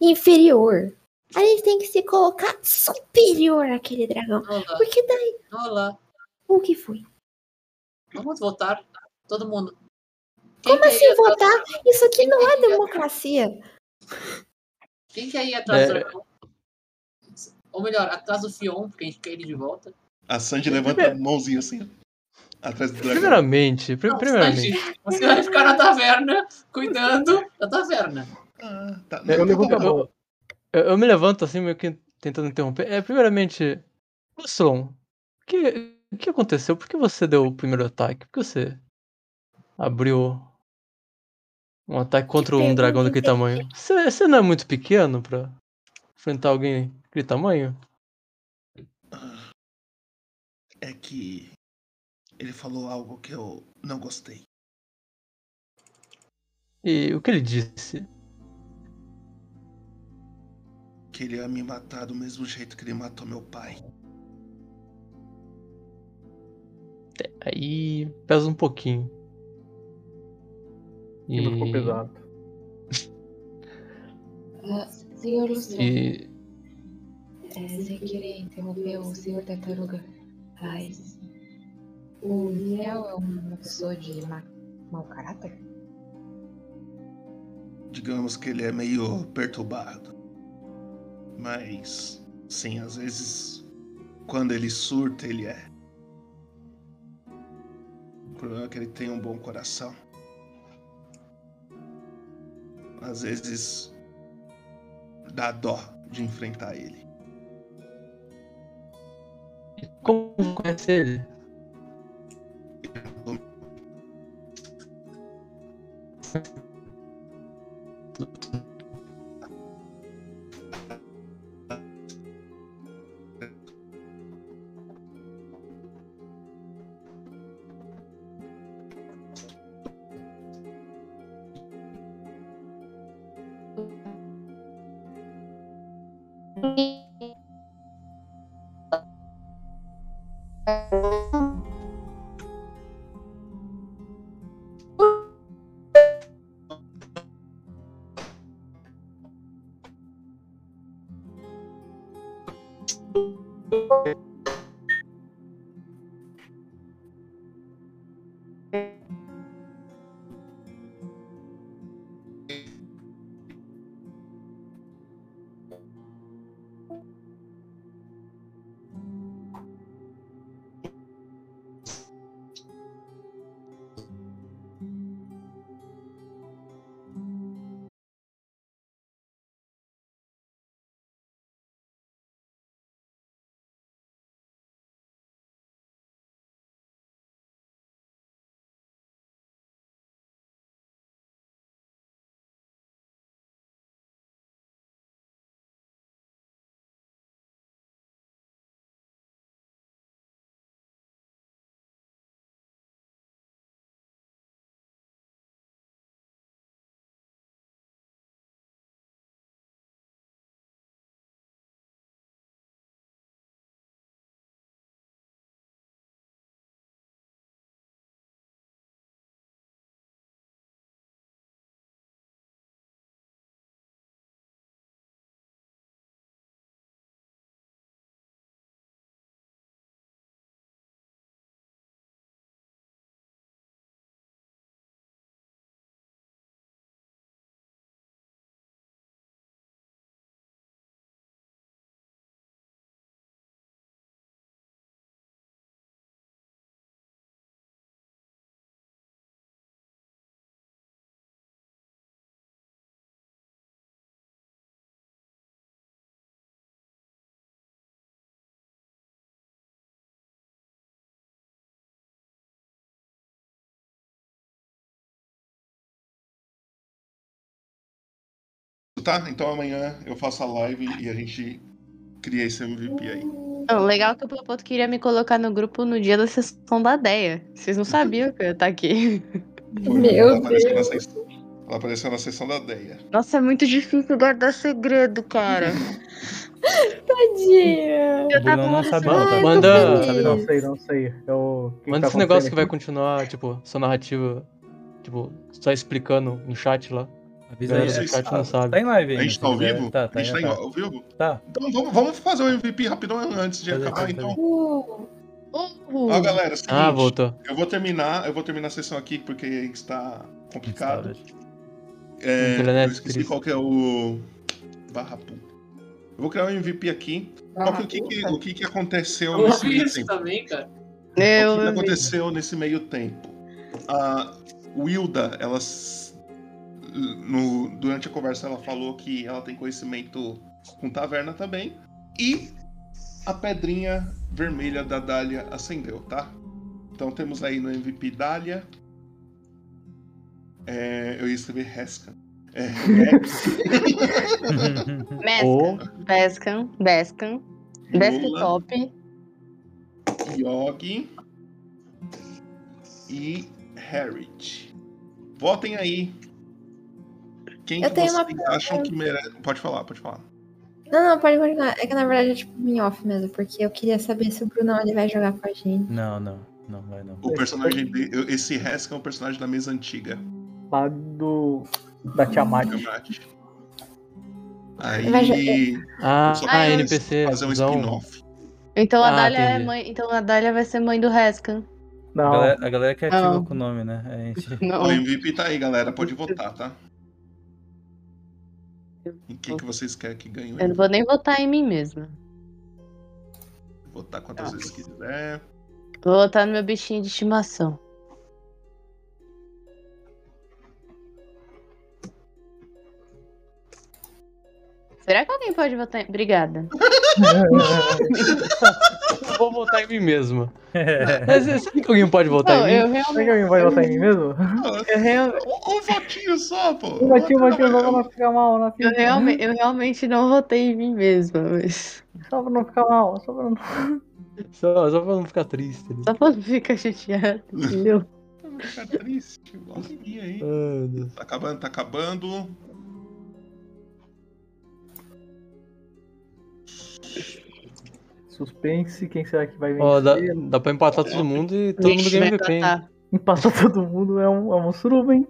inferior. A gente tem que se colocar superior àquele dragão. Olá. Porque daí. Olá. O que foi? Vamos votar. Todo mundo. Quem Como assim votar? Isso aqui não é democracia. Quem quer ir atrás do É. dragão? Ou melhor, atrás do Fion, porque a gente quer ele de volta. A Sandy levanta a mãozinha assim, atrás do dragão. Primeiramente, pri- primeiramente. Você vai ficar na taverna, cuidando da taverna. tá, Eu, Eu a eu- eu- eu me levanto assim, meio que tentando interromper. É, primeiramente, Lucilon, o que, o que aconteceu? Por que você deu o primeiro ataque? Por que você abriu um ataque contra um dragão daquele tamanho? Você, você não é muito pequeno pra enfrentar alguém daquele tamanho? É que ele falou algo que eu não gostei. E o que ele disse? Que ele ia me matar do mesmo jeito que ele matou meu pai. Aí pesa um pouquinho. E ficou pesado. Ah, senhor Luciano, E é, sem querer interromper o senhor Tartaruga, mas o Liel é uma pessoa de ma mau caráter? Digamos que ele é meio perturbado. Mas, sim, às vezes, quando ele surta, ele é. O problema é que ele tem um bom coração às vezes dá dó de enfrentar ele. Como conhece ele? Tá? Então amanhã eu faço a live e a gente cria esse MVP aí. Não, legal que o Popoto queria me colocar no grupo no dia da sessão da Deia. Vocês não sabiam que eu ia estar aqui. ela apareceu na sess- Ela apareceu na sessão da Deia. Nossa, é muito difícil guardar segredo, cara. Tadinha. Eu Bruno não sabe não, tá? Manda- Não sabe Não não. sei, não sei. Eu, que que Manda tá esse negócio que vai continuar, tipo, sua narrativa, tipo, só explicando no chat lá. Avisa aí, é. chat Ah, não sabe. tá em live A ainda, gente se tá ao vivo? Tá, tá, a gente tá tá. ao vivo? Tá. Então vamos, vamos fazer o MVP rapidão antes de Fazer, acabar, então. Uh, Ó, galera, é o seguinte, Ah, voltou. Eu vou terminar, eu vou terminar a sessão aqui porque está complicado. Está, É, eu esqueci qual que é o barra pu. Eu vou criar um MVP aqui. Qual que- o, que, que- o que, que aconteceu Eu nesse meio isso tempo? também, cara. O Eu que aconteceu nesse meio tempo? A Wilda, ela no, durante a conversa ela falou que ela tem conhecimento com taverna também e a pedrinha vermelha da Dália acendeu, tá? Então temos aí no MVP Dália. É, eu ia escrever Resca. É, Bescan, Bescan, Desktop. Yogi e Harriet. Votem aí. Quem Eu que tenho vocês uma acham que merece. Pode falar, pode falar. Não, não, pode continuar. É que na verdade é tipo em off mesmo, porque eu queria saber se o Brunão ele vai jogar com a gente. Não, não, não vai não. O personagem de, eu- esse Hesk é um personagem da mesa antiga. Lá do. Da Tiamat. Tiamat. Aí. Vai jo- Ah, só ah, pra NPC. Fazer um spin-off. Então a Ah, Dália é mãe. Então a Dália vai ser mãe do Rescan. A Não. galera, a galera que é ativa com o nome, né? A gente... Não. O MVP tá aí, galera. Pode votar, tá? Em quem que vocês querem que ganhe Eu não vou nem votar em mim mesma. Votar quantas vezes quiser. Vou votar no meu bichinho de estimação. Será que alguém pode votar em... Obrigada. Eu vou votar em mim mesmo. Mas será que alguém pode votar Não, em mim? eu Será que alguém vai votar em mim mesmo? Eu, real- Um, um votinho só, pô. Um batinho, batinho, só pra não ficar mal na eu, fila. realme- eu realmente não votei em mim mesma, mas. Só pra não ficar mal, só pra não. Só, só pra não ficar triste. né? Só pra não ficar chateado, entendeu? Não ficar triste. Aí. Tá acabando, tá acabando. Suspense, quem será que vai vencer? Ó, dá, dá pra empatar todo mundo e todo mundo ganha MVP. hein? empatar. Todo mundo é um, é um suruba, hein?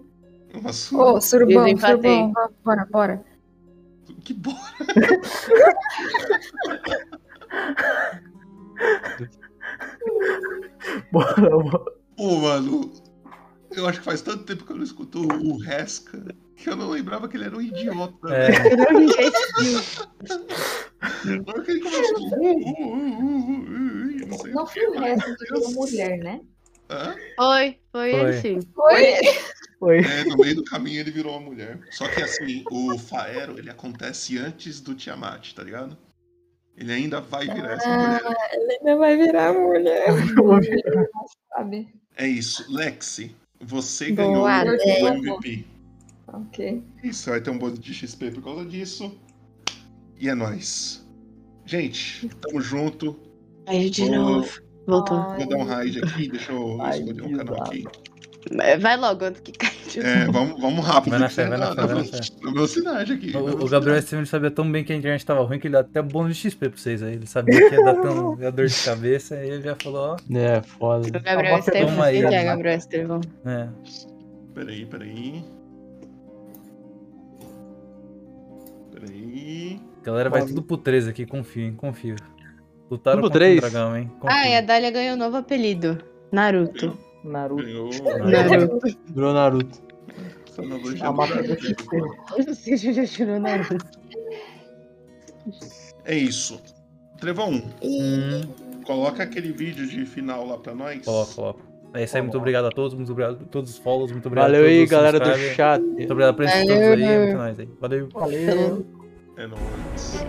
Uma Ô, sua. surubão, surubão, bora, bora. Que bora. Bora, bora. Pô, mano. Eu acho que faz tanto tempo que eu não escuto o Resca que eu não lembrava que ele era um idiota. É. Na hora que ele começou. Uh, uh, uh, uh, uh, não sei Não o foi o resto virou mulher, né? Hã? Foi, foi, Foi. ele sim. Oi. Oi. É, no meio do caminho ele virou uma mulher. Só que assim, o Faero, ele acontece antes do Tiamat, tá ligado? Ele ainda vai virar essa mulher. Ah, ele ainda vai virar mulher. Sabe? É isso. Lexi, você Boa, ganhou o MVP. Ok. Isso, vai ter um bônus de XP por causa disso. E é nóis. Gente, tamo junto. Aí de Vou- novo. Voltou. Vou dar um raid aqui, deixa eu Ai, escolher um canal aqui. Vai logo antes que caia de É, vamos, vamos rápido. Vai na fé, vai na fé, vai na velocidade aqui. O, o. Gabriel Steven sabia tão bem que a internet tava ruim que ele deu até bônus de XP pra vocês aí. Ele sabia que ia dar tão ia dor de cabeça, aí ele já falou, ó. É, foda. O Gabriel que é? Gabriel Estevão? É. Peraí, peraí. Galera, vai tudo pro 13 aqui, confio, hein? Confio. Lutaram Tudo contra três? o dragão, hein? Confio. Ah, e a Dália ganhou um novo apelido. Naruto. Naruto. Ganhou. Naruto. Virou Naruto. A máquina do. Você já tirou Naruto. É isso. Trevão, Hum, coloca aquele vídeo de final lá pra nós. coloca, coloca. É isso aí, muito obrigado a todos, muito obrigado a todos os follows, muito obrigado Valeu a todos aí, galera do chat. Muito obrigado por todos aí, é muito nóis aí. Valeu. Valeu. É nóis.